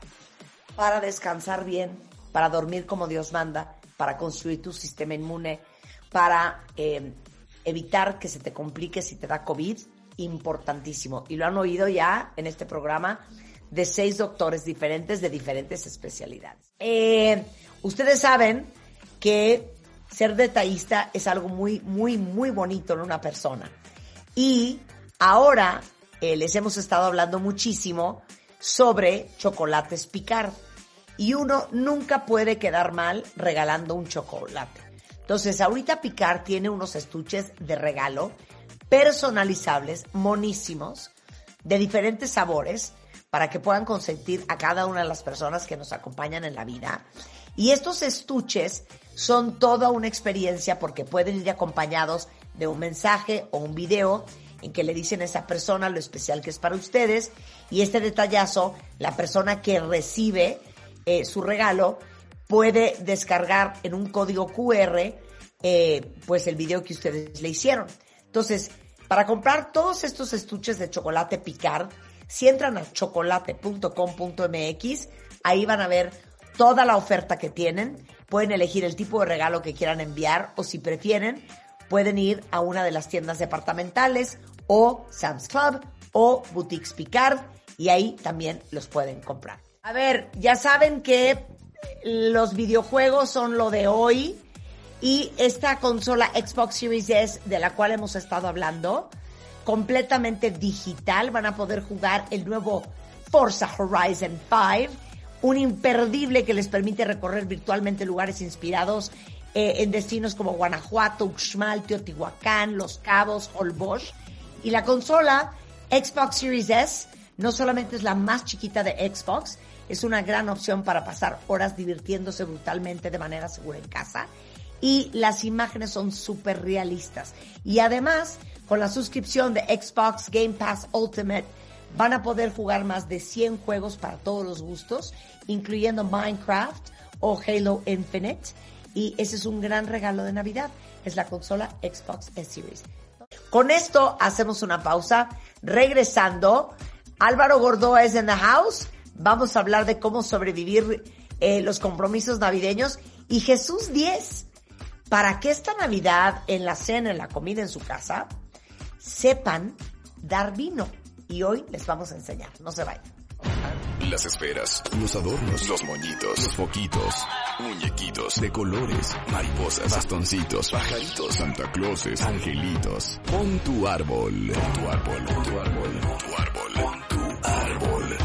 Para descansar bien, para dormir como Dios manda, para construir tu sistema inmune, para eh, evitar que se te complique si te da COVID importantísimo. Y lo han oído ya en este programa de seis doctores diferentes de diferentes especialidades. Eh, ustedes saben que ser detallista es algo muy, muy, muy bonito en una persona. Y ahora eh, les hemos estado hablando muchísimo sobre chocolates Picard. Y uno nunca puede quedar mal regalando un chocolate. Entonces, ahorita Picard tiene unos estuches de regalo personalizables, monísimos, de diferentes sabores, para que puedan consentir a cada una de las personas que nos acompañan en la vida. Y estos estuches son toda una experiencia porque pueden ir acompañados de un mensaje o un video en que le dicen a esa persona lo especial que es para ustedes y este detallazo, la persona que recibe eh, su regalo puede descargar en un código QR eh, pues el video que ustedes le hicieron. Entonces, para comprar todos estos estuches de chocolate Picard, si entran a chocolate.com.mx, ahí van a ver toda la oferta que tienen. Pueden elegir el tipo de regalo que quieran enviar o si prefieren, pueden ir a una de las tiendas departamentales o Sam's Club o Boutiques Picard y ahí también los pueden comprar. A ver, ya saben que los videojuegos son lo de hoy. Y esta consola Xbox Series S, de la cual hemos estado hablando, completamente digital, van a poder jugar el nuevo Forza Horizon 5, un imperdible que les permite recorrer virtualmente lugares inspirados eh, en destinos como Guanajuato, Uxmal, Teotihuacán, Los Cabos, Holbox. Y la consola Xbox Series S no solamente es la más chiquita de Xbox, es una gran opción para pasar horas divirtiéndose brutalmente de manera segura en casa y las imágenes son súper realistas. Y además, con la suscripción de Xbox Game Pass Ultimate, van a poder jugar más de 100 juegos para todos los gustos, incluyendo Minecraft o Halo Infinite. Y ese es un gran regalo de Navidad. Es la consola Xbox S Series. Con esto hacemos una pausa. Regresando, Álvaro Gordoa es en the house. Vamos a hablar de cómo sobrevivir eh, los compromisos navideños. Y Jesús 10 para que esta Navidad, en la cena, en la comida, en su casa, sepan dar vino. Y hoy les vamos a enseñar. No se vayan. Las esferas, los adornos, los moñitos, los foquitos, muñequitos de colores, mariposas, bastoncitos, pajaritos, Santa Clauses, angelitos. Pon tu árbol, tu árbol, tu árbol, tu árbol, tu árbol.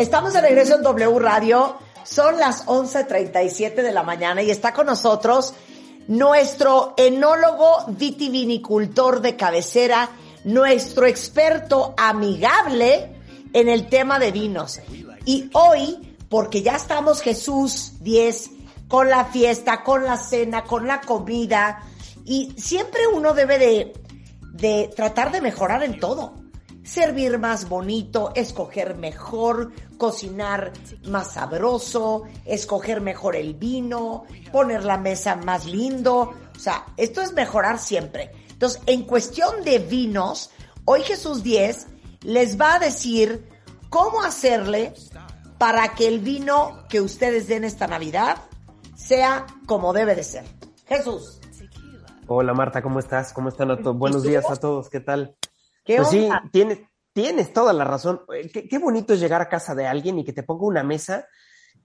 Estamos de regreso en W Radio. Son las 11.37 de la mañana y está con nosotros nuestro enólogo vitivinicultor de cabecera, nuestro experto amigable en el tema de vinos. Y hoy, porque ya estamos Jesús 10, con la fiesta, con la cena, con la comida, y siempre uno debe de, de tratar de mejorar en todo. Servir más bonito, escoger mejor, cocinar más sabroso, escoger mejor el vino, poner la mesa más lindo. O sea, esto es mejorar siempre. Entonces, en cuestión de vinos, hoy Jesús 10 les va a decir cómo hacerle para que el vino que ustedes den esta Navidad sea como debe de ser. Jesús. Hola Marta, ¿cómo estás? ¿Cómo están a todos? Buenos días a todos, ¿qué tal? ¿Qué pues sí, tienes, tienes toda la razón. Eh, Qué, qué bonito es llegar a casa de alguien y que te ponga una mesa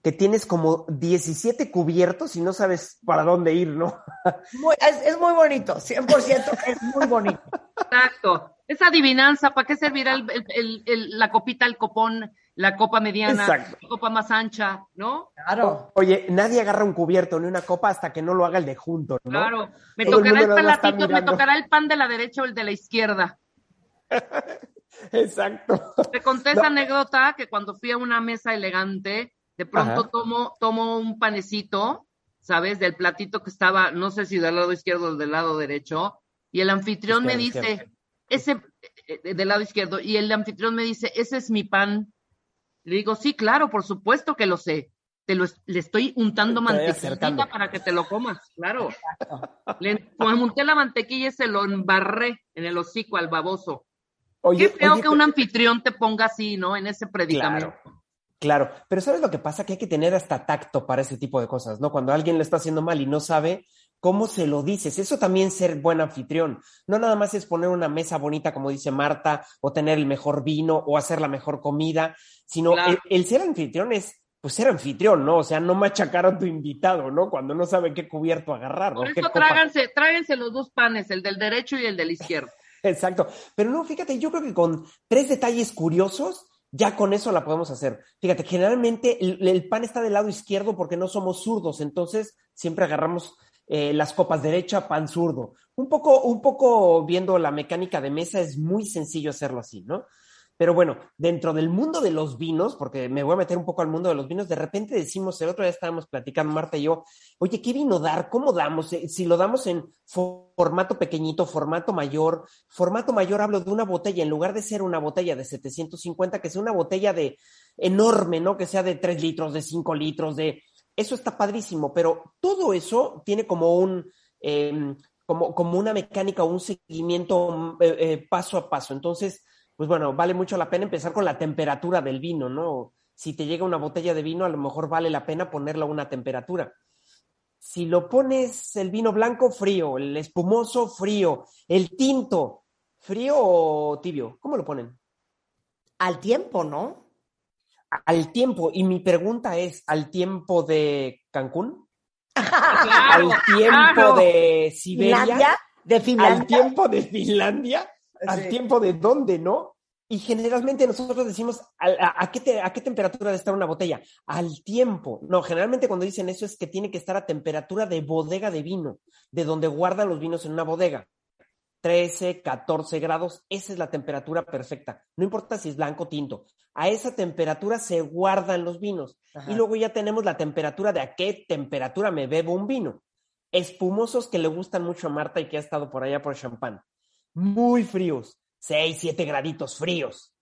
que tienes como 17 cubiertos y no sabes para dónde ir, ¿no? Muy- es, es muy bonito, 100% es muy bonito. Exacto. Esa adivinanza, ¿para qué servirá el- el- el- el- la copita, el copón, la copa mediana, Exacto. la copa más ancha, ¿no? Claro. Oye, nadie agarra un cubierto ni una copa hasta que no lo haga el de junto, ¿no? Claro. Me Todo el tocará el, está platito, me tocará el pan de la derecha o el de la izquierda. Exacto. Te conté esa anécdota que cuando fui a una mesa elegante, de pronto Ajá. tomo, tomo un panecito, ¿sabes? Del platito que estaba, no sé si del lado izquierdo o del lado derecho, y el anfitrión me Izquierdo, dice, ese, eh, eh, del lado izquierdo, y el anfitrión me dice, ese es mi pan. Le digo, sí, claro, por supuesto que lo sé. Te lo, le estoy untando mantequilla para que te lo comas, claro. Le unté la mantequilla y se lo embarré en el hocico al baboso. Oye, Qué feo oye, que un anfitrión te ponga así, ¿no? En ese predicamento. Claro. Claro, pero ¿sabes lo que pasa? Que hay que tener hasta tacto para ese tipo de cosas, ¿no? Cuando alguien le está haciendo mal y no sabe cómo se lo dices, eso también es ser buen anfitrión. No nada más es poner una mesa bonita, como dice Marta, o tener el mejor vino, o hacer la mejor comida, sino Claro. el, el ser anfitrión es, pues, ser anfitrión, ¿no? O sea, no machacar a tu invitado, ¿no? Cuando no sabe qué cubierto agarrar, Por eso tráganse, tráiganse los dos panes, el del derecho y el del izquierdo. Exacto. Pero no, fíjate, yo creo que con tres detalles curiosos, ya con eso la podemos hacer. Fíjate, generalmente el, el pan está del lado izquierdo porque no somos zurdos, entonces siempre agarramos eh, las copas derecha, pan zurdo. Un poco, un poco viendo la mecánica de mesa, es muy sencillo hacerlo así, ¿no? Pero bueno, dentro del mundo de los vinos, porque me voy a meter un poco al mundo de los vinos, de repente decimos, el otro día estábamos platicando, Marta y yo, oye, ¿qué vino dar? ¿Cómo damos? Eh, Si lo damos en fo- formato pequeñito, formato mayor, formato mayor hablo de una botella, en lugar de ser una botella de 750, que sea una botella de enorme, ¿no? Que sea de 3 litros, de 5 litros, de... Eso está padrísimo, pero todo eso tiene como un... em, como, como una mecánica un seguimiento eh, eh, paso a paso. Entonces, pues bueno, vale mucho la pena empezar con la temperatura del vino, ¿no? Si te llega una botella de vino, a lo mejor vale la pena ponerla a una temperatura. Si lo pones el vino blanco, frío, el espumoso, frío, el tinto, frío o tibio, ¿cómo lo ponen? Al tiempo, ¿no? Al tiempo. Y mi pregunta es, ¿al tiempo de Cancún? Claro, ¿Al tiempo claro. de Siberia? De Finlandia. ¿Al tiempo de Finlandia? ¿Al tiempo de dónde, no? Y generalmente nosotros decimos, ¿a, a- a qué te- a qué temperatura debe estar una botella? Al tiempo. No, generalmente cuando dicen eso es que tiene que estar a temperatura de bodega de vino, de donde guardan los vinos en una bodega. 13, 14 grados, esa es la temperatura perfecta. No importa si es blanco o tinto. A esa temperatura se guardan los vinos. Ajá. Y luego ya tenemos la temperatura de a qué temperatura me bebo un vino. Espumosos que le gustan mucho a Marta y que ha estado por allá por champán. Muy fríos, 6, 7 graditos fríos.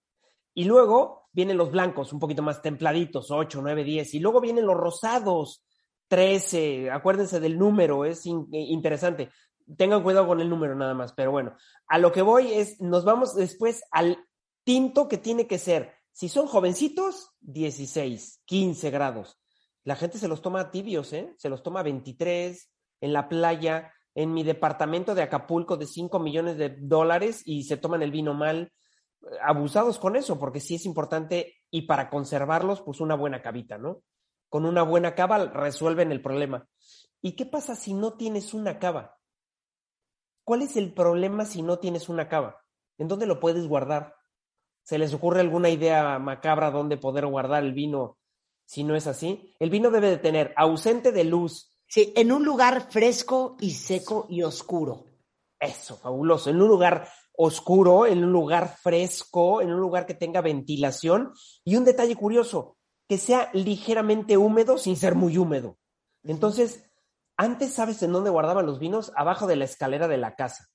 Y luego vienen los blancos, un poquito más templaditos, 8, 9, 10. Y luego vienen los rosados, 13. Acuérdense del número, es eh, interesante. Tengan cuidado con el número nada más, pero bueno, a lo que voy es, nos vamos después al tinto que tiene que ser, si son jovencitos, 16, 15 grados. La gente se los toma tibios, ¿eh? Se los toma 23 en la playa, en mi departamento de Acapulco de 5 millones de dólares y se toman el vino mal. Abusados con eso, porque sí es importante y para conservarlos, pues una buena cavita, ¿no? Con una buena cava resuelven el problema. ¿Y qué pasa si no tienes una cava? ¿Cuál es el problema si no tienes una cava? ¿En dónde lo puedes guardar? ¿Se les ocurre alguna idea macabra dónde poder guardar el vino si no es así? El vino debe de tener ausente de luz. Sí, en un lugar fresco y seco y oscuro. Eso, fabuloso. En un lugar oscuro, en un lugar fresco, en un lugar que tenga ventilación. Y un detalle curioso, que sea ligeramente húmedo sin ser muy húmedo. Entonces, antes sabes en dónde guardaban los vinos, abajo de la escalera de la casa.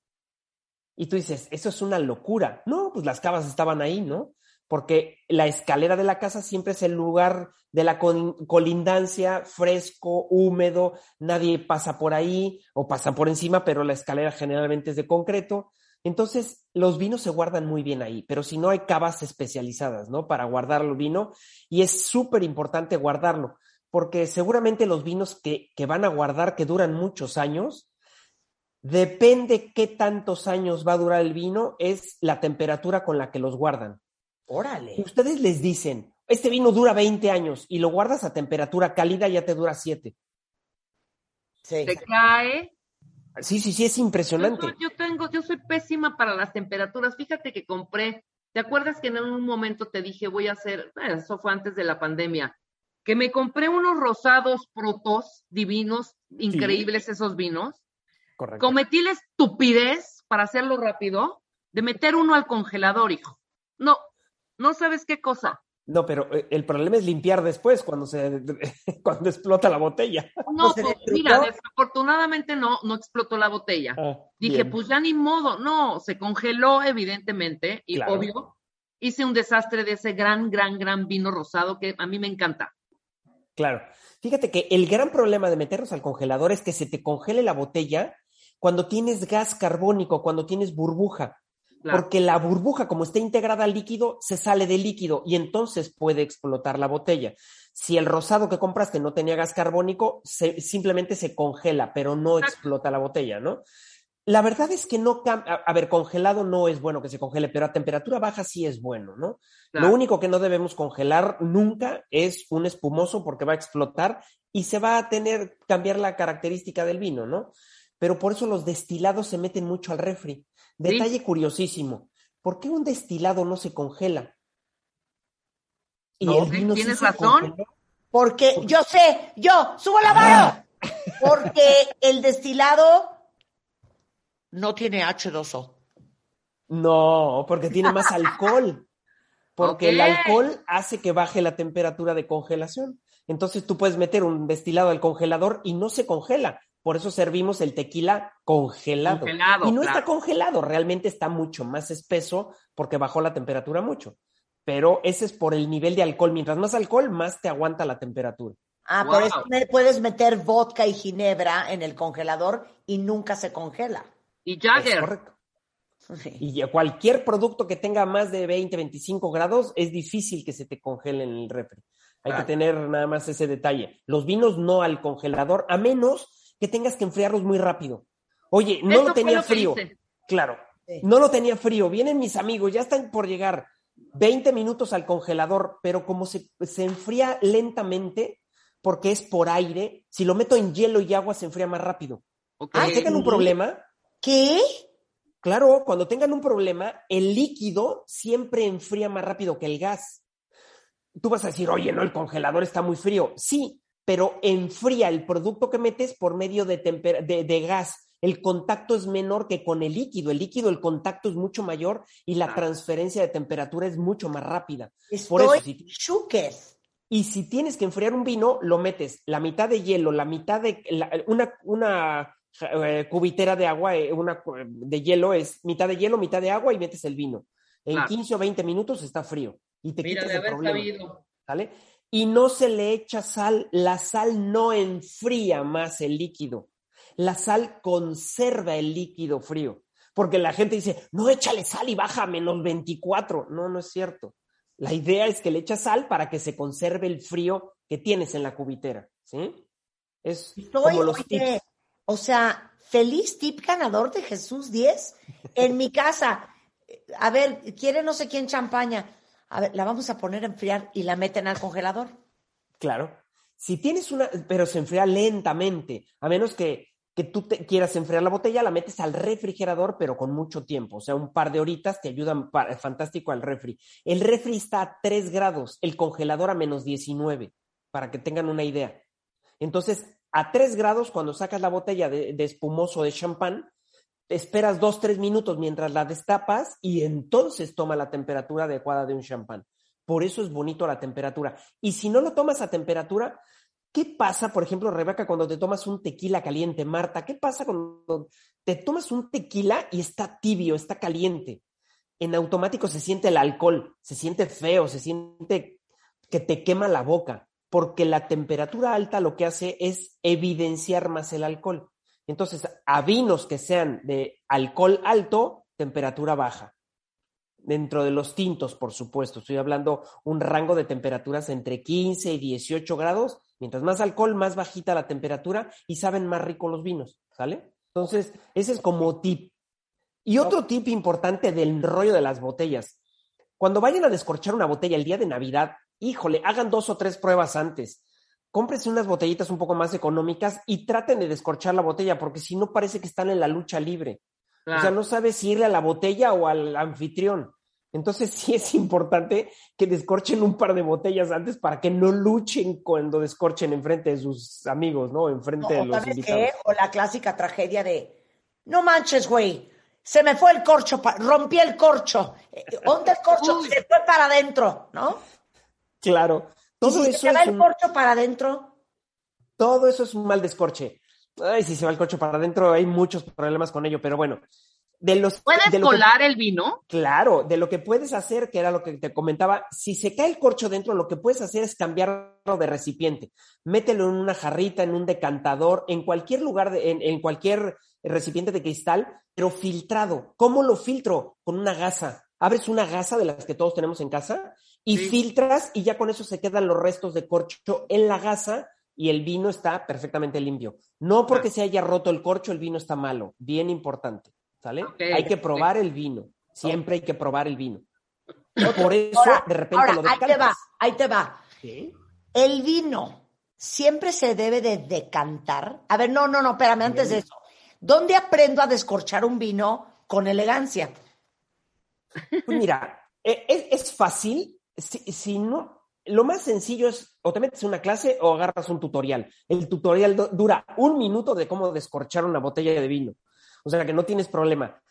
Y tú dices, eso es una locura. No, pues las cavas estaban ahí, ¿no? Porque la escalera de la casa siempre es el lugar de la col- colindancia, fresco, húmedo, nadie pasa por ahí o pasa por encima, pero la escalera generalmente es de concreto. Entonces, los vinos se guardan muy bien ahí, pero si no hay cavas especializadas, ¿no? Para guardar el vino, y es súper importante guardarlo. porque seguramente los vinos que, que van a guardar, que duran muchos años, depende qué tantos años va a durar el vino, es la temperatura con la que los guardan. Órale. Ustedes les dicen, este vino dura 20 años y lo guardas a temperatura cálida, ya te dura 7. Sí. Se cae. Sí, sí, sí, es impresionante. Yo, yo tengo, yo soy pésima para las temperaturas. Fíjate que compré, ¿te acuerdas que en un momento te dije voy a hacer, bueno, eso fue antes de la pandemia, que me compré unos rosados protos divinos, increíbles esos vinos. Correcto. Cometí la estupidez, para hacerlo rápido, de meter uno al congelador, hijo. No, no sabes qué cosa. No, pero eh, el problema es limpiar después cuando se cuando explota la botella. No, pues, mira, desafortunadamente no, no explotó la botella. Ah, Dije, bien. pues ya ni modo, no, se congeló evidentemente y Claro. obvio. Hice un desastre de ese gran, gran, gran vino rosado que a mí me encanta. Claro. Fíjate que el gran problema de meterlos al congelador es que se te congele la botella cuando tienes gas carbónico, cuando tienes burbuja. Claro. Porque la burbuja, como está integrada al líquido, se sale del líquido y entonces puede explotar la botella. Si el rosado que compraste no tenía gas carbónico, se- simplemente se congela, pero no explota la botella, ¿no? La verdad es que no cambia. A ver, congelado no es bueno que se congele, pero a temperatura baja sí es bueno, ¿no? Claro. Lo único que no debemos congelar nunca es un espumoso porque va a explotar y se va a tener cambiar la característica del vino, ¿no? Pero por eso los destilados se meten mucho al refri. Detalle curiosísimo. ¿Por qué un destilado no se congela? Y No, el vino sí tienes razón. Porque yo sé, yo, subo la mano. Porque el destilado no tiene H2O. No, porque tiene más alcohol. Porque el alcohol hace que baje la temperatura de congelación. Entonces tú puedes meter un destilado al congelador y no se congela. Por eso servimos el tequila congelado. Congelado, y no claro. está congelado, realmente está mucho más espeso porque bajó la temperatura mucho. Pero ese es por el nivel de alcohol. Mientras más alcohol, más te aguanta la temperatura. Ah, Wow. por eso me- puedes meter vodka y ginebra en el congelador y nunca se congela. Y Es Jagger, correcto. Y cualquier producto que tenga más de 20, 25 grados es difícil que se te congele en el refri. Hay que tener nada más ese detalle. Los vinos no al congelador, a menos que tengas que enfriarlos muy rápido. Oye, no Eso lo tenía lo frío. Claro, Sí. no lo tenía frío. Vienen mis amigos, ya están por llegar. 20 minutos al congelador, pero como se, se enfría lentamente, porque es por aire, si lo meto en hielo y agua se enfría más rápido. ok. Cuando tengan un problema, ¿Qué? Claro, cuando tengan un problema, el líquido siempre enfría más rápido que el gas. Tú vas a decir, oye, no, el congelador está muy frío. Sí, pero enfría el producto que metes por medio de, de, de gas. El contacto es menor que con el líquido. El líquido, el contacto es mucho mayor y la transferencia de temperatura es mucho más rápida. Estoy Por eso, si- y si tienes que enfriar un vino, lo metes la mitad de hielo, la mitad de la- una, una eh, cubitera de agua, eh, una de hielo es mitad de hielo, mitad de agua y metes el vino. En Claro. 15 o 20 minutos está frío y te Mira, quitas de el haber problema. sabido. ¿sale? Y no se le echa sal, la sal no enfría más el líquido. La sal conserva el líquido frío. Porque la gente dice, no échale sal y baja a menos 24. No, no es cierto. La idea es que le echas sal para que se conserve el frío que tienes en la cubitera. ¿Sí? Es Estoy, como los oye, tips. o sea, feliz tip ganador de Jesús 10 en mi casa. A ver, quiere no sé quién champaña. A ver, la vamos a poner a enfriar y la meten al congelador. Claro. Si tienes una, pero se enfría lentamente, a menos que, que tú te quieras enfriar la botella, la metes al refrigerador, pero con mucho tiempo, o sea, un par de horitas te ayudan pa- fantástico al refri. El refri está a 3 grados, el congelador a menos 19, para que tengan una idea. Entonces, a 3 grados, cuando sacas la botella de, espumoso de champán, esperas 2, 3 minutos mientras la destapas y entonces toma la temperatura adecuada de un champán. Por eso es bonito la temperatura. Y si no lo tomas a temperatura, ¿qué pasa, por ejemplo, Rebeca, cuando te tomas un tequila caliente? Marta, ¿qué pasa cuando te tomas un tequila y está tibio, está caliente? En automático se siente el alcohol, se siente feo, se siente que te quema la boca, porque la temperatura alta lo que hace es evidenciar más el alcohol. Entonces, a vinos que sean de alcohol alto, temperatura baja. dentro de los tintos, por supuesto. Estoy hablando un rango de temperaturas entre 15 y 18 grados. Mientras más alcohol, más bajita la temperatura y saben más rico los vinos, ¿sale? Entonces, ese es como tip. Y otro tip importante del rollo de las botellas. Cuando vayan a descorchar una botella el día de Navidad, híjole, hagan dos o tres pruebas antes. Cómprense unas botellitas un poco más económicas y traten de descorchar la botella, porque si no parece que están en la lucha libre. O sea, no sabes si irle a la botella o al anfitrión. Entonces sí es importante que descorchen un par de botellas antes para que no luchen cuando descorchen enfrente de sus amigos, ¿no? Enfrente de los invitados. Qué? O la clásica tragedia de, no manches, güey, se me fue el corcho, rompí el corcho. ¿Dónde el corcho? se fue para adentro, ¿no? Claro. Todo eso se va el corcho para adentro? Todo eso es un mal descorche. Ay, si se va el corcho para adentro, hay muchos problemas con ello, pero bueno. De los, ¿Puedes colar el vino? Claro, de lo que puedes hacer, que era lo que te comentaba, si se cae el corcho dentro, lo que puedes hacer es cambiarlo de recipiente. Mételo en una jarrita, en un decantador, en cualquier lugar, en, en cualquier recipiente de cristal, pero filtrado. ¿Cómo lo filtro? Con una gasa. Abres una gasa de las que todos tenemos en casa y filtras y ya con eso se quedan los restos de corcho en la gasa y el vino está perfectamente limpio. No porque se haya roto el corcho, el vino está malo. Bien importante, ¿sale? hay que probar el vino. Siempre hay que probar el vino. Por eso, de repente lo Ahí te va, ahí te va. El vino siempre se debe de decantar. A ver, no, no, no, espérame, antes de eso. ¿Dónde aprendo a descorchar un vino con elegancia? Pues mira, e, es, fácil. Si, no, lo más sencillo es o te metes una clase o agarras un tutorial. El tutorial dura un minuto de cómo descorchar una botella de vino. O sea que no tienes problema.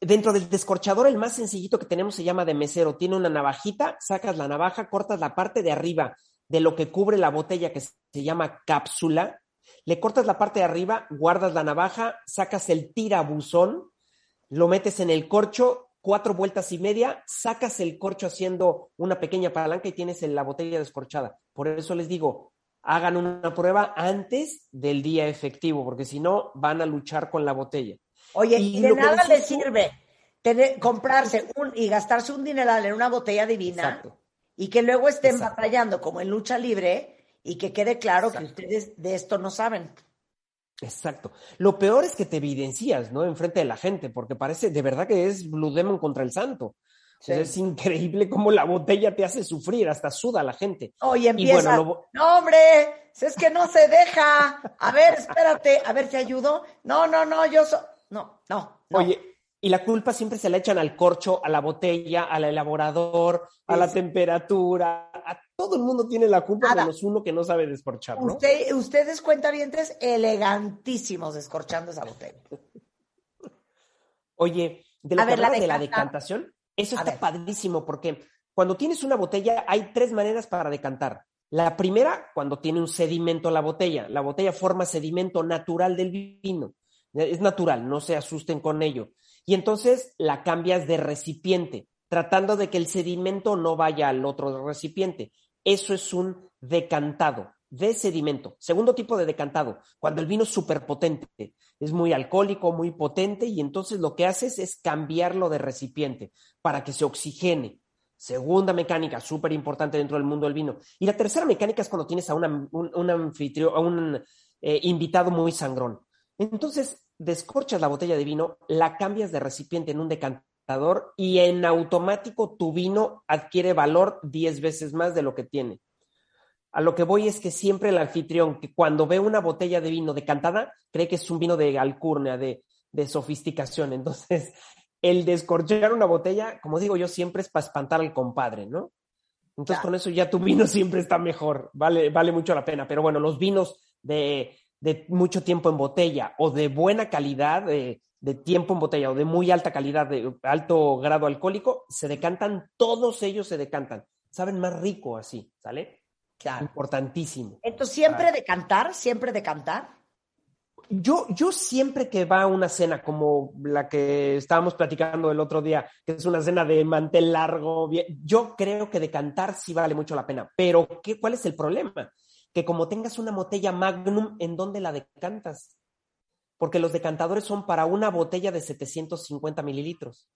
Dentro del descorchador, el más sencillito que tenemos se llama de mesero. Tiene una navajita, sacas la navaja, cortas la parte de arriba de lo que cubre la botella que se llama cápsula le cortas la parte de arriba, guardas la navaja, sacas el tirabuzón, lo metes en el corcho, cuatro vueltas y media, sacas el corcho haciendo una pequeña palanca y tienes la botella descorchada. Por eso les digo, hagan una prueba antes del día efectivo, porque si no, van a luchar con la botella. Oye, y, de nada les sirve tener, comprarse un, y gastarse un dineral en una botella divina y que luego estén batallando como en lucha libre y que quede claro que ustedes de esto no saben. Exacto. Lo peor es que te evidencias, ¿no? Enfrente de la gente, porque parece de verdad que es Blue Demon contra el santo. es increíble cómo la botella te hace sufrir, hasta suda la gente. Oye, empieza. No, hombre, es que no se deja. A ver, espérate, a ver, ¿te ayudo? No, no, no, yo soy. No, no, no. Oye, y la culpa siempre se la echan al corcho, a la botella, al elaborador, a la temperatura, a todo el mundo tiene la culpa menos uno que no sabe descorchar, ¿no? Usted, ustedes cuentavientes elegantísimos descorchando esa botella. Oye, de la, de la decantación, eso está padrísimo porque cuando tienes una botella hay tres maneras para decantar. La primera, cuando tiene un sedimento la botella. La botella forma sedimento natural del vino. Es natural, no se asusten con ello y entonces la cambias de recipiente, tratando de que el sedimento no vaya al otro recipiente. Eso es un decantado de sedimento. Segundo tipo de decantado, cuando el vino es súper potente, es muy alcohólico, muy potente, y entonces lo que haces es cambiarlo de recipiente para que se oxigene. Segunda mecánica, súper importante dentro del mundo del vino. Y la tercera mecánica es cuando tienes a un, anfitrión, a un eh, invitado muy sangrón. Entonces, descorchas la botella de vino, la cambias de recipiente en un decantador y en automático tu vino adquiere valor 10 veces más de lo que tiene. A lo que voy es que siempre el anfitrión, que cuando ve una botella de vino decantada, cree que es un vino de alcurnia, de, sofisticación. Entonces, el descorchar una botella, como digo yo, siempre es para espantar al compadre, ¿no? Entonces, con eso ya tu vino siempre está mejor, vale, vale mucho la pena. Pero bueno, los vinos de de mucho tiempo en botella o de buena calidad de, tiempo en botella o de muy alta calidad, de alto grado alcohólico, se decantan, todos ellos se decantan. Saben más rico así, ¿sale? Claro. Importantísimo. Entonces, ¿siempre decantar? ¿Siempre decantar? Yo, yo siempre que va a una cena como la que estábamos platicando el otro día, que es una cena de mantel largo, yo creo que decantar sí vale mucho la pena. Pero, ¿qué, ¿cuál es el problema? Que como tengas una botella magnum, ¿en dónde la decantas? Porque los decantadores son para una botella de 750 mililitros.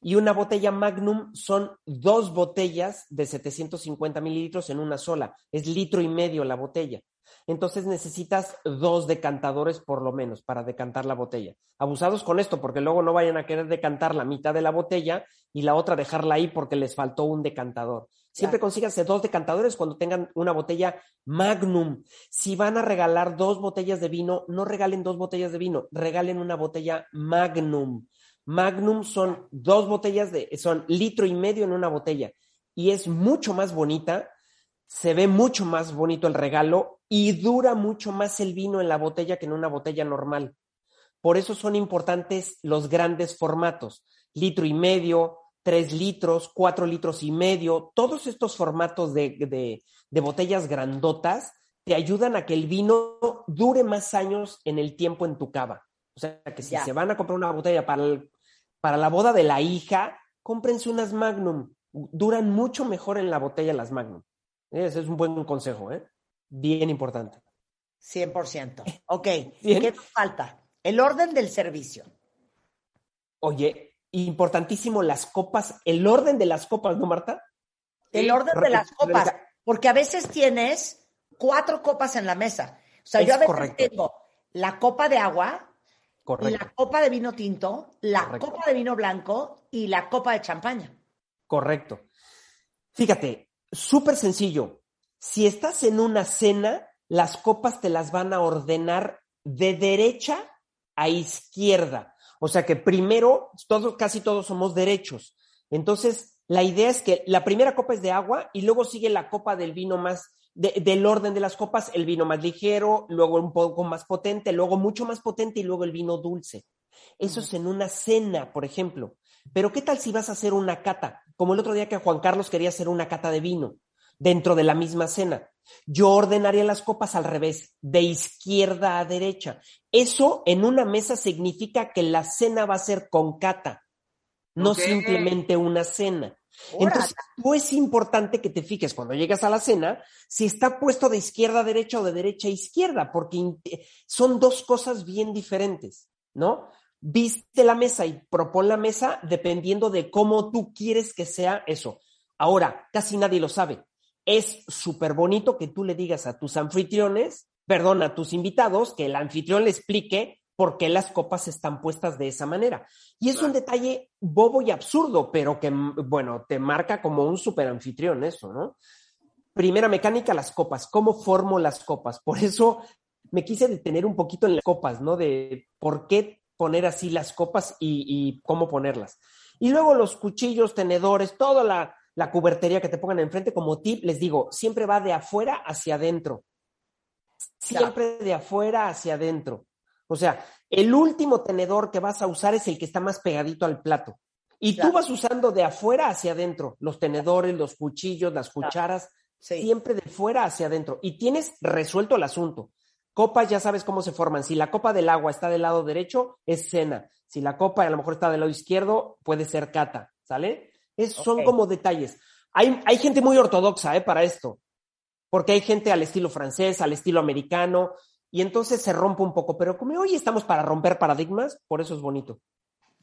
Y una botella Magnum son dos botellas de 750 mililitros en una sola. Es litro y medio la botella. Entonces necesitas dos decantadores por lo menos para decantar la botella. Abusados con esto, porque luego no vayan a querer decantar la mitad de la botella y la otra dejarla ahí porque les faltó un decantador. Siempre consíganse dos decantadores cuando tengan una botella Magnum. Si van a regalar dos botellas de vino, no regalen dos botellas de vino, regalen una botella Magnum. Magnum son dos botellas de, son litro y medio en una botella y es mucho más bonita, se ve mucho más bonito el regalo y dura mucho más el vino en la botella que en una botella normal. Por eso son importantes los grandes formatos, litro y medio, tres litros, cuatro litros y medio, todos estos formatos de, botellas grandotas te ayudan a que el vino dure más años en el tiempo en tu cava. O sea, que si se van a comprar una botella para, para la boda de la hija, cómprense unas Magnum. Duran mucho mejor en la botella las Magnum. Ese es un buen consejo, ¿eh? Bien importante. 100%. Ok, ¿qué falta? El orden del servicio. Oye, importantísimo las copas, el orden de las copas, ¿no, Marta? El orden de las copas, porque a veces tienes cuatro copas en la mesa. O sea, yo a veces tengo la copa de agua, la copa de vino tinto, la copa de vino blanco y la copa de champaña. Correcto. Fíjate, súper sencillo. Si estás en una cena, las copas te las van a ordenar de derecha a izquierda. O sea que primero, todos, casi todos somos derechos. Entonces, la idea es que la primera copa es de agua y luego sigue la copa del vino más, del orden de las copas, el vino más ligero, luego un poco más potente, luego mucho más potente y luego el vino dulce. Eso es en una cena, por ejemplo. Pero ¿qué tal si vas a hacer una cata? Como el otro día que Juan Carlos quería hacer una cata de vino dentro de la misma cena. Yo ordenaría las copas al revés, de izquierda a derecha. Eso en una mesa significa que la cena va a ser con cata, no simplemente una cena. Entonces, tú es importante que te fijes cuando llegas a la cena si está puesto de izquierda a derecha o de derecha a izquierda, porque son dos cosas bien diferentes, ¿no? Viste la mesa y propon la mesa dependiendo de cómo tú quieres que sea eso. Ahora, casi nadie lo sabe es súper bonito que tú le digas a tus anfitriones, perdón, a tus invitados, que el anfitrión le explique por qué las copas están puestas de esa manera. Y es un detalle bobo y absurdo, pero que, bueno, te marca como un super anfitrión eso, ¿no? Primera mecánica, las copas. ¿Cómo formo las copas? Por eso me quise detener un poquito en las copas, ¿no? De por qué poner así las copas y, y cómo ponerlas. Y luego los cuchillos, tenedores, toda la, la cubertería que te pongan enfrente como tip, les digo, siempre va de afuera hacia adentro. Siempre de afuera hacia adentro. O sea, el último tenedor que vas a usar es el que está más pegadito al plato. Y tú vas usando de afuera hacia adentro, los tenedores, los cuchillos, las cucharas, siempre de fuera hacia adentro. Y tienes resuelto el asunto. Copas ya sabes cómo se forman. Si la copa del agua está del lado derecho, es cena. Si la copa a lo mejor está del lado izquierdo, puede ser cata. ¿Sale? Son como detalles. Hay, hay gente muy ortodoxa ¿eh? para esto, porque hay gente al estilo francés, al estilo americano, y entonces se rompe un poco, pero como hoy estamos para romper paradigmas, por eso es bonito.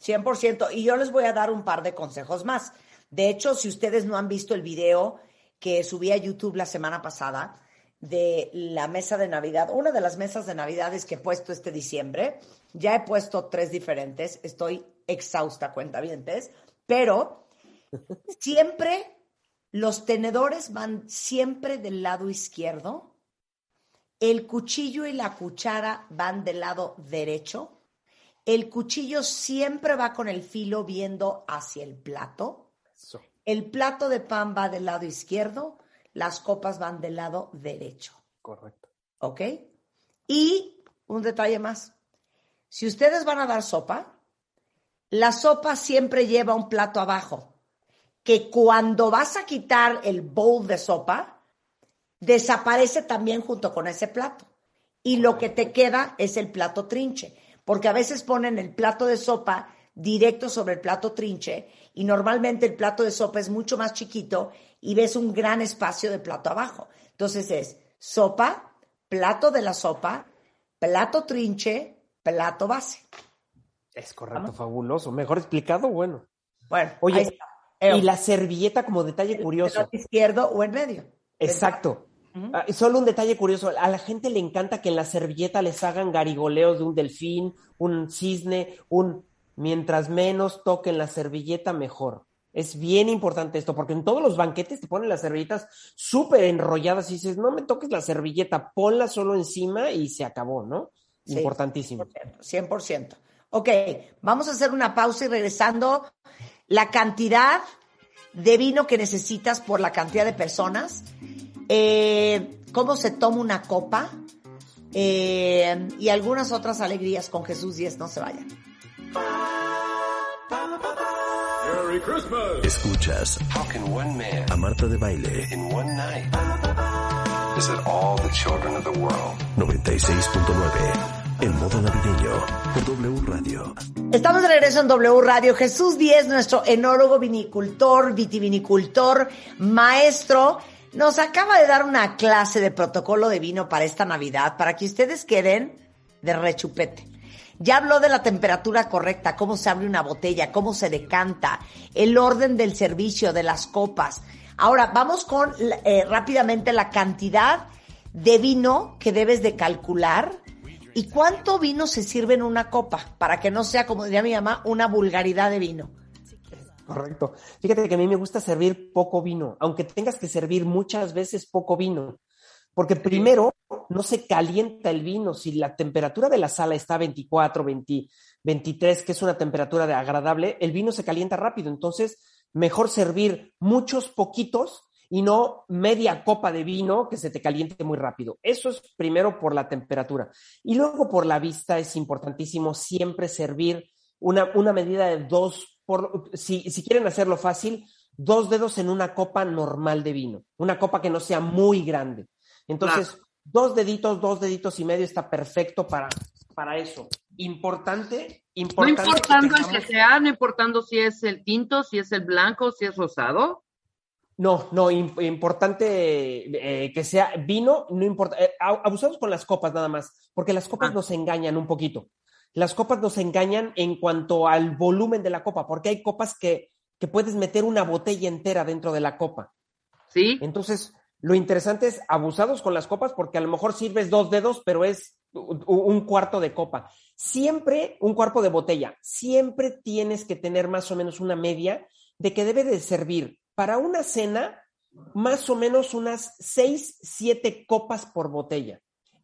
100%, y yo les voy a dar un par de consejos más. De hecho, si ustedes no han visto el video que subí a YouTube la semana pasada de la mesa de Navidad, una de las mesas de Navidades que he puesto este diciembre, ya he puesto tres diferentes, estoy exhausta, cuenta cuentavientes, pero Siempre los tenedores van siempre del lado izquierdo, el cuchillo y la cuchara van del lado derecho, el cuchillo siempre va con el filo viendo hacia el plato, el plato de pan va del lado izquierdo, las copas van del lado derecho. Correcto. ¿Ok? Y un detalle más. Si ustedes van a dar sopa, la sopa siempre lleva un plato abajo que cuando vas a quitar el bowl de sopa, desaparece también junto con ese plato. Y lo que te queda es el plato trinche, porque a veces ponen el plato de sopa directo sobre el plato trinche y normalmente el plato de sopa es mucho más chiquito y ves un gran espacio de plato abajo. Entonces es sopa, plato de la sopa, plato trinche, plato base. Es correcto, fabuloso. Mejor explicado, bueno. Bueno, oye, y la servilleta como detalle curioso. izquierdo o en medio. Exacto. Ah, solo un detalle curioso, a la gente le encanta que en la servilleta les hagan garigoleos de un delfín, un cisne, un mientras menos toquen la servilleta, mejor. Es bien importante esto, porque en todos los banquetes te ponen las servilletas súper enrolladas y dices, no me toques la servilleta, ponla solo encima y se acabó, ¿no? Importantísimo. 100%, 100%. Ok, vamos a hacer una pausa y regresando, la cantidad de vino que necesitas por la cantidad de personas, eh, cómo se toma una copa eh, y algunas otras alegrías con Jesús 10, no se vayan. Escuchas How can one man a Marta de Baile in one night visit all the children of the world? 96.9 en modo navideño por W Radio. Estamos de regreso en W Radio. Jesús Díez, nuestro enólogo vinicultor, vitivinicultor, maestro, nos acaba de dar una clase de protocolo de vino para esta Navidad, para que ustedes queden de rechupete. Ya habló de la temperatura correcta, cómo se abre una botella, cómo se decanta, el orden del servicio, de las copas. Ahora, vamos con eh, rápidamente la cantidad de vino que debes de calcular y cuánto vino se sirve en una copa, para que no sea, como diría mi mamá, una vulgaridad de vino. Correcto. Fíjate que a mí me gusta servir poco vino, aunque tengas que servir muchas veces poco vino. Porque primero no se calienta el vino. Si la temperatura de la sala está a 24, 23, que es una temperatura de agradable, el vino se calienta rápido. Entonces, mejor servir muchos poquitos y no media copa de vino que se te caliente muy rápido. Eso es primero por la temperatura. Y luego por la vista es importantísimo siempre servir una, una medida de dos, por, si, si quieren hacerlo fácil, dos dedos en una copa normal de vino, una copa que no sea muy grande. Entonces, dos deditos, dos deditos y medio está perfecto para, para eso. Importante, importante. No importando el que sea, no importando si es el tinto, si es el blanco, si es rosado. No, no, importante eh, que sea vino, no importa. Eh, abusamos con las copas nada más, porque las copas ah. nos engañan un poquito. Las copas nos engañan en cuanto al volumen de la copa, porque hay copas que, que puedes meter una botella entera dentro de la copa. Sí. Entonces, lo interesante es abusados con las copas porque a lo mejor sirves dos dedos, pero es un cuarto de copa. Siempre un cuarto de botella. Siempre tienes que tener más o menos una media de que debe de servir para una cena más o menos unas seis, siete copas por botella.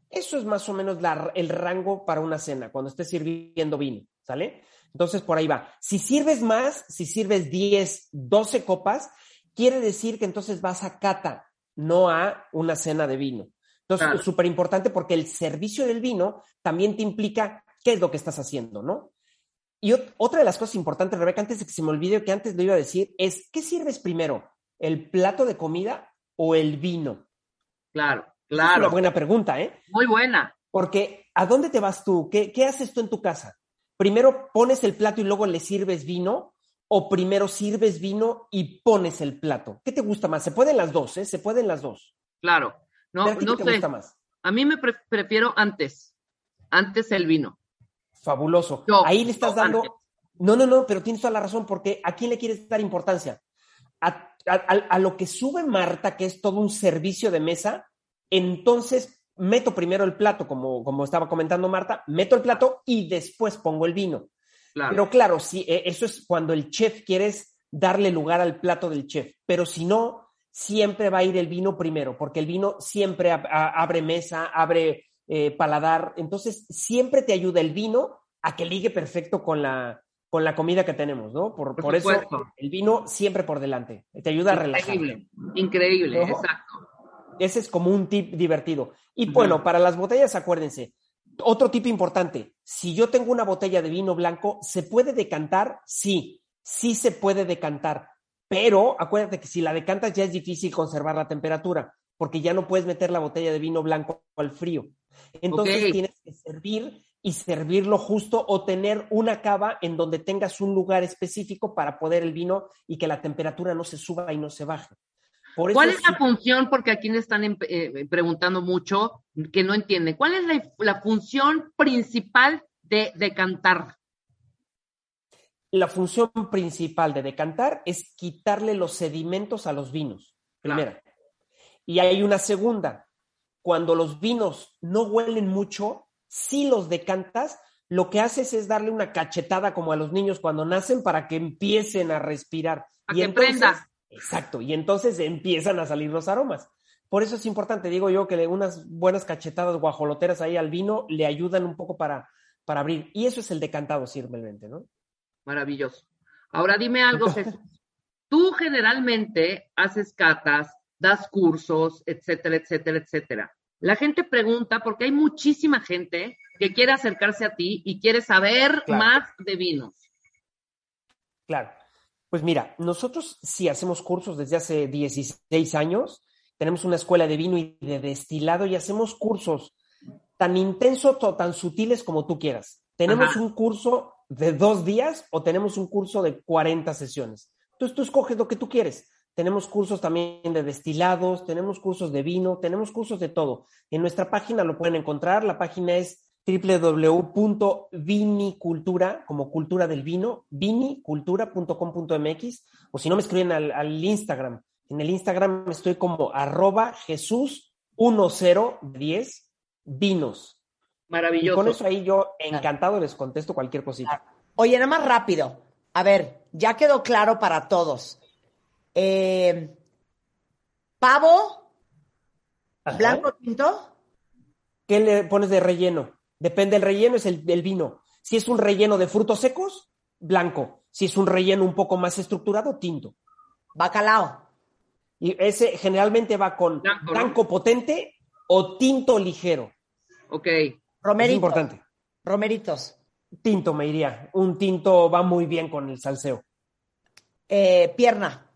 Eso es más o menos el rango para una cena, cuando estés sirviendo vino, ¿sale? Entonces, por ahí va. Si sirves más, si sirves 10, 12 copas, quiere decir que entonces vas a cata no a una cena de vino. Entonces, es súper importante porque el servicio del vino también te implica qué es lo que estás haciendo, ¿no? Y otra de las cosas importantes, Rebeca, antes de que se me olvide que antes lo iba a decir, es, ¿qué sirves primero? ¿El plato de comida o el vino? Claro, claro. Es una buena pregunta, ¿eh? Muy buena. Porque, ¿a dónde te vas tú? ¿Qué, ¿Qué haces tú en tu casa? ¿Primero pones el plato y luego le sirves vino? o primero sirves vino y pones el plato? ¿Qué te gusta más? Se pueden las dos, ¿eh? Se pueden las dos. Claro. No, no te gusta más? A mí me prefiero antes, antes el vino. Fabuloso. Ahí le estás dando... No, no, no, pero tienes toda la razón, porque ¿a quién le quieres dar importancia? A, a, lo que sube Marta, que es todo un servicio de mesa, entonces meto primero el plato, como, como estaba comentando Marta, meto el plato y después pongo el vino. Pero claro, sí, e, eso es cuando el chef quieres darle lugar al plato del chef. Pero si no, siempre va a ir el vino primero, porque el vino siempre abre mesa, abre eh, paladar. Entonces, siempre te ayuda el vino a que ligue perfecto con la, con la comida que tenemos, ¿no? Por, por, eso el vino siempre por delante. Te ayuda a relajar. Increíble, increíble, exacto. Ese es como un tip divertido. Y bueno, para las botellas, acuérdense, otro tipo importante, si yo tengo una botella de vino blanco, ¿se puede decantar? Sí, sí se puede decantar, pero acuérdate que si la decantas ya es difícil conservar la temperatura, porque ya no puedes meter la botella de vino blanco al frío. Entonces tienes que servir y servirlo justo o tener una cava en donde tengas un lugar específico para poder el vino y que la temperatura no se suba y no se baje. ¿Cuál es la función? Porque aquí me están eh, preguntando mucho que no entienden. ¿Cuál es la, función principal de, cantar? la función principal de decantar es quitarle los sedimentos a los vinos, primera. Y hay una segunda, cuando los vinos no huelen mucho, si los decantas, lo que haces es darle una cachetada como a los niños cuando nacen para que empiecen a respirar. A y que prenda. Exacto, y entonces empiezan a salir los aromas. Por eso es importante, digo yo, que unas buenas cachetadas guajoloteras ahí al vino le ayudan un poco para, para abrir. Y eso es el decantado simplemente, ¿no? Maravilloso. Ahora dime algo, Jesús. Tú generalmente haces catas, das cursos, etcétera, etcétera, etcétera. La gente pregunta, porque hay muchísima gente que quiere acercarse a ti y quiere saber Claro. más de vinos. Claro. Pues mira, nosotros sí hacemos cursos desde hace 16 años. Tenemos una escuela de vino y de destilado y hacemos cursos tan intensos o tan sutiles como tú quieras. Tenemos Ajá. un curso de dos días o tenemos un curso de 40 sesiones. Entonces tú escoges lo que tú quieres. Tenemos cursos también de destilados, tenemos cursos de vino, tenemos cursos de todo. En nuestra página lo pueden encontrar. La página es www.vinicultura, como cultura del vino, vinicultura.com.mx, o si no me escriben al, al Instagram. En el Instagram estoy como arroba Jesús 1010 vinos. Y Maravilloso. con eso ahí yo encantado les contesto cualquier cosita. Oye, nada más rápido. A ver, ya quedó claro para todos. Eh, pavo, Ajá. blanco tinto. ¿Qué le pones de relleno? Depende del relleno, es el, el vino. Si es un relleno de frutos secos, blanco. Si es un relleno un poco más estructurado, tinto. Bacalao. Y ese generalmente va con Blanco, ¿no? blanco potente o tinto ligero. Ok. Es Romerito. importante. Romeritos. Tinto me iría. Un tinto va muy bien con el salseo. Eh, pierna.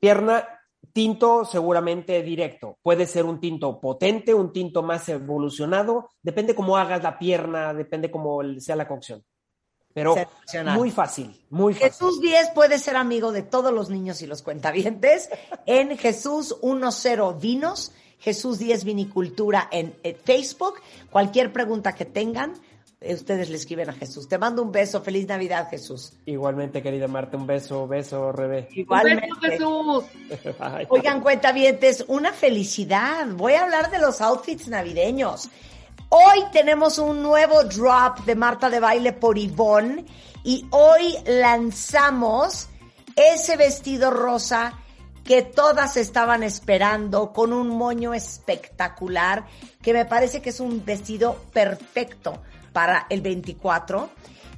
Pierna, tinto seguramente directo. Puede ser un tinto potente, un tinto más evolucionado. Depende cómo hagas la pierna, depende cómo sea la cocción. Pero muy fácil, muy fácil. Jesús 10 puede ser amigo de todos los niños y los cuentavientes en Jesús 10 Vinos, Jesús 10 Vinicultura en, eh, Facebook. Cualquier pregunta que tengan, ustedes le escriben a Jesús. Te mando un beso. Feliz Navidad, Jesús. Igualmente, querida Marta, un beso, beso, Rebe. Igualmente. Un beso, Jesús. Oigan, cuentavientes, una felicidad. Voy a hablar de los outfits navideños. Hoy tenemos un nuevo drop de Marta de Baile por Yvonne y hoy lanzamos ese vestido rosa que todas estaban esperando con un moño espectacular que me parece que es un vestido perfecto para el 24.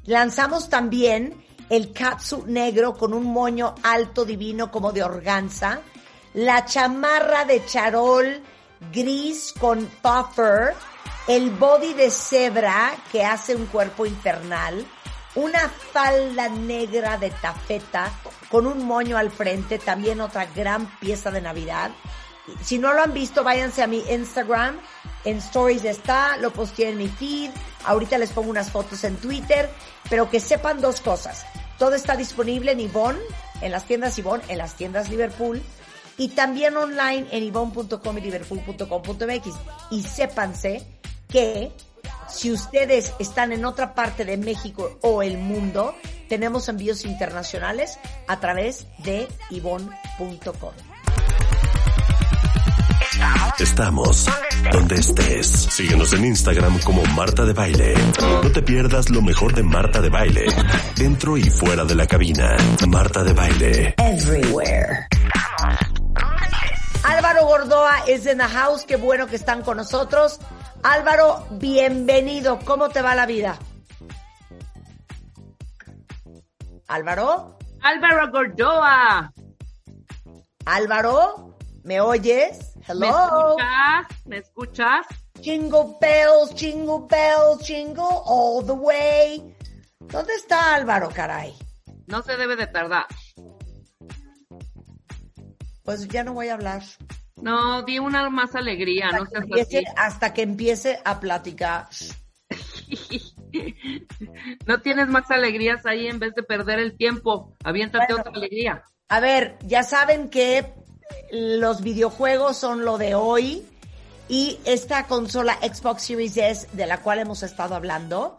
Lanzamos también el catsuit negro con un moño alto divino como de organza, la chamarra de charol gris con puffer, el body de cebra que hace un cuerpo infernal, una falda negra de tafeta con un moño al frente, también otra gran pieza de Navidad. Si no lo han visto, váyanse a mi Instagram. En Stories está, lo posteé en mi feed. Ahorita les pongo unas fotos en Twitter. Pero que sepan dos cosas. Todo está disponible en Yvonne, en las tiendas Yvonne, en las tiendas Liverpool. Y también online en yvonne.com y liverpool.com.mx. Y sépanse que si ustedes están en otra parte de México o el mundo, tenemos envíos internacionales a través de yvonne.com. Estamos donde estés. Síguenos en Instagram como Marta de Baile. No te pierdas lo mejor de Marta de Baile. Dentro y fuera de la cabina. Marta de Baile. Everywhere. Álvaro Gordoa es en the house, qué bueno que están con nosotros. Álvaro, bienvenido. ¿Cómo te va la vida? Álvaro, Álvaro Gordoa. Álvaro, ¿me oyes? ¿Me Hello. escuchas? ¿Me escuchas? Jingle bells, jingle bells, jingle all the way. ¿Dónde está Álvaro, caray? No se debe de tardar. Pues ya no voy a hablar. No, di una más alegría, no seas Empiece- así. hasta que empiece a platicar. No tienes más alegrías ahí en vez de perder el tiempo. Aviéntate Bueno. otra alegría. A ver, ya saben que los videojuegos son lo de hoy y esta consola Xbox Series S de la cual hemos estado hablando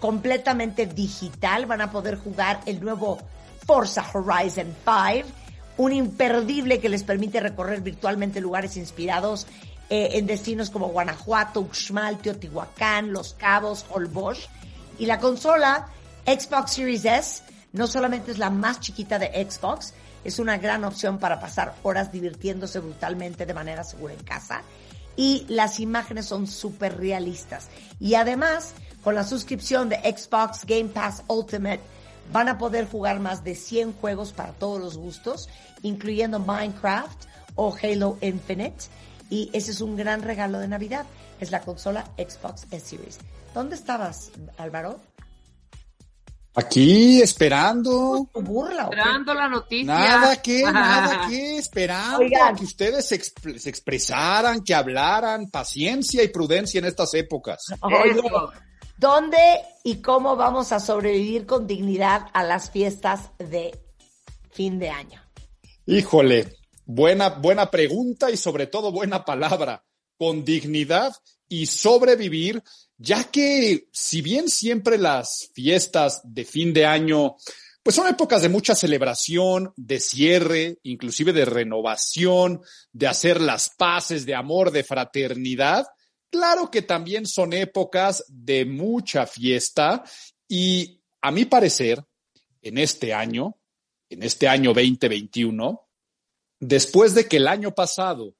completamente digital. Van a poder jugar el nuevo Forza Horizon 5, un imperdible que les permite recorrer virtualmente lugares inspirados eh, en destinos como Guanajuato, Uxmal, Teotihuacán, Los Cabos, Holbox. Y la consola Xbox Series S no solamente es la más chiquita de Xbox, es una gran opción para pasar horas divirtiéndose brutalmente de manera segura en casa. Y las imágenes son súper realistas. Y además, con la suscripción de Xbox Game Pass Ultimate, van a poder jugar más de 100 juegos para todos los gustos, incluyendo Minecraft o Halo Infinite. Y ese es un gran regalo de Navidad. Es la consola Xbox S Series. ¿Dónde estabas, Álvaro? Aquí esperando. Burla, esperando la noticia. Nada que, nada que, esperando que ustedes se, expresaran, que hablaran, paciencia y prudencia en estas épocas. ¿dónde y cómo vamos a sobrevivir con dignidad a las fiestas de fin de año? Híjole, buena, buena pregunta y sobre todo buena palabra. Con dignidad y sobrevivir ya que si bien siempre las fiestas de fin de año pues son épocas de mucha celebración, de cierre, inclusive de renovación, de hacer las paces, de amor, de fraternidad. Claro que también son épocas de mucha fiesta y a mi parecer, en este año, en este año 2021, después de que el año pasado,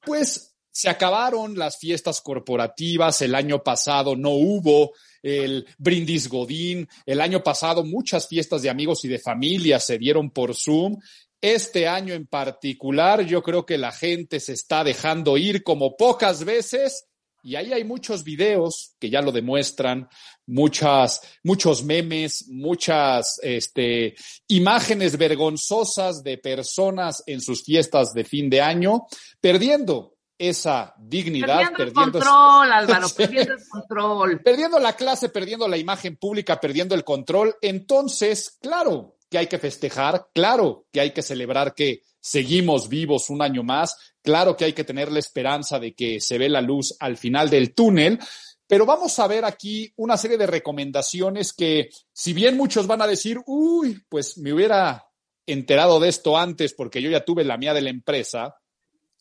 pues se acabaron las fiestas corporativas, el año pasado no hubo el brindis Godín, el año pasado muchas fiestas de amigos y de familia se dieron por Zoom. Este año en particular yo creo que la gente se está dejando ir como pocas veces y ahí hay muchos videos que ya lo demuestran, muchas, muchos memes, muchas este, imágenes vergonzosas de personas en sus fiestas de fin de año, perdiendo esa dignidad, perdiendo, el control, Álvaro, perdiendo el control. Perdiendo la clase, perdiendo la imagen pública, perdiendo el control. Entonces, claro que hay que festejar, claro que hay que celebrar que seguimos vivos un año más, claro que hay que tener la esperanza de que se ve la luz al final del túnel, pero vamos a ver aquí una serie de recomendaciones que, si bien muchos van a decir, uy, pues me hubiera enterado de esto antes porque yo ya tuve la mía de la empresa,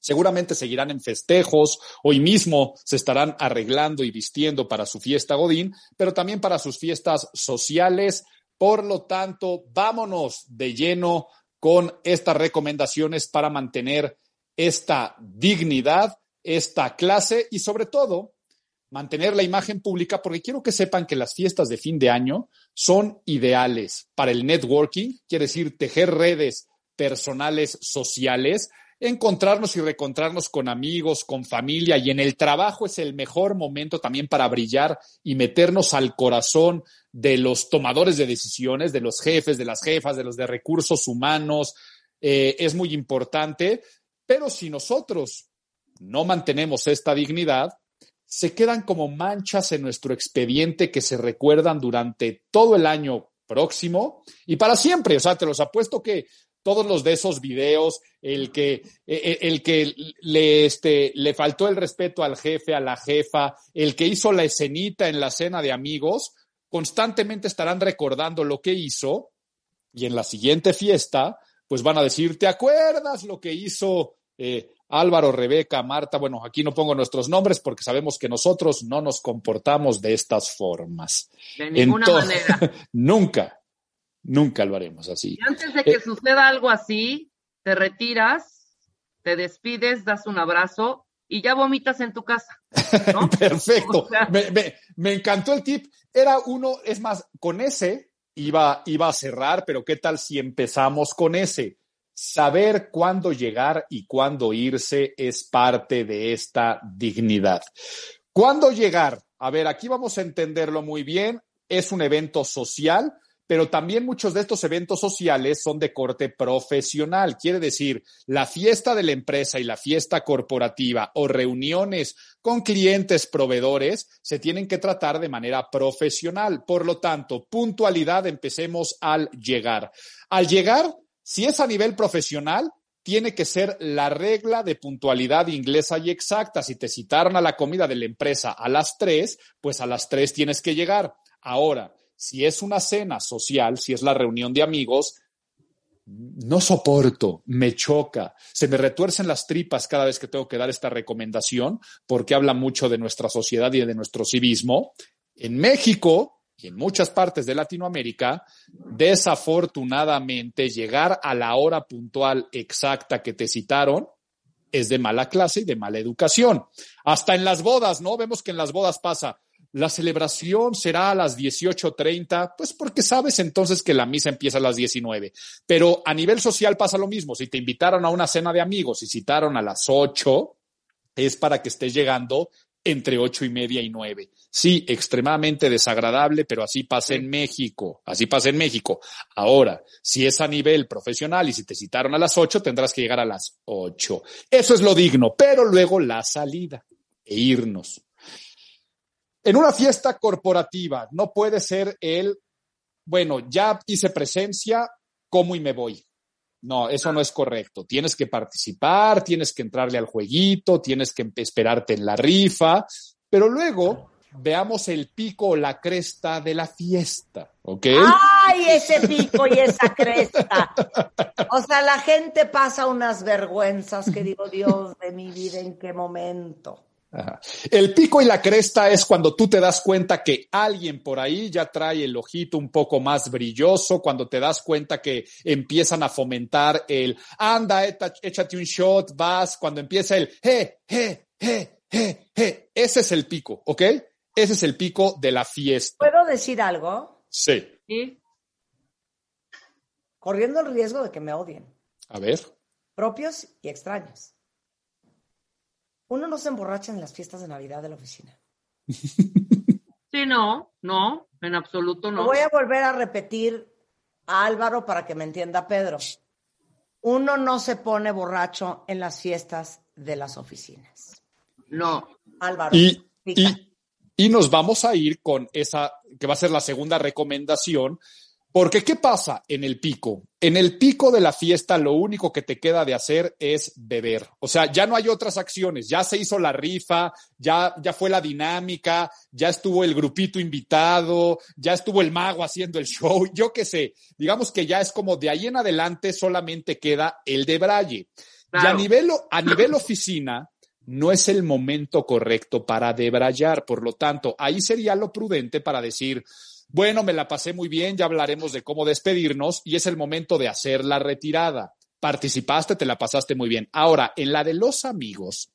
Seguramente seguirán en festejos, hoy mismo se estarán arreglando y vistiendo para su fiesta Godín, pero también para sus fiestas sociales. Por lo tanto, vámonos de lleno con estas recomendaciones para mantener esta dignidad, esta clase y sobre todo mantener la imagen pública, porque quiero que sepan que las fiestas de fin de año son ideales para el networking, quiere decir tejer redes personales sociales, encontrarnos y recontrarnos con amigos, con familia y en el trabajo es el mejor momento también para brillar y meternos al corazón de los tomadores de decisiones, de los jefes, de las jefas, de los de recursos humanos. Eh, es muy importante, pero si nosotros no mantenemos esta dignidad, se quedan como manchas en nuestro expediente que se recuerdan durante todo el año próximo y para siempre. O sea, te los apuesto que todos los de esos videos, el que, e, e, el que le, este, le faltó el respeto al jefe, a la jefa, el que hizo la escenita en la cena de amigos, constantemente estarán recordando lo que hizo y en la siguiente fiesta, pues van a decir, ¿te acuerdas lo que hizo eh, Álvaro, Rebeca, Marta? Bueno, aquí no pongo nuestros nombres porque sabemos que nosotros no nos comportamos de estas formas. De ninguna manera. nunca, Nunca lo haremos así. Y antes de que eh, suceda algo así, te retiras, te despides, das un abrazo y ya vomitas en tu casa. Perfecto. me, encantó el tip. Era uno, es más, con ese iba, iba a cerrar, pero ¿qué tal si empezamos con ese? Saber cuándo llegar y cuándo irse es parte de esta dignidad. ¿Cuándo llegar? A ver, aquí vamos a entenderlo muy bien. Es un evento social pero también muchos de estos eventos sociales son de corte profesional. Quiere decir, la fiesta de la empresa y la fiesta corporativa o reuniones con clientes proveedores se tienen que tratar de manera profesional. Por lo tanto, puntualidad, empecemos al llegar. Al llegar, si es a nivel profesional, tiene que ser la regla de puntualidad inglesa y exacta. Si te citaron a la comida de la empresa a las tres, pues a las tres tienes que llegar Ahora, si es una cena social, si es la reunión de amigos, no soporto, me choca, se me retuercen las tripas cada vez que tengo que dar esta recomendación porque habla mucho de nuestra sociedad y de nuestro civismo. En México y en muchas partes de Latinoamérica, desafortunadamente llegar a la hora puntual exacta que te citaron es de mala clase y de mala educación. Hasta en las bodas, ¿no? Vemos que en las bodas pasa, la celebración será a las 18.30, pues porque sabes entonces que la misa empieza a las 19. Pero a nivel social pasa lo mismo. Si te invitaron a una cena de amigos y citaron a las 8, es para que estés llegando entre ocho y media y nueve. Sí, extremadamente desagradable, pero así pasa en México, así pasa en México. Ahora, si es a nivel profesional y si te citaron a las ocho, tendrás que llegar a las ocho. Eso es lo digno, pero luego la salida e irnos. En una fiesta corporativa no puede ser el, bueno, ya hice presencia, como y me voy. No, eso no es correcto. Tienes que participar, tienes que entrarle al jueguito, tienes que esperarte en la rifa, pero luego veamos el pico o la cresta de la fiesta, ¿ok? ¡Ay, ese pico y esa cresta! O sea, la gente pasa unas vergüenzas que digo, Dios de mi vida, ¿en qué momento? El pico y la cresta es cuando tú te das cuenta que alguien por ahí ya trae el ojito un poco más brilloso, cuando te das cuenta que empiezan a fomentar el anda, échate un shot, vas, cuando empieza el je, je, je, je, je. Ese es el pico, ¿ok? Ese es el pico de la fiesta. ¿Puedo decir algo? Sí. ¿Sí? Corriendo el riesgo de que me odien. A ver. Propios y extraños. Uno no se emborracha en las fiestas de Navidad de la oficina. Sí, no, no, en absoluto no. voy a volver a repetir a Álvaro para que me entienda Pedro. Uno no se pone borracho en las fiestas de las oficinas. No. Álvaro. Y, y, y nos vamos a ir con esa, que va a ser la segunda recomendación, porque ¿qué pasa en el pico? En el pico de la fiesta lo único que te queda de hacer es beber. O sea, ya no hay otras acciones, ya se hizo la rifa, ya, ya fue la dinámica, ya estuvo el grupito invitado, ya estuvo el mago haciendo el show, yo qué sé. Digamos que ya es como de ahí en adelante solamente queda el de Braille. Y a nivel, a nivel oficina, no es el momento correcto para debrayar. Por lo tanto, ahí sería lo prudente para decir, bueno, me la pasé muy bien, ya hablaremos de cómo despedirnos y es el momento de hacer la retirada. Participaste, te la pasaste muy bien. Ahora, en la de los amigos,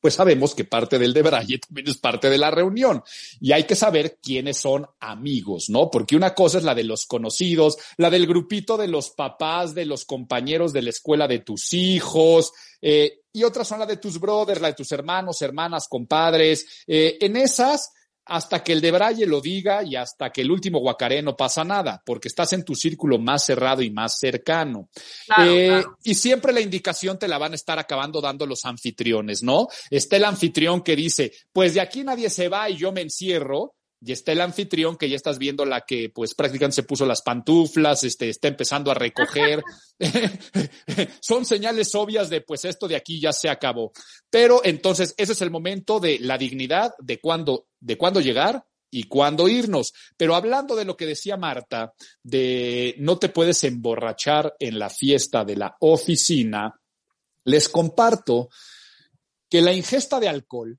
pues sabemos que parte del de Braille también es parte de la reunión y hay que saber quiénes son amigos, ¿no? Porque una cosa es la de los conocidos, la del grupito de los papás, de los compañeros de la escuela de tus hijos, eh, y otras son la de tus brothers, la de tus hermanos, hermanas, compadres. Eh, en esas, hasta que el de Braille lo diga y hasta que el último guacaré no pasa nada, porque estás en tu círculo más cerrado y más cercano. Eh, y siempre la indicación te la van a estar acabando dando los anfitriones, ¿no? Está el anfitrión que dice, pues de aquí nadie se va y yo me encierro, y está el anfitrión que ya estás viendo la que pues prácticamente se puso las pantuflas, este, está empezando a recoger. Son señales obvias de pues esto de aquí ya se acabó. Pero entonces ese es el momento de la dignidad de cuándo, de cuándo llegar y cuándo irnos. Pero hablando de lo que decía Marta, de no te puedes emborrachar en la fiesta de la oficina, les comparto que la ingesta de alcohol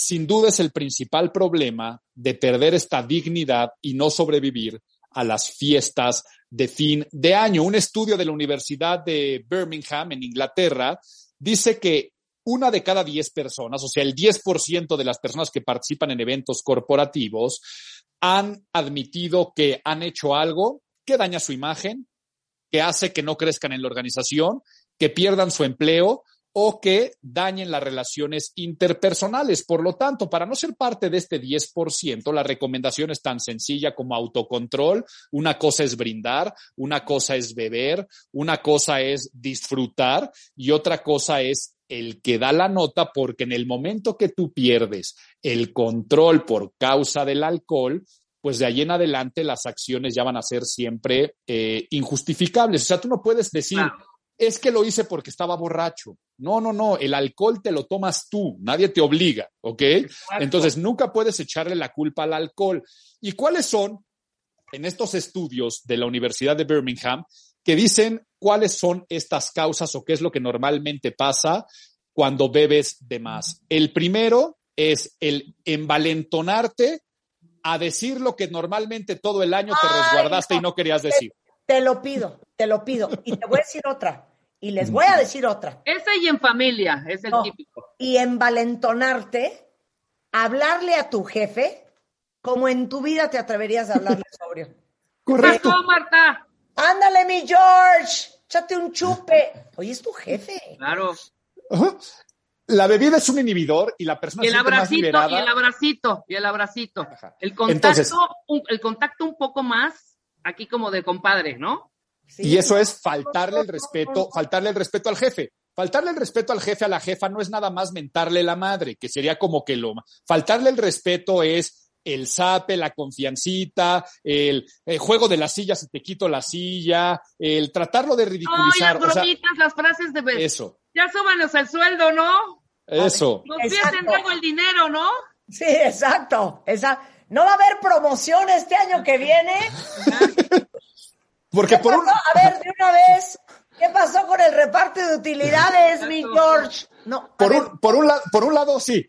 sin duda es el principal problema de perder esta dignidad y no sobrevivir a las fiestas de fin de año. Un estudio de la Universidad de Birmingham en Inglaterra dice que una de cada diez personas, o sea, el 10% de las personas que participan en eventos corporativos, han admitido que han hecho algo que daña su imagen, que hace que no crezcan en la organización, que pierdan su empleo o que dañen las relaciones interpersonales. Por lo tanto, para no ser parte de este 10%, la recomendación es tan sencilla como autocontrol. Una cosa es brindar, una cosa es beber, una cosa es disfrutar y otra cosa es el que da la nota porque en el momento que tú pierdes el control por causa del alcohol, pues de ahí en adelante las acciones ya van a ser siempre eh, injustificables. O sea, tú no puedes decir, es que lo hice porque estaba borracho. No, no, no, el alcohol te lo tomas tú, nadie te obliga, ¿ok? Entonces, nunca puedes echarle la culpa al alcohol. ¿Y cuáles son, en estos estudios de la Universidad de Birmingham, que dicen cuáles son estas causas o qué es lo que normalmente pasa cuando bebes de más? El primero es el envalentonarte a decir lo que normalmente todo el año te resguardaste y no querías decir. Te lo pido, te lo pido. Y te voy a decir otra. Y les voy a decir otra. Ese y en familia, es el típico. Y envalentonarte, hablarle a tu jefe como en tu vida te atreverías a hablarle sobrio. Correcto. Marta. Ándale, mi George. Échate un chupe. Oye, es tu jefe. Claro. La bebida es un inhibidor y la persona y el abracito, más Y el abracito, y el abracito. El contacto, un, el contacto un poco más, aquí como de compadre, ¿no? Y eso es faltarle el respeto, faltarle el respeto al jefe. Faltarle el respeto al jefe, a la jefa, no es nada más mentarle la madre, que sería como que lo... Faltarle el respeto es el sape, la confiancita, el, juego de la silla si te quito la silla, el tratarlo de ridiculizar. las bromitas, las frases de... Eso. Ya súbanos el sueldo, ¿no? Eso. Nos pierden luego el dinero, ¿no? Sí, exacto. Esa, ¿No va a haber promoción este año que viene? Porque por un... A ver, de una vez, ¿qué pasó con el reparto de utilidades, mi George? No, por, un, por, un por un lado, sí.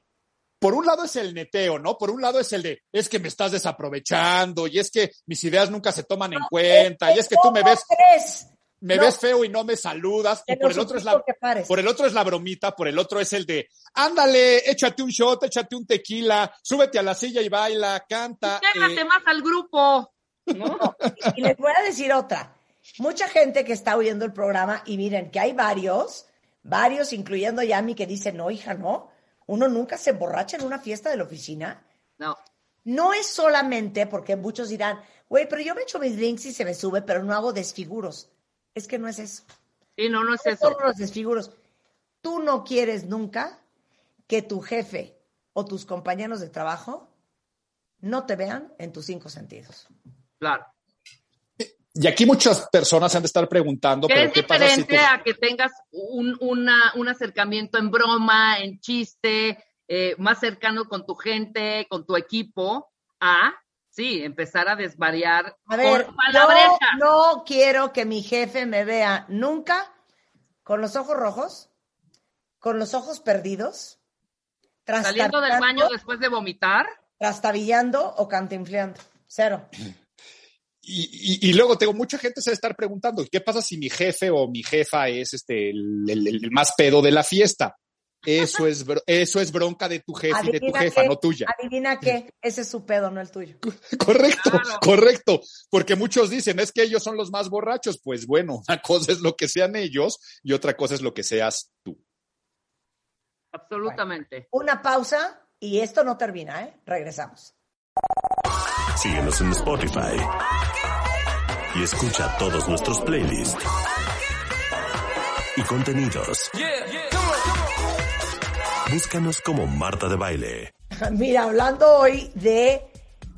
Por un lado es el neteo, ¿no? Por un lado es el de, es que me estás desaprovechando y es que mis ideas nunca se toman en cuenta y es que tú me ves me ves feo y no me saludas. Y por el otro es la, por el otro es la bromita, por el otro es el de, ándale, échate un shot, échate un tequila, súbete a la silla y baila, canta. Eh. más al grupo. Y, les voy a decir otra. Mucha gente que está oyendo el programa y miren que hay varios, varios, incluyendo Yami, que dicen, no, hija, no, uno nunca se emborracha en una fiesta de la oficina. No. No es solamente porque muchos dirán, güey, pero yo me echo mis drinks y se me sube, pero no hago desfiguros. Es que no es eso. Sí, no, no es eso. Todos los desfiguros. Tú no quieres nunca que tu jefe o tus compañeros de trabajo no te vean en tus cinco sentidos. Claro. Y aquí muchas personas han de estar preguntando, ¿Qué es diferente a que tengas un, un, acercamiento en broma, en chiste, eh, más cercano con tu gente, con tu equipo, a Sí, empezar a desvariar. A ver, yo no quiero que mi jefe me vea nunca con los ojos rojos, con los ojos perdidos, saliendo del baño después de vomitar, trastabillando o cantinfleando. Cero. Y, luego tengo mucha gente se va a estar preguntando, ¿qué pasa si mi jefe o mi jefa es este el más pedo de la fiesta? Eso es, eso es bronca de tu jefe y de tu jefa, no tuya. Adivina qué, ese es su pedo, no el tuyo. Correcto, correcto. Porque muchos dicen, es que ellos son los más borrachos. Pues bueno, una cosa es lo que sean ellos y otra cosa es lo que seas tú. Absolutamente. una pausa y esto no termina, ¿eh? Regresamos. Síguenos en Spotify y escucha todos nuestros playlists y contenidos. Búscanos como Marta de Baile. Mira, hablando hoy de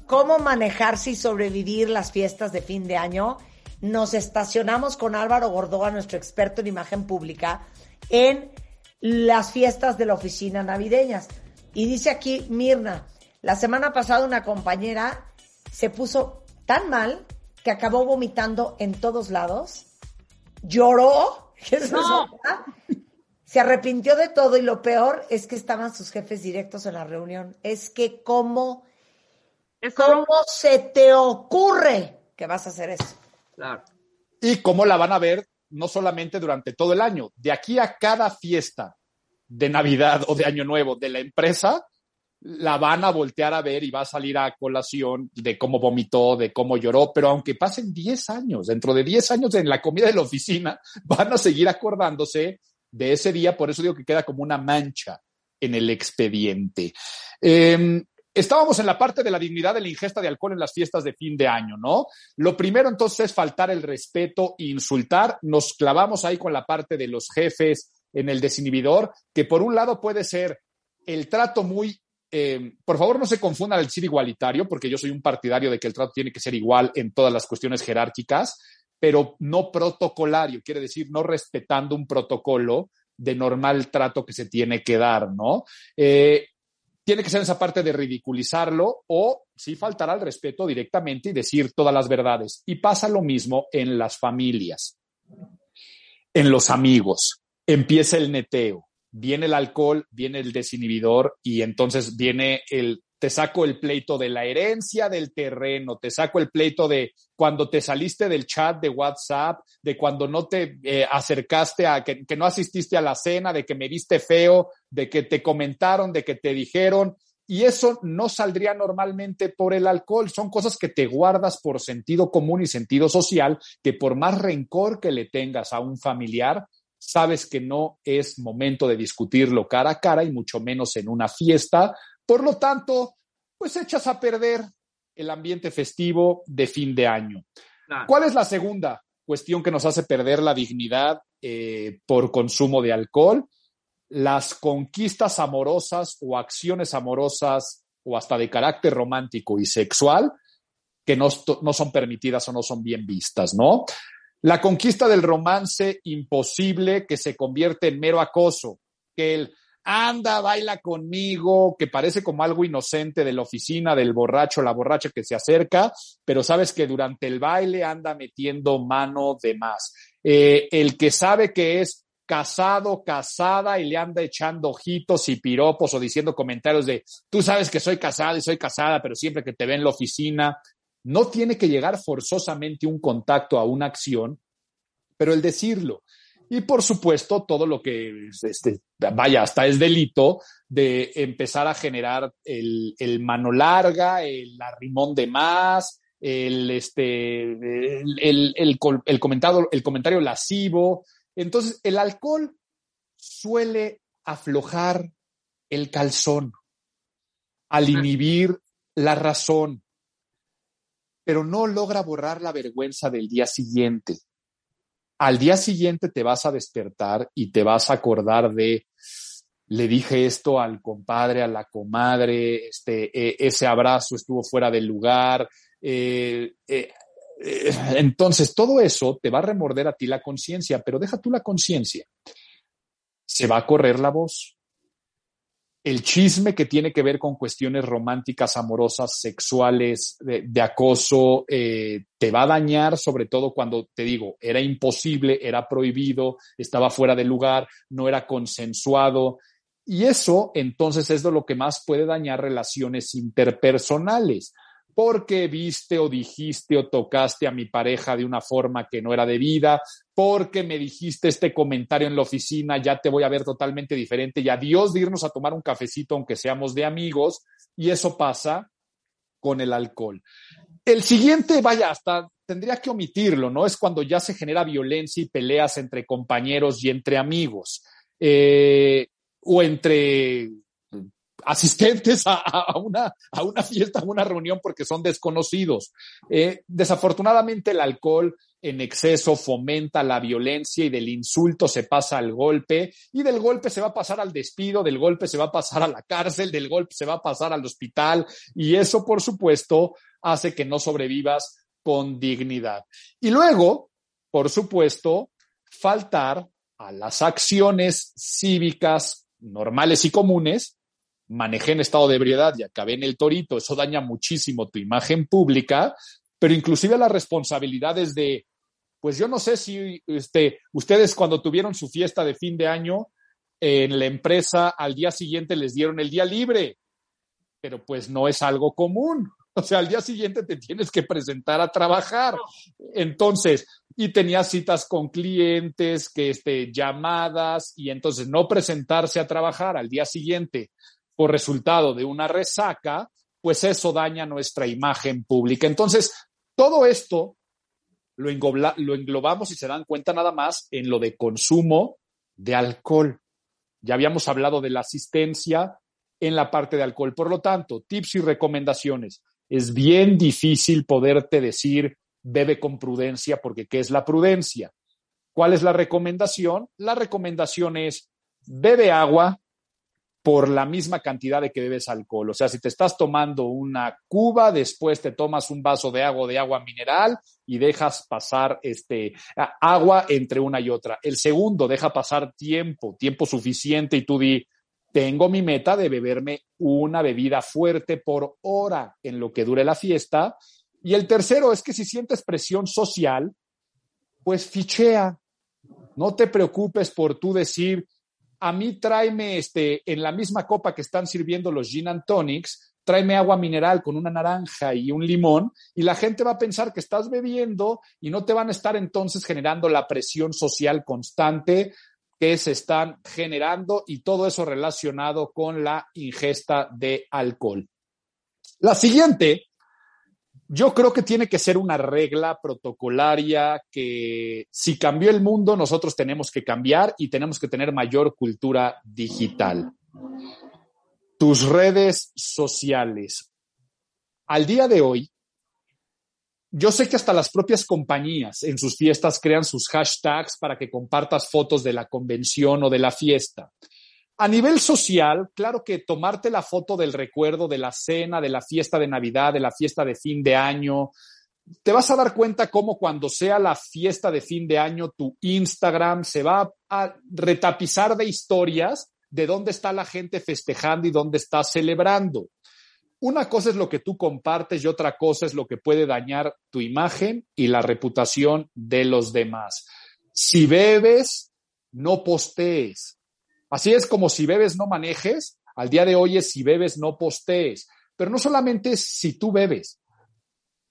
cómo manejarse y sobrevivir las fiestas de fin de año, nos estacionamos con Álvaro Gordoa, nuestro experto en imagen pública, en las fiestas de la oficina navideñas. Y dice aquí Mirna, la semana pasada una compañera se puso tan mal que acabó vomitando en todos lados, lloró, se arrepintió de todo y lo peor es que estaban sus jefes directos en la reunión. Es que cómo, cómo se te ocurre que vas a hacer eso. Claro. Y cómo la van a ver no solamente durante todo el año, de aquí a cada fiesta de Navidad o de Año Nuevo de la empresa, la van a voltear a ver y va a salir a colación de cómo vomitó, de cómo lloró, pero aunque pasen 10 años, dentro de 10 años en la comida de la oficina, van a seguir acordándose de ese día, por eso digo que queda como una mancha en el expediente. Em, estábamos en la parte de la dignidad de la ingesta de alcohol en las fiestas de fin de año, ¿no? Lo primero entonces es faltar el respeto e insultar. Nos clavamos ahí con la parte de los jefes en el desinhibidor, que por un lado puede ser el trato muy... Em, por favor, no se confundan el decir igualitario, porque yo soy un partidario de que el trato tiene que ser igual en todas las cuestiones jerárquicas, pero no protocolario, quiere decir no respetando un protocolo de normal trato que se tiene que dar, ¿no? Eh, tiene que ser esa parte de ridiculizarlo o sí faltar al respeto directamente y decir todas las verdades. Y pasa lo mismo en las familias, en los amigos. Empieza el neteo, viene el alcohol, viene el desinhibidor y entonces viene el te saco el pleito de la herencia del terreno, te saco el pleito de cuando te saliste del chat de WhatsApp, de cuando no te eh, acercaste a, que, que no asististe a la cena, de que me viste feo, de que te comentaron, de que te dijeron. Y eso no saldría normalmente por el alcohol. Son cosas que te guardas por sentido común y sentido social, que por más rencor que le tengas a un familiar, sabes que no es momento de discutirlo cara a cara y mucho menos en una fiesta por lo tanto, pues echas a perder el ambiente festivo de fin de año. ¿Cuál es la segunda cuestión que nos hace perder la dignidad eh, por consumo de alcohol? Las conquistas amorosas o acciones amorosas o hasta de carácter romántico y sexual que no, no son permitidas o no son bien vistas, ¿no? La conquista del romance imposible que se convierte en mero acoso, que el anda, baila conmigo, que parece como algo inocente de la oficina del borracho, la borracha que se acerca, pero sabes que durante el baile anda metiendo mano de más. Eh, el que sabe que es casado, casada y le anda echando ojitos y piropos o diciendo comentarios de, tú sabes que soy casada y soy casada, pero siempre que te ve en la oficina, no tiene que llegar forzosamente un contacto a una acción, pero el decirlo, y por supuesto, todo lo que, este, vaya, hasta es delito de empezar a generar el, mano larga, el arrimón de más, el, este, el, el, comentario, el comentario lascivo. Entonces, el alcohol suele aflojar el calzón al inhibir la razón, pero no logra borrar la vergüenza del día siguiente al día siguiente te vas a despertar y te vas a acordar de, le dije esto al compadre, a la comadre, este, e, ese abrazo estuvo fuera del lugar. Eh, eh, eh, entonces, todo eso te va a remorder a ti la conciencia, pero deja tú la conciencia. Se va a correr la voz el chisme que tiene que ver con cuestiones románticas, amorosas, sexuales, de, acoso, eh, te va a dañar, sobre todo cuando te digo, era imposible, era prohibido, estaba fuera de lugar, no era consensuado. Y eso entonces es de lo que más puede dañar relaciones interpersonales porque viste o dijiste o tocaste a mi pareja de una forma que no era debida, porque me dijiste este comentario en la oficina, ya te voy a ver totalmente diferente y adiós de irnos a tomar un cafecito aunque seamos de amigos, y eso pasa con el alcohol. El siguiente, vaya, hasta tendría que omitirlo, ¿no? Es cuando ya se genera violencia y peleas entre compañeros y entre amigos, eh, o entre asistentes a, una, a una fiesta, a una reunión porque son desconocidos. Eh, desafortunadamente el alcohol en exceso fomenta la violencia y del insulto se pasa al golpe y del golpe se va a pasar al despido, del golpe se va a pasar a la cárcel, del golpe se va a pasar al hospital y eso por supuesto hace que no sobrevivas con dignidad. Y luego, por supuesto, faltar a las acciones cívicas normales y comunes manejé en estado de ebriedad y acabé en el torito, eso daña muchísimo tu imagen pública, pero inclusive las responsabilidades de, pues yo no sé si este, ustedes cuando tuvieron su fiesta de fin de año en la empresa al día siguiente les dieron el día libre, pero pues no es algo común. O sea, al día siguiente te tienes que presentar a trabajar. Entonces, y tenía citas con clientes, que este, llamadas, y entonces no presentarse a trabajar al día siguiente por resultado de una resaca, pues eso daña nuestra imagen pública. Entonces, todo esto lo, lo englobamos y se dan cuenta nada más en lo de consumo de alcohol. Ya habíamos hablado de la asistencia en la parte de alcohol. Por lo tanto, tips y recomendaciones. Es bien difícil poderte decir bebe con prudencia porque ¿qué es la prudencia? ¿Cuál es la recomendación? La recomendación es bebe agua, por la misma cantidad de que bebes alcohol. O sea, si te estás tomando una cuba, después te tomas un vaso de agua de agua mineral y dejas pasar este agua entre una y otra. El segundo, deja pasar tiempo, tiempo suficiente y tú di, tengo mi meta de beberme una bebida fuerte por hora en lo que dure la fiesta. Y el tercero es que si sientes presión social, pues fichea. No te preocupes por tú decir, a mí tráeme este, en la misma copa que están sirviendo los gin and tonics, tráeme agua mineral con una naranja y un limón y la gente va a pensar que estás bebiendo y no te van a estar entonces generando la presión social constante que se están generando y todo eso relacionado con la ingesta de alcohol. La siguiente yo creo que tiene que ser una regla protocolaria que si cambió el mundo, nosotros tenemos que cambiar y tenemos que tener mayor cultura digital. Tus redes sociales. Al día de hoy, yo sé que hasta las propias compañías en sus fiestas crean sus hashtags para que compartas fotos de la convención o de la fiesta. A nivel social, claro que tomarte la foto del recuerdo de la cena, de la fiesta de Navidad, de la fiesta de fin de año, te vas a dar cuenta cómo cuando sea la fiesta de fin de año, tu Instagram se va a retapizar de historias de dónde está la gente festejando y dónde está celebrando. Una cosa es lo que tú compartes y otra cosa es lo que puede dañar tu imagen y la reputación de los demás. Si bebes, no postees. Así es como si bebes no manejes, al día de hoy es si bebes no postees, pero no solamente es si tú bebes.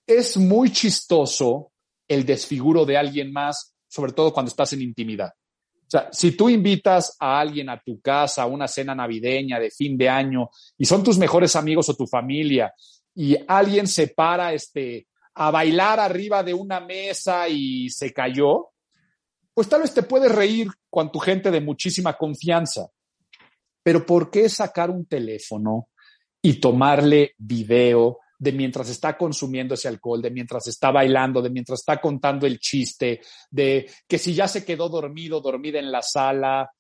Es muy chistoso el desfiguro de alguien más, sobre todo cuando estás en intimidad. O sea, si tú invitas a alguien a tu casa a una cena navideña de fin de año y son tus mejores amigos o tu familia y alguien se para este, a bailar arriba de una mesa y se cayó, pues tal vez te puedes reír con tu gente de muchísima confianza. Pero ¿por qué sacar un teléfono y tomarle video de mientras está consumiendo ese alcohol, de mientras está bailando, de mientras está contando el chiste, de que si ya se quedó dormido, dormida en la sala?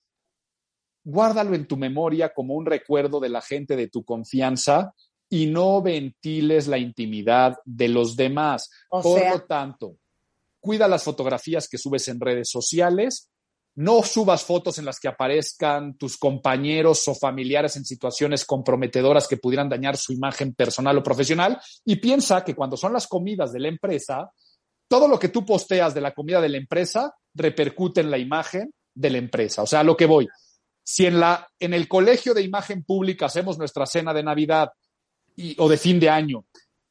Guárdalo en tu memoria como un recuerdo de la gente de tu confianza y no ventiles la intimidad de los demás. Por lo tanto, cuida las fotografías que subes en redes sociales, no subas fotos en las que aparezcan tus compañeros o familiares en situaciones comprometedoras que pudieran dañar su imagen personal o profesional y piensa que cuando son las comidas de la empresa, todo lo que tú posteas de la comida de la empresa repercute en la imagen de la empresa. O sea, a lo que voy. Si en, la, en el colegio de imagen pública hacemos nuestra cena de Navidad o de fin de año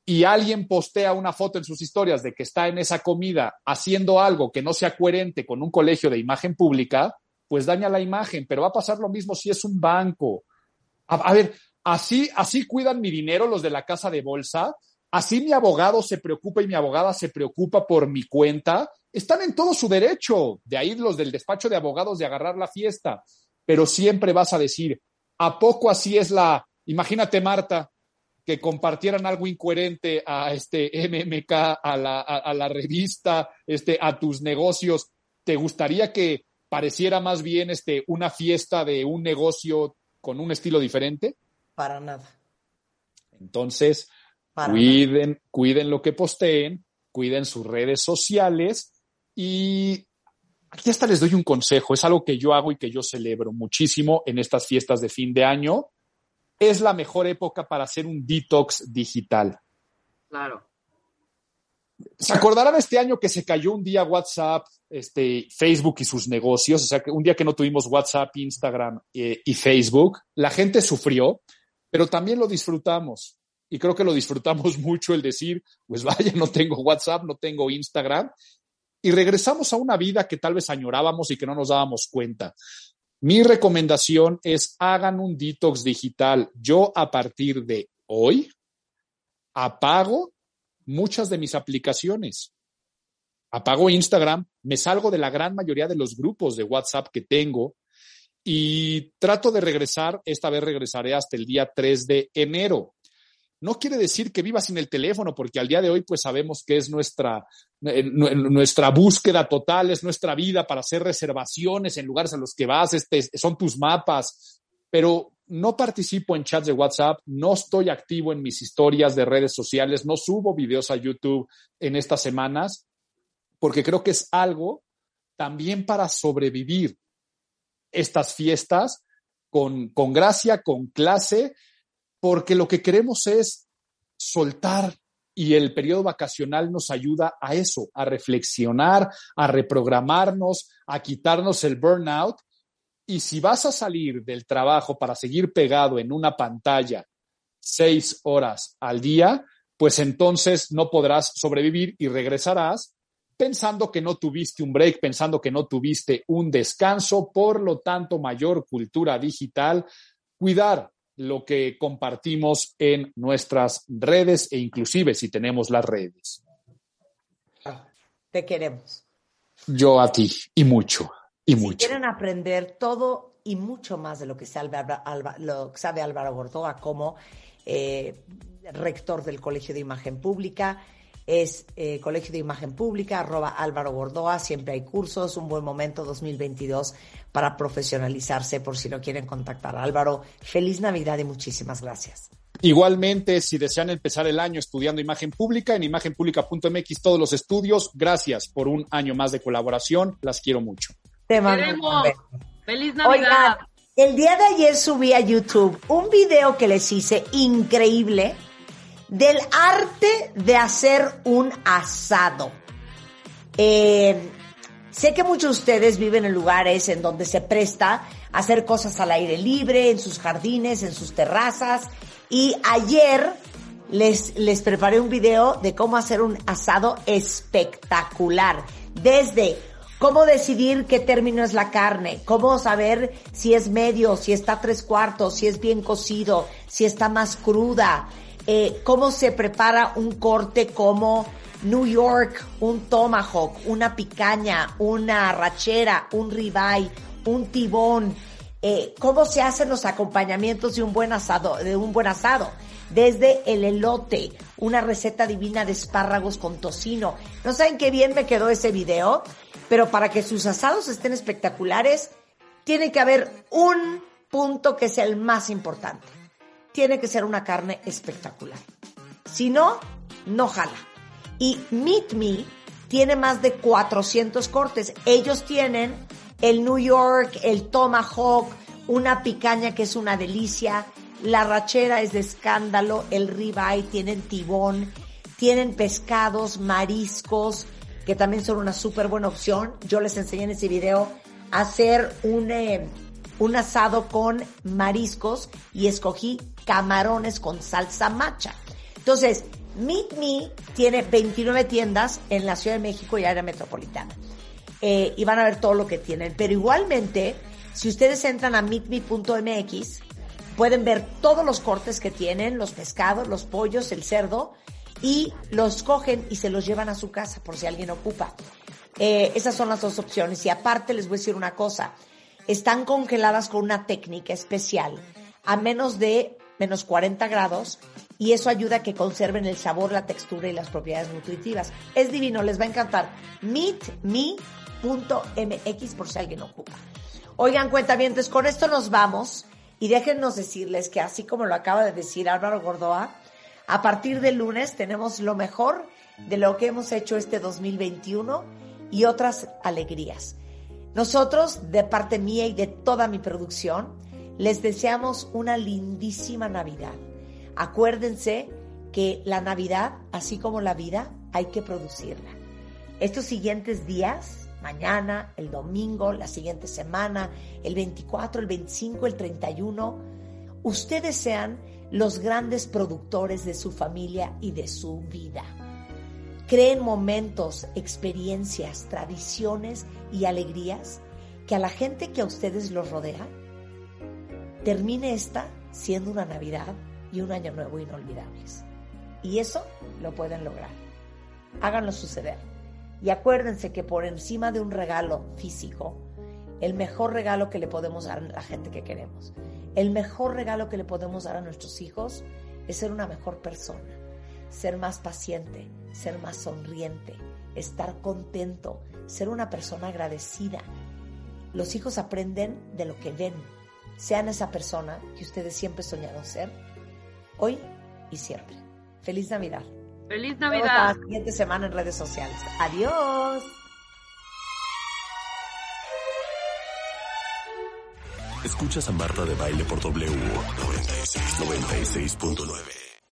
y alguien postea una foto en sus historias de que está en esa comida haciendo algo que no sea coherente con un colegio de imagen pública, pues daña la imagen, pero va a pasar lo mismo si es un banco. A, ver, así, así cuidan mi dinero los de la casa de bolsa, así mi abogado se preocupa y mi abogada se preocupa por mi cuenta, están en todo su derecho, de ahí los del despacho de abogados de agarrar la fiesta, pero siempre vas a decir, ¿a poco así es la, imagínate Marta, que compartieran algo incoherente a este MMK, a la, a, la revista, este, a tus negocios, ¿te gustaría que pareciera más bien este, una fiesta de un negocio con un estilo diferente? Para nada. Entonces, cuiden, cuiden lo que posteen, cuiden sus redes sociales y aquí hasta les doy un consejo, es algo que yo hago y que yo celebro muchísimo en estas fiestas de fin de año es la mejor época para hacer un detox digital. Claro. ¿Se acordarán este año que se cayó un día WhatsApp, este, Facebook y sus negocios? O sea, que un día que no tuvimos WhatsApp, Instagram eh, y Facebook, la gente sufrió, pero también lo disfrutamos. Y creo que lo disfrutamos mucho el decir, pues vaya, no tengo WhatsApp, no tengo Instagram. Y regresamos a una vida que tal vez añorábamos y que no nos dábamos cuenta. Mi recomendación es hagan un detox digital. Yo a partir de hoy apago muchas de mis aplicaciones. Apago Instagram, me salgo de la gran mayoría de los grupos de WhatsApp que tengo y trato de regresar, esta vez regresaré hasta el día 3 de enero. No quiere decir que vivas sin el teléfono, porque al día de hoy pues sabemos que es nuestra, eh, nuestra búsqueda total, es nuestra vida para hacer reservaciones en lugares a los que vas, este, son tus mapas, pero no participo en chats de WhatsApp, no estoy activo en mis historias de redes sociales, no subo videos a YouTube en estas semanas, porque creo que es algo también para sobrevivir estas fiestas con, con gracia, con clase, porque lo que queremos es soltar y el periodo vacacional nos ayuda a eso, a reflexionar, a reprogramarnos, a quitarnos el burnout. Y si vas a salir del trabajo para seguir pegado en una pantalla seis horas al día, pues entonces no podrás sobrevivir y regresarás pensando que no tuviste un break, pensando que no tuviste un descanso, por lo tanto, mayor cultura digital, cuidar lo que compartimos en nuestras redes e inclusive si tenemos las redes. Te queremos. Yo a ti y mucho, y si mucho. quieren aprender todo y mucho más de lo que sabe, Alba- lo que sabe Álvaro Gordoa como eh, rector del Colegio de Imagen Pública, es eh, Colegio de Imagen Pública, arroba Álvaro Gordoa, siempre hay cursos, un buen momento 2022 para profesionalizarse por si no quieren contactar a Álvaro. Feliz Navidad y muchísimas gracias. Igualmente, si desean empezar el año estudiando imagen pública, en imagenpublica.mx todos los estudios. Gracias por un año más de colaboración. Las quiero mucho. Te mando. ¡Feliz Navidad! Oigan, el día de ayer subí a YouTube un video que les hice increíble del arte de hacer un asado. Eh, sé que muchos de ustedes viven en lugares en donde se presta a hacer cosas al aire libre, en sus jardines, en sus terrazas. Y ayer les, les preparé un video de cómo hacer un asado espectacular. Desde cómo decidir qué término es la carne, cómo saber si es medio, si está tres cuartos, si es bien cocido, si está más cruda, eh, cómo se prepara un corte como New York, un tomahawk, una picaña, una rachera, un ribeye, un tibón, eh, cómo se hacen los acompañamientos de un buen asado, de un buen asado. Desde el elote, una receta divina de espárragos con tocino. No saben qué bien me quedó ese video, pero para que sus asados estén espectaculares, tiene que haber un punto que es el más importante. Tiene que ser una carne espectacular. Si no, no jala. Y Meet Me tiene más de 400 cortes. Ellos tienen el New York, el Tomahawk, una picaña que es una delicia, la rachera es de escándalo, el ribeye, tienen tibón, tienen pescados, mariscos, que también son una súper buena opción. Yo les enseñé en ese video a hacer un, eh, un asado con mariscos y escogí camarones con salsa macha. Entonces, Meet Me tiene 29 tiendas en la Ciudad de México y área metropolitana. Eh, y van a ver todo lo que tienen. Pero igualmente, si ustedes entran a meetme.mx, pueden ver todos los cortes que tienen, los pescados, los pollos, el cerdo, y los cogen y se los llevan a su casa por si alguien ocupa. Eh, esas son las dos opciones. Y aparte les voy a decir una cosa, están congeladas con una técnica especial a menos de menos 40 grados y eso ayuda a que conserven el sabor, la textura y las propiedades nutritivas. Es divino, les va a encantar. meetme.mx por si alguien ocupa. Oigan, cuentavientes, con esto nos vamos y déjennos decirles que así como lo acaba de decir Álvaro Gordoa, a partir del lunes tenemos lo mejor de lo que hemos hecho este 2021 y otras alegrías. Nosotros, de parte mía y de toda mi producción, les deseamos una lindísima Navidad. Acuérdense que la Navidad, así como la vida, hay que producirla. Estos siguientes días, mañana, el domingo, la siguiente semana, el 24, el 25, el 31, ustedes sean los grandes productores de su familia y de su vida. Creen momentos, experiencias, tradiciones y alegrías que a la gente que a ustedes los rodea termine esta siendo una Navidad y un año nuevo inolvidables. Y eso lo pueden lograr. Háganlo suceder. Y acuérdense que por encima de un regalo físico, el mejor regalo que le podemos dar a la gente que queremos, el mejor regalo que le podemos dar a nuestros hijos es ser una mejor persona, ser más paciente, ser más sonriente, estar contento, ser una persona agradecida. Los hijos aprenden de lo que ven, sean esa persona que ustedes siempre soñaron ser, hoy y siempre. Feliz Navidad. Feliz Nos vemos Navidad. la siguiente semana en redes sociales. Adiós. Escuchas a Marta de Baile por W 96.9.